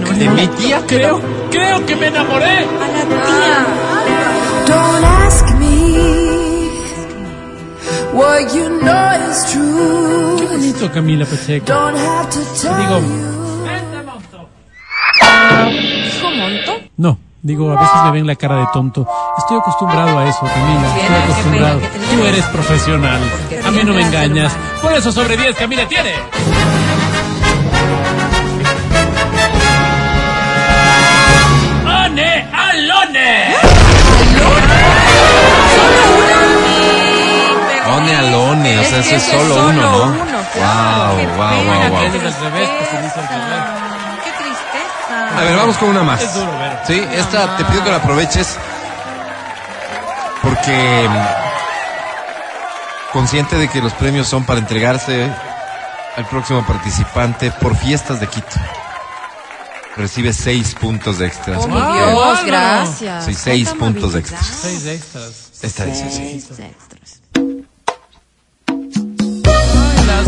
no ¿De mi tía? Creo, creo que me enamoré. A la tía. Don't ask me what you know is Qué true. bonito, Camila Pacheco. Don't have to tell Digo, you. ¿Dijo monto? no, digo, a veces me ven la cara de tonto. Estoy acostumbrado a eso, Camila. Estoy qué acostumbrado. Tú eres profesional. A mí no me engañas. Por eso sobre 10 Camila tiene. ¡One alone! One alone, o sea, Es eso es ese es solo solo uno, ¿no? uno, claro, Wow, wow, wow, wow. Qué tristeza. A ver, vamos con una más. Es duro, Vero. Sí, esta te pido que la aproveches porque consciente de que los premios son para entregarse al próximo participante por fiestas de Quito. Recibe seis puntos extras. Oh, Dios, gracias. Sí, seis puntos extras. Seis extras. Esta dice sí. Seis extras. Ay, las.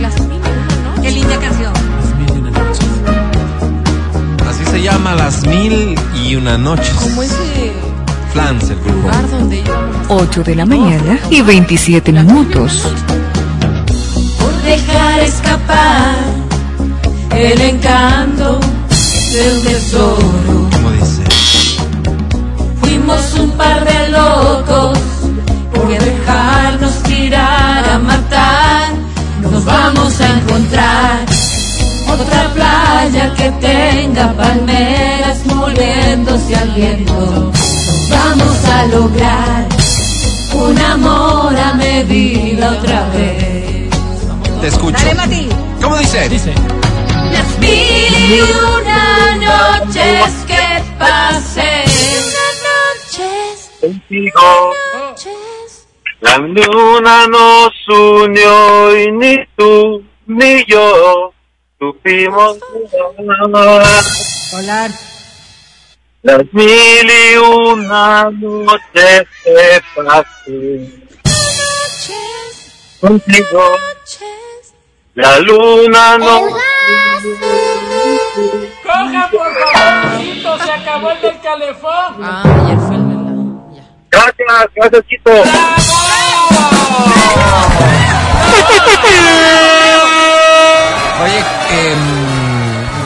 Las mil y una Qué noches. linda canción. Las mil y una noches. Así se llama Las Mil y Una Noches. Como ese Flans, el grupo. lugar donde íbamos. 8 de la mañana y 27 minutos. Por dejar escapar el encanto del tesoro. ¿Cómo dice? Fuimos un par de locos por dejarnos tirar a matar. Nos vamos a encontrar otra playa que tenga palmeras moviéndose al viento. Vamos a lograr un amor a medida otra vez. Te escucho. Dale, Mati. ¿Cómo dice? Dice. Las mil y una noches que pasé. Noches, contigo. noches. La luna nos unió y ni tú ni yo supimos volar. Las mil y una noches que pasé contigo. La luna nos ¡Coja, por favor! ¡Se acabó el del calefón! Ah, ayer fue el de la. Ya. Gracias, gracias, Chito. Oye, em,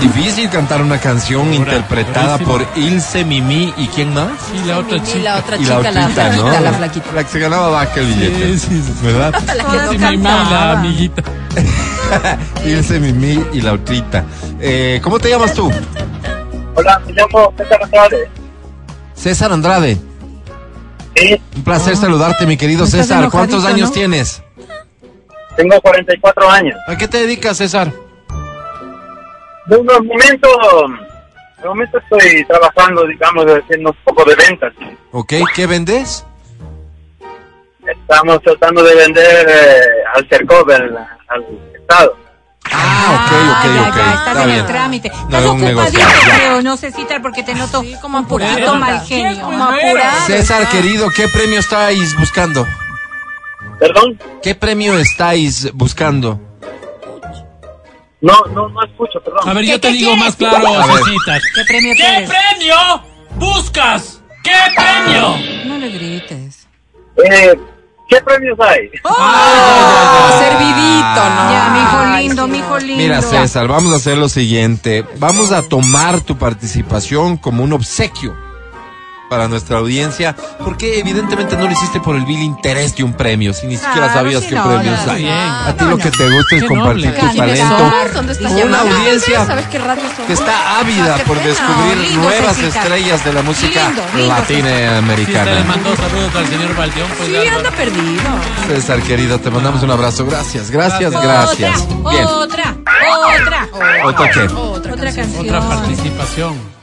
difícil cantar una canción interpretada por Ilse, Mimi y quién más? Y la otra Y chica. la otra y chica, la, otrita, flaquita, ¿no? la flaquita. La que se ganaba vaca el billete. Sí, sí, sí. ¿Verdad? [LAUGHS] Todas Sí, mi mamá, la cantaban. amiguita. [LAUGHS] Ilse, Mimi y la otrita. Eh, ¿Cómo te llamas tú? Hola, me llamo César Andrade. César Andrade. Sí, Un placer saludarte, mi querido César. ¿Cuántos años ¿no? tienes? tengo 44 años. ¿A qué te dedicas, César? De un momento, de momento estoy trabajando, digamos, haciendo un poco de ventas. ¿Ok? ¿Qué vendes? Estamos tratando de vender eh, al CERCOV, al, al Estado. Ah, ok, ok, ya, ok. ya, estás Está en bien. el trámite. No, Estás es un negocio, ocupadito, creo, no sé citar porque te noto Sí, como un poquito apurado. mal ¿Quién, genio. Como apurado. César, está. querido, ¿qué premio estáis buscando? ¿Perdón? ¿Qué premio estáis buscando? No, no, no escucho, perdón. A ver, yo ¿Qué- te qué digo más claro. Cecitas. ¿Qué premio ¿Qué quieres? premio buscas? ¿Qué premio? No le grites. Eh, ¿Qué premios hay? Ah, servidito, ¿no? Ya, mi hijo Ay, lindo, sí, mi no. hijo lindo. Mira, César, vamos a hacer lo siguiente. Vamos a tomar tu participación como un obsequio para nuestra audiencia, porque evidentemente no lo hiciste por el vil interés de un premio, si ni siquiera Claro, sabías sí, qué no, premios no, hay. bien. A ti no, lo no. que te gusta es compartir noble. tu ¿Quiénes talento. ¿Somos? ¿Dónde estás con una audiencia que está ávida por descubrir Lindo, nuevas estrellas de la música Lindo, lindo, le latinoamericana. mandó saludos al señor Valdeón. Pues, Sí, anda perdido. César, querido, te mandamos un abrazo. Gracias, gracias, Gracias. gracias. Otra, Bien, otra, otra. ¿otra qué? Otra, Otra canción. Otra participación.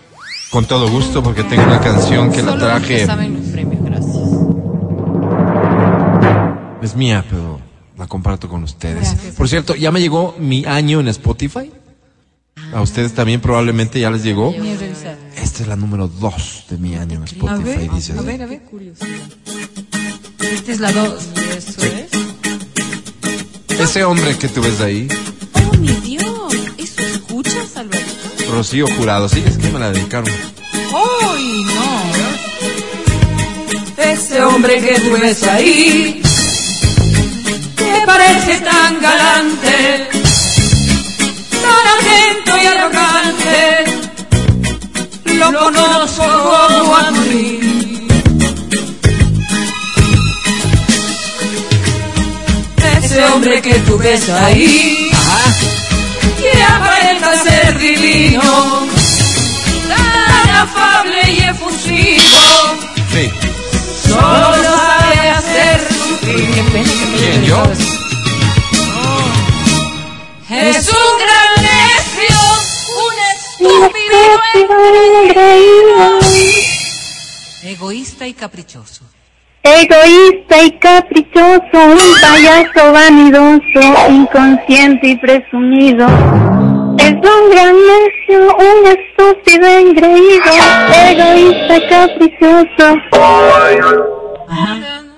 Con todo gusto, porque tengo una canción que la Solo traje. saben los premios, gracias. Es mía, pero la comparto con ustedes. Gracias. Por cierto, ya me llegó mi año en Spotify. A ustedes también probablemente ya les llegó. Esta es la número dos de mi año en A Spotify, ver, dice. a ver, a ver. Esta es la dos. Eso es. Ese hombre que tú ves ahí, Oh, mi Dios. Rocío Jurado, sí, es que me la dedicaron. ¡Uy, no! Ese hombre que tú ves ahí, que parece tan galante, tan atento y arrogante, lo conozco como a mí. Ese hombre que tú ves ahí, divino, tan afable y efusivo. Sí. Solo sabe hacer sufrir. Qué pena que no ¿Quién, yo? Es un gran necio, un estúpido engreído, Egoísta y caprichoso. egoísta y caprichoso, un payaso vanidoso, inconsciente y presumido. Es un gran necio, un estúpido engreído, egoísta y caprichoso.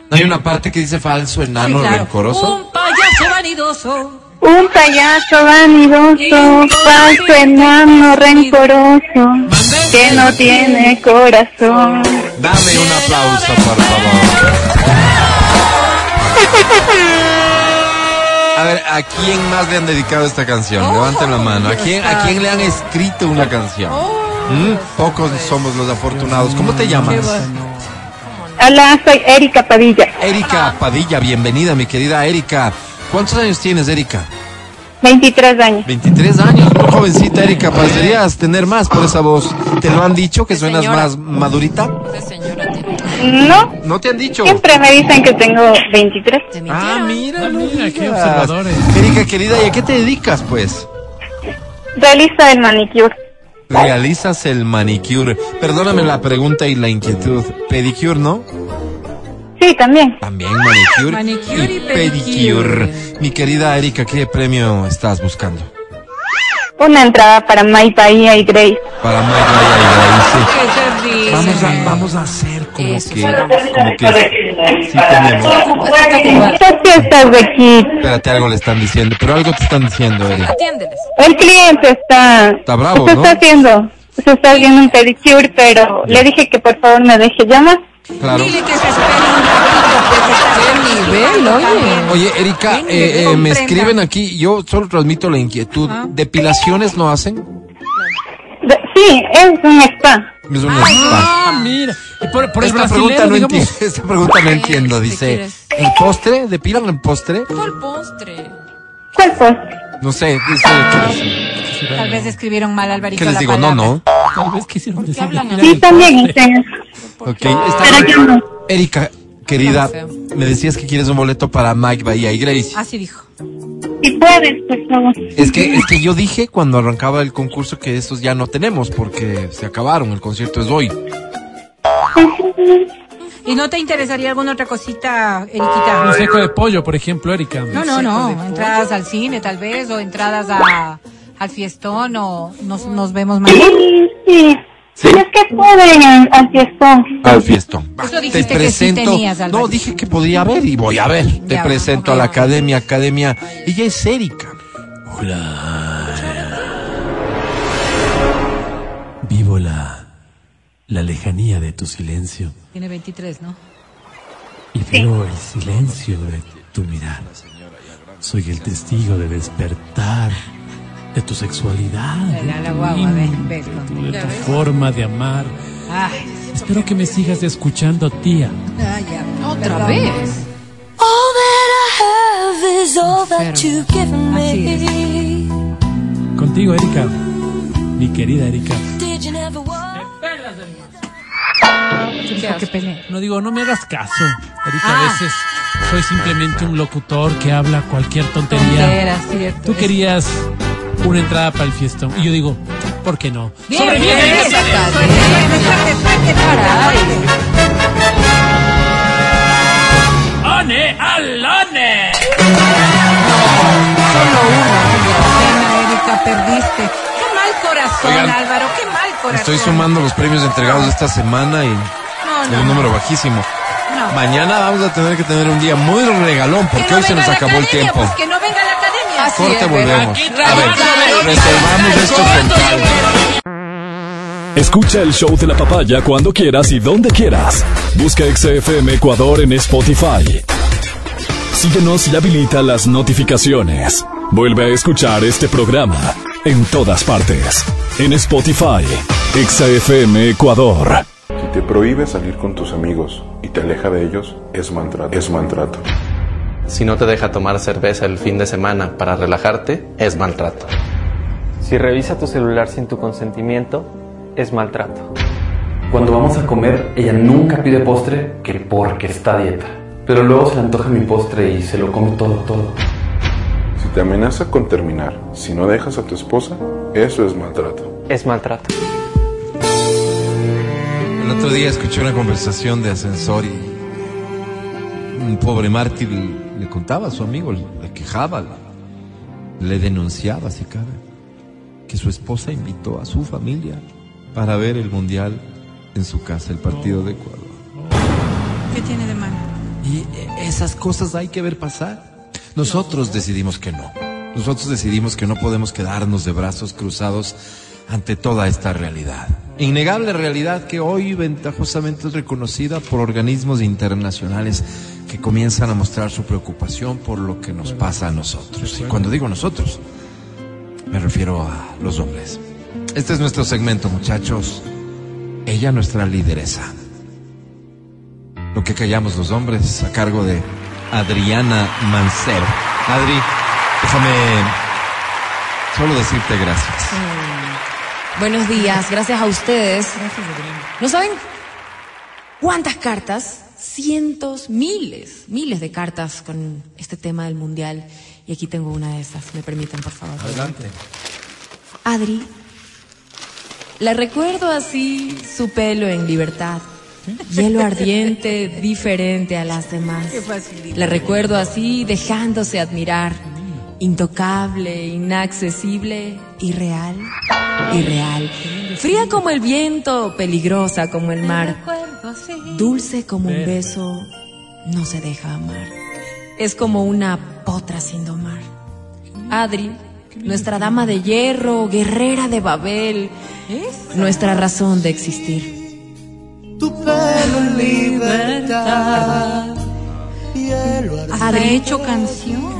¿No hay una parte que dice falso, enano, Claro, rencoroso? Un payaso vanidoso. Un payaso vanidoso, falso enano rencoroso, que no tiene corazón. Dame un aplauso, por favor. [LAUGHS] A ver, ¿a quién más le han dedicado esta canción? Levanten la mano. ¿A quién, ¿A quién le han escrito una canción? ¿Mm? Pocos somos los afortunados. ¿Cómo te llamas? Hola, soy Erika Padilla, Erika Padilla, bienvenida, mi querida Erika. ¿Cuántos años tienes, Erika? 23 años. 23 años, muy jovencita, Erika. Parecerías tener más por esa voz. ¿Te lo han dicho que suenas señora. más madurita? Tiene. No, ¿No te han dicho? siempre me dicen que tengo 23. Te Ah, mira, Ah, no mira, qué observadores. Erika, querida, ¿y a qué te dedicas, pues? Realista del manicure. Realizas el manicure. Perdóname la pregunta y la inquietud. Pedicure, ¿no? Sí, también. También manicure, Manicure y pedicure. Mi querida Erika, ¿qué premio estás buscando? Una entrada para May Bahía y Grace. Para Mike Ryan y. Qué terrible. Vamos a, vamos a hacer como Eso, que, sí. como que sí tenemos. Estas fiestas de aquí, Espérate, algo le están diciendo, pero algo te están diciendo, Erika. Atiéndeles. el cliente está... Está bravo, se ¿no? está haciendo, se está haciendo un pedicure, pero le dije que por favor me deje llamar. Claro. Dile que se espere un ratito, pues está Qué nivel, oye. Oye, Erika, eh, eh, me escriben aquí, yo solo transmito la inquietud. Ah. ¿Depilaciones no hacen? De- sí, es un spa. Es una Ay, spa. Ah, mira. Por, por Esta pregunta no digamos, entiendo. [LAUGHS] Esta pregunta no entiendo. ¿qué Dice? ¿el postre? ¿Depilan el postre? ¿Cuál postre? ¿Cuál pues? No sé, dice. Tal vez escribieron mal Alvarito ¿Qué les la digo? No, palabra. no. Tal vez quisieron decir Sí, también eso. Ok, está Pero bien. yo no. Erika, querida, me decías que quieres un boleto para Mike Bahía y Grace. Así dijo. Si puedes, por favor. Es que, es que yo dije cuando arrancaba el concurso que estos ya no tenemos porque se acabaron, el concierto es hoy. ¿Y no te interesaría alguna otra cosita, Un Eriquita? seco de pollo, por ejemplo, Erika. No, no, no. Entradas al cine, tal vez, o entradas a, al fiestón, o nos, nos vemos mañana. Sí, sí. ¿Sí? Es que pueden al, al fiestón. Al fiestón. Va, Eso dijiste que sí tenías, Alvarito. No, dije que podría haber y voy a ver. Te presento a la academia, academia. Ella es Erika. Vivo la, la lejanía de tu silencio Tiene 23, ¿no? y veo el silencio de tu mirar. Soy el testigo de despertar de tu sexualidad, de tu guagua, ven, ímpetu, ven con- de tu forma de amar. Ay, Espero que me sigas escuchando, tía. ay, ya. Otra vez. All that I have is all that you've given Así me. Contigo, Erika. Mi querida Erika. You pene. No digo, no me hagas caso. Erika, a Ah. veces soy simplemente un locutor que habla cualquier tontería. Tonteras, cierto. Tú querías una entrada para el fiestón. Y yo digo, ¿por qué no? Bien, Sobre bien. Solo una, Erika, perdiste. Qué mal corazón, Oigan, Álvaro, qué mal corazón. Estoy sumando los premios entregados esta semana y no, no, de un número bajísimo. No. Mañana vamos a tener que tener un día muy regalón porque hoy se nos acabó el tiempo. Pues que no venga la Así Corte, es, volvemos. Aquí A ver, trabaja, resolvamos esto con calma. Escucha el show de la papaya cuando quieras y donde quieras. Busca XFM Ecuador en Spotify. Síguenos y habilita las notificaciones. Vuelve a escuchar este programa en todas partes. En Spotify, XFM Ecuador. Si te prohíbe salir con tus amigos y te aleja de ellos, es maltrato. Es maltrato. Si no te deja tomar cerveza el fin de semana para relajarte, es maltrato. Si revisa tu celular sin tu consentimiento, es maltrato. Cuando vamos a comer, ella nunca pide postre que porque está a dieta. Pero luego se le antoja mi postre y se lo come todo, todo. Si te amenaza con terminar, si no dejas a tu esposa, eso es maltrato. Es maltrato. El otro día escuché una conversación de ascensor y un pobre mártir le contaba a su amigo, le quejaba, le denunciaba si cabe, que su esposa invitó a su familia para ver el mundial en su casa, el partido de Ecuador. ¿Qué tiene de malo? Y esas cosas hay que ver pasar. Nosotros decidimos que no. Nosotros decidimos que no podemos quedarnos de brazos cruzados ante toda esta realidad. Innegable realidad que hoy ventajosamente es reconocida por organismos internacionales que comienzan a mostrar su preocupación por lo que nos pasa a nosotros. Y cuando digo nosotros, me refiero a los hombres. Este es nuestro segmento, muchachos. Ella nuestra lideresa. Lo que callamos los hombres a cargo de Adriana Mancero. Adri, déjame solo decirte gracias. Buenos días, gracias a ustedes. ¿No saben cuántas cartas? Cientos, miles, miles de cartas con este tema del mundial. Y aquí tengo una de esas, me permiten, por favor. Adelante. Adri, la recuerdo así, su pelo en libertad. Hielo ardiente, diferente a las demás. La recuerdo así, dejándose admirar. Intocable, inaccesible, irreal, irreal. Fría como el viento, peligrosa como el mar. Dulce como un beso, no se deja amar. Es como una potra sin domar. Adri, nuestra dama de hierro, guerrera de Babel, nuestra razón de existir. Tu pelo en libertad. Adri. he hecho canción.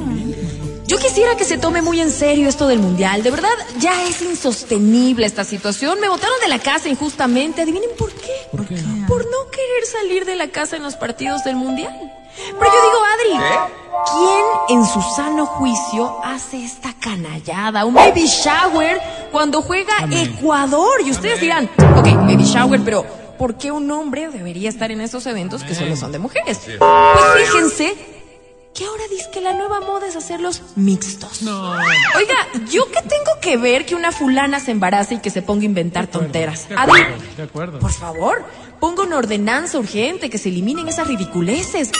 Yo quisiera que se tome muy en serio esto del mundial. De verdad, ya es insostenible esta situación. Me botaron de la casa injustamente. Adivinen por qué. ¿Por qué? Por no querer salir de la casa en los partidos del mundial. Pero yo digo, Adri, ¿quién en su sano juicio hace esta canallada? Un baby shower cuando juega Ecuador. Y ustedes dirán, ok, baby shower, pero ¿por qué un hombre debería estar en esos eventos que solo son de mujeres? Pues fíjense que ahora dice que la nueva moda es hacerlos mixtos. No. Oiga, ¿yo qué tengo que ver que una fulana se embarace y que se ponga a inventar tonteras? De Adri, acuerdo, de acuerdo. por favor, ponga una ordenanza urgente que se eliminen esas ridiculeces.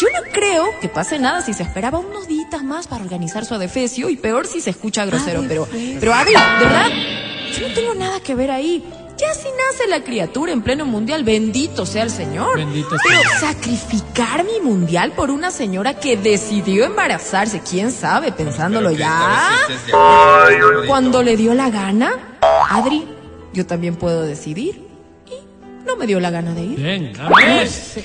Yo no creo que pase nada si se esperaba unos días más para organizar su adefesio y peor si se escucha grosero, pero, pero Adri, de verdad, yo no tengo nada que ver ahí. Ya si nace la criatura en pleno mundial, bendito sea el Señor. Bendito Pero sea. sacrificar mi mundial por una señora que decidió embarazarse, quién sabe, pensándolo ya. Cuando le dio la gana, Adri, yo también puedo decidir. No me dio la gana de ir. Bien.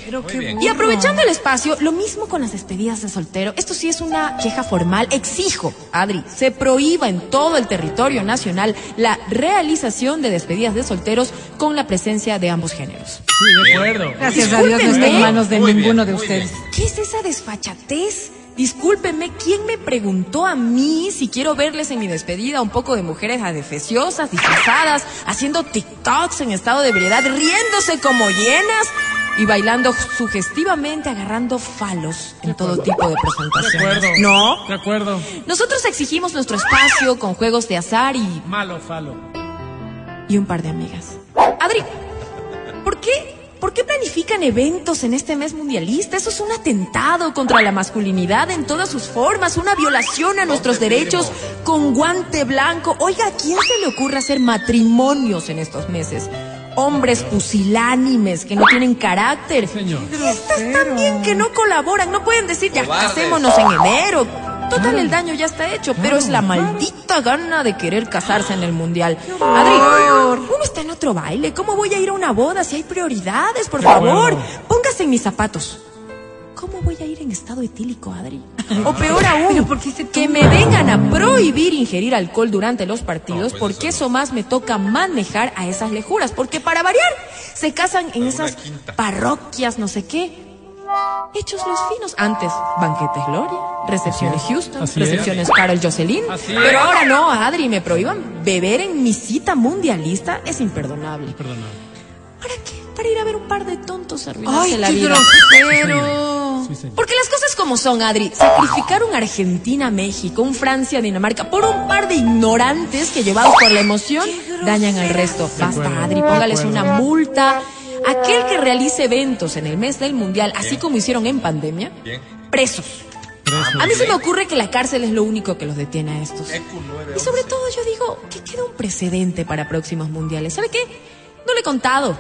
Pero qué Y aprovechando el espacio, lo mismo con las despedidas de soltero. Esto sí es una queja formal. Exijo, Adri, se prohíba en todo el territorio nacional la realización de despedidas de solteros con la presencia de ambos géneros. Sí, de acuerdo. Gracias a Dios no está en manos de ninguno de ustedes. ¿Qué es esa desfachatez? Discúlpenme, ¿quién me preguntó a mí si quiero verles en mi despedida un poco de mujeres adefesiosas, disfrazadas, haciendo TikToks en estado de ebriedad, riéndose como hienas y bailando sugestivamente, agarrando falos en todo tipo de De presentaciones? acuerdo. No. De acuerdo. Nosotros exigimos nuestro espacio con juegos de azar y, Malo, falo. y un par de amigas. Adri, ¿por qué ¿por qué planifican eventos en este mes mundialista? Eso es un atentado contra la masculinidad en todas sus formas, una violación a nuestros derechos con guante blanco. Oiga, ¿a quién se le ocurre hacer matrimonios en estos meses? Hombres pusilánimes que no tienen carácter. Y estas también que no colaboran, no pueden decir ya casémonos en enero. Total, el daño ya está hecho, pero es la maldita gana de querer casarse en el mundial. Adri, uno está en otro baile. ¿Cómo voy a ir a una boda si hay prioridades? Por favor, póngase en mis zapatos. ¿Cómo voy a ir en estado etílico, Adri? O peor aún, que me vengan a prohibir ingerir alcohol durante los partidos, porque eso más me toca manejar a esas lejuras. Porque para variar, se casan en esas parroquias, no sé qué. Hechos los finos. Antes, banquetes Gloria, recepciones Houston, Así es. recepciones Carol Jocelyn. Así es. Pero ahora no, Adri, me prohíban beber en mi cita mundialista. Es imperdonable. ¿Para qué? Para ir a ver un par de tontos arruinarse Ay, la qué vida. grosero. Porque las cosas como son, Adri. Sacrificar un Argentina-México, un Francia-Dinamarca, por un par de ignorantes que llevados por la emoción dañan al resto. Basta, Adri, póngales una multa. Aquel que realice eventos en el mes del Mundial, así como hicieron en pandemia, presos. A mí se me ocurre que la cárcel es lo único que los detiene a estos. Y sobre todo yo digo que queda un precedente para próximos mundiales. ¿Sabe qué? No le he contado.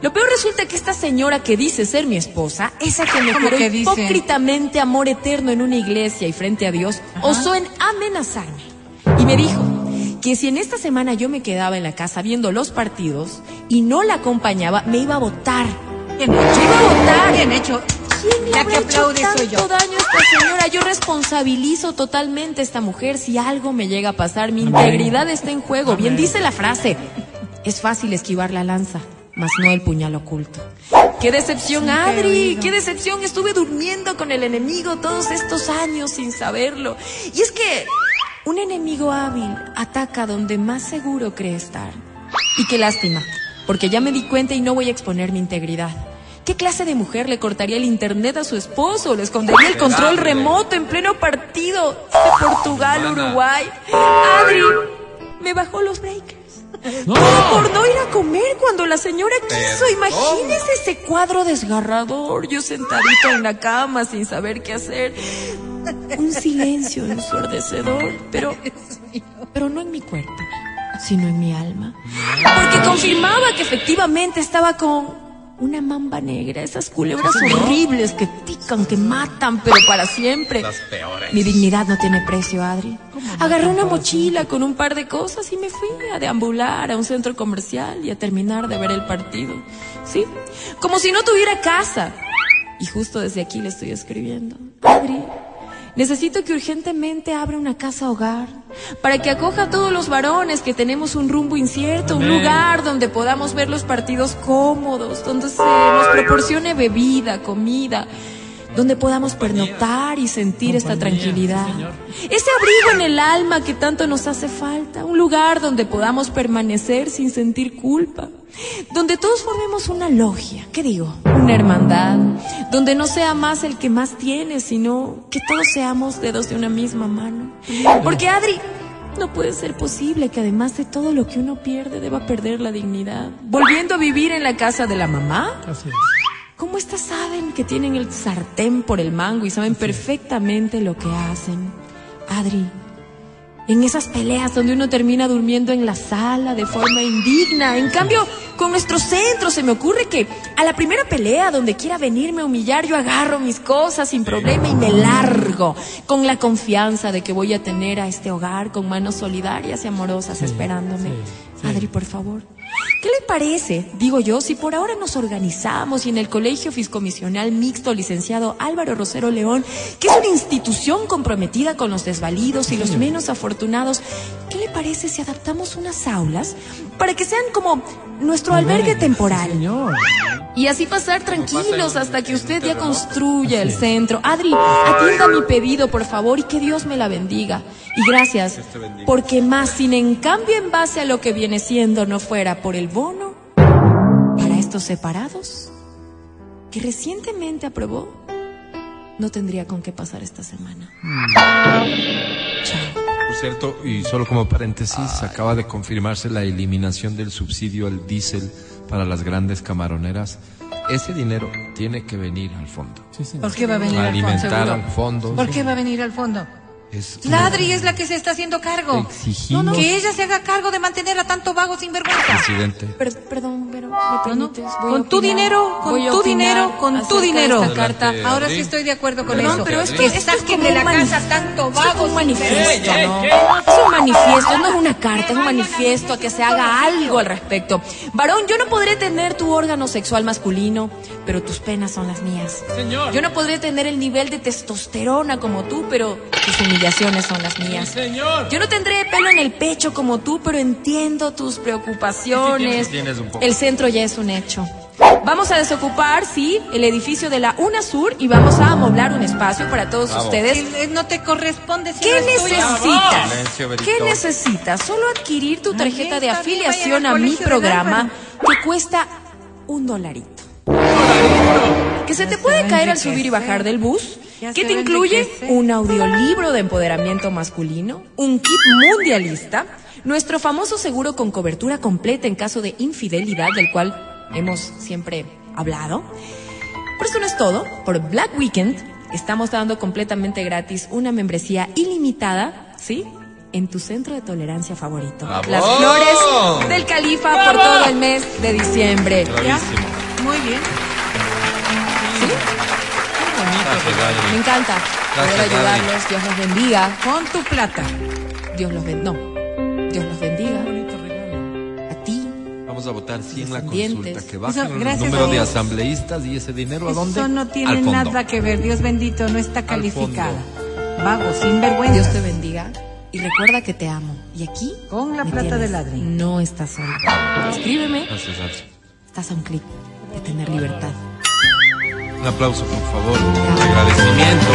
Lo peor resulta que esta señora que dice ser mi esposa, esa que me ¿Cómo juró dice? hipócritamente amor eterno en una iglesia y frente a Dios, osó en amenazarme. Y me dijo que si en esta semana yo me quedaba en la casa viendo los partidos y no la acompañaba, me iba a votar. Bien hecho. Me iba a votar. Bien hecho. ¿Quién le La que hecho aplaude soy yo. daño a esta señora? Yo responsabilizo totalmente a esta mujer si algo me llega a pasar. Mi integridad está en juego. Bien dice la frase. Es fácil esquivar la lanza, mas no el puñal oculto. ¡Qué decepción, Sí, Adri! ¡Qué decepción! Estuve durmiendo con el enemigo todos estos años sin saberlo. Y es que un enemigo hábil ataca donde más seguro cree estar. Y qué lástima, porque ya me di cuenta y no voy a exponer mi integridad. ¿Qué clase de mujer le cortaría el internet a su esposo? ¿Le escondería el control remoto en pleno partido de Portugal-Uruguay? Adri, me bajó los breakers. Por no ir a comer cuando la señora quiso. Imagínese ese cuadro desgarrador. Yo sentadita en la cama sin saber qué hacer. Un silencio ensordecedor. Pero, pero no en mi cuerpo, sino en mi alma. Porque confirmaba que efectivamente estaba con una mamba negra, esas culebras horribles que pican, que matan, pero para siempre. Mi dignidad no tiene precio, Adri. Agarré una mochila con un par de cosas y me fui a deambular a un centro comercial y a terminar de ver el partido. ¿Sí? Como si no tuviera casa. Y justo desde aquí le estoy escribiendo. Adri, necesito que urgentemente abra una casa hogar para que acoja a todos los varones que tenemos un rumbo incierto, un lugar donde podamos ver los partidos cómodos, donde se nos proporcione bebida, comida, donde podamos pernoctar y sentir esta tranquilidad. Ese abrigo en el alma que tanto nos hace falta, un lugar donde podamos permanecer sin sentir culpa, donde todos formemos una logia, ¿qué digo? Una hermandad, donde no sea más el que más tiene, sino que todos seamos dedos de una misma mano. Porque Adri, no puede ser posible que además de todo lo que uno pierde, deba perder la dignidad. Volviendo a vivir en la casa de la mamá, Así es. ¿Cómo estas saben que tienen el sartén por el mango y saben perfectamente lo que hacen? Adri, en esas peleas donde uno termina durmiendo en la sala de forma indigna. En cambio, con nuestro centro se me ocurre que a la primera pelea donde quiera venirme a humillar, yo agarro mis cosas sin problema y me largo con la confianza de que voy a tener a este hogar con manos solidarias y amorosas esperándome. Adri, por favor. ¿Qué le parece, digo yo, si por ahora nos organizamos y en el Colegio Fiscomisional Mixto Licenciado Álvaro Rosero León, que es una institución comprometida con los desvalidos y los menos afortunados, ¿qué le parece si adaptamos unas aulas para que sean como nuestro albergue temporal? Y así pasar tranquilos hasta que usted ya construya el centro. Adri, atienda mi pedido, por favor, y que Dios me la bendiga. Y gracias, porque más sin en cambio en base a lo que viene siendo no fuera por el bono para estos separados que recientemente aprobó, no tendría con qué pasar esta semana. Por cierto, y solo como paréntesis, acaba de confirmarse la eliminación del subsidio al diésel para las grandes camaroneras, ese dinero tiene que venir al fondo. ¿Por qué va a venir al fondo? Alimentar al fondo. ¿Por qué va a venir al fondo? Es La Adri es la que se está haciendo cargo. Exigimos- Que ella se haga cargo de mantener a tanto vago sin vergüenza. Presidente. Per- perdón, pero ¿me permites? Voy a Con tu dinero, con tu dinero, con tu dinero. esta carta. Adelante, Ahora sí estoy de acuerdo con Perdón, eso. pero es que que esto es saquen de la casa tanto Esto es vago. un manifiesto. ¿no? ¿Qué? Es un manifiesto, no es una carta, es un manifiesto a que se haga algo al respecto. Varón, yo no podré tener tu órgano sexual masculino, pero tus penas son las mías. Señor. Yo no podré tener el nivel de testosterona como tú, pero tus humillaciones son las mías. Señor. Yo no tendré pelo en el pecho como tú, pero entiendo tus preocupaciones. Sí, tienes un poco. El centro ya es un hecho. Vamos a desocupar, sí, el edificio de la UNASUR y vamos a amoblar un espacio para todos ustedes. No te corresponde. si ¿Qué no necesitas? ¿Qué necesitas? Solo adquirir tu tarjeta de afiliación a mi programa que cuesta un dolarito. Que se te puede caer al subir y bajar del bus. Se te incluye un audiolibro de empoderamiento masculino, un kit mundialista, nuestro famoso seguro con cobertura completa en caso de infidelidad, del cual hemos siempre hablado. Pero eso no es todo. Por Black Weekend estamos dando completamente gratis una membresía ilimitada, ¿sí? En tu centro de tolerancia favorito. ¡Bravo! Las flores del califa por todo el mes de diciembre. Bravísimo. Muy bien. Me encanta poder Gracias, ayudarlos. Dios los bendiga. Con tu plata. Dios los bendiga. No. Dios los bendiga. A ti. Vamos a votar sí en la Descendientes. consulta. Que bajen el gracias número de Dios. asambleístas y ese dinero a dónde? Eso no Al tiene fondo. nada que ver. Dios bendito, no está calificada. Vago, sin Dios vergüenza. te bendiga. Y recuerda que te amo. Y aquí. Con la plata tienes. del ladri. No estás sola. Escríbeme. Gracias, Adri. Estás a un clic de tener libertad. Un aplauso, por favor. Un agradecimiento.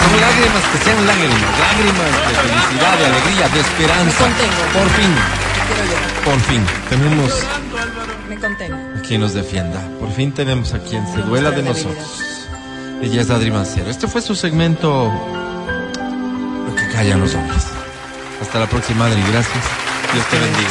Son lágrimas que sean lágrimas. Lágrimas de felicidad, de alegría, de esperanza. Por fin, por fin, tenemos Me contengo. a quien nos defienda. Por fin tenemos a quien se duela de nosotros. Ella es Adri Mancero. Este fue su segmento Lo que callan los hombres. Hasta la próxima, Adri. Gracias. Dios te bendiga.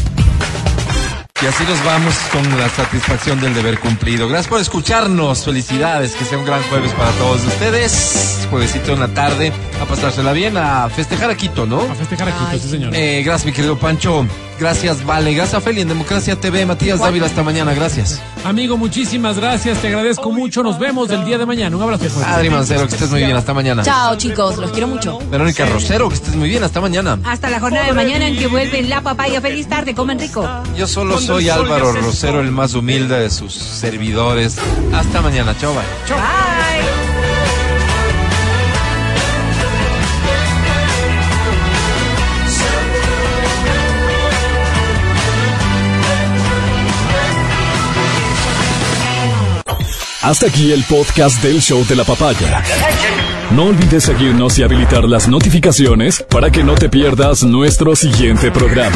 Y así nos vamos con la satisfacción del deber cumplido. Gracias por escucharnos. Felicidades. Que sea un gran jueves para todos ustedes. Juevesito en la tarde. A pasársela bien, a festejar a Quito, ¿no? A festejar aquí, Ay, sí, señor. Eh, gracias, mi querido Pancho. Gracias, Vale. Gracias a Feli en Democracia TV. Matías Dávila, hasta mañana. Gracias. Amigo, muchísimas gracias. Te agradezco mucho. Nos vemos el día de mañana. Un abrazo fuerte. Adri Mancero, que estés muy bien. Hasta mañana. Chao, chicos. Los quiero mucho. Verónica Rosero, que estés muy bien. Hasta mañana. Hasta la jornada de mañana en que vuelve la papaya. Feliz tarde, coman rico. Yo solo soy Álvaro Rosero, el más humilde de sus servidores. Hasta mañana. Chao, bye. Bye. Hasta aquí el podcast del show de la papaya. No olvides seguirnos y habilitar las notificaciones para que no te pierdas nuestro siguiente programa.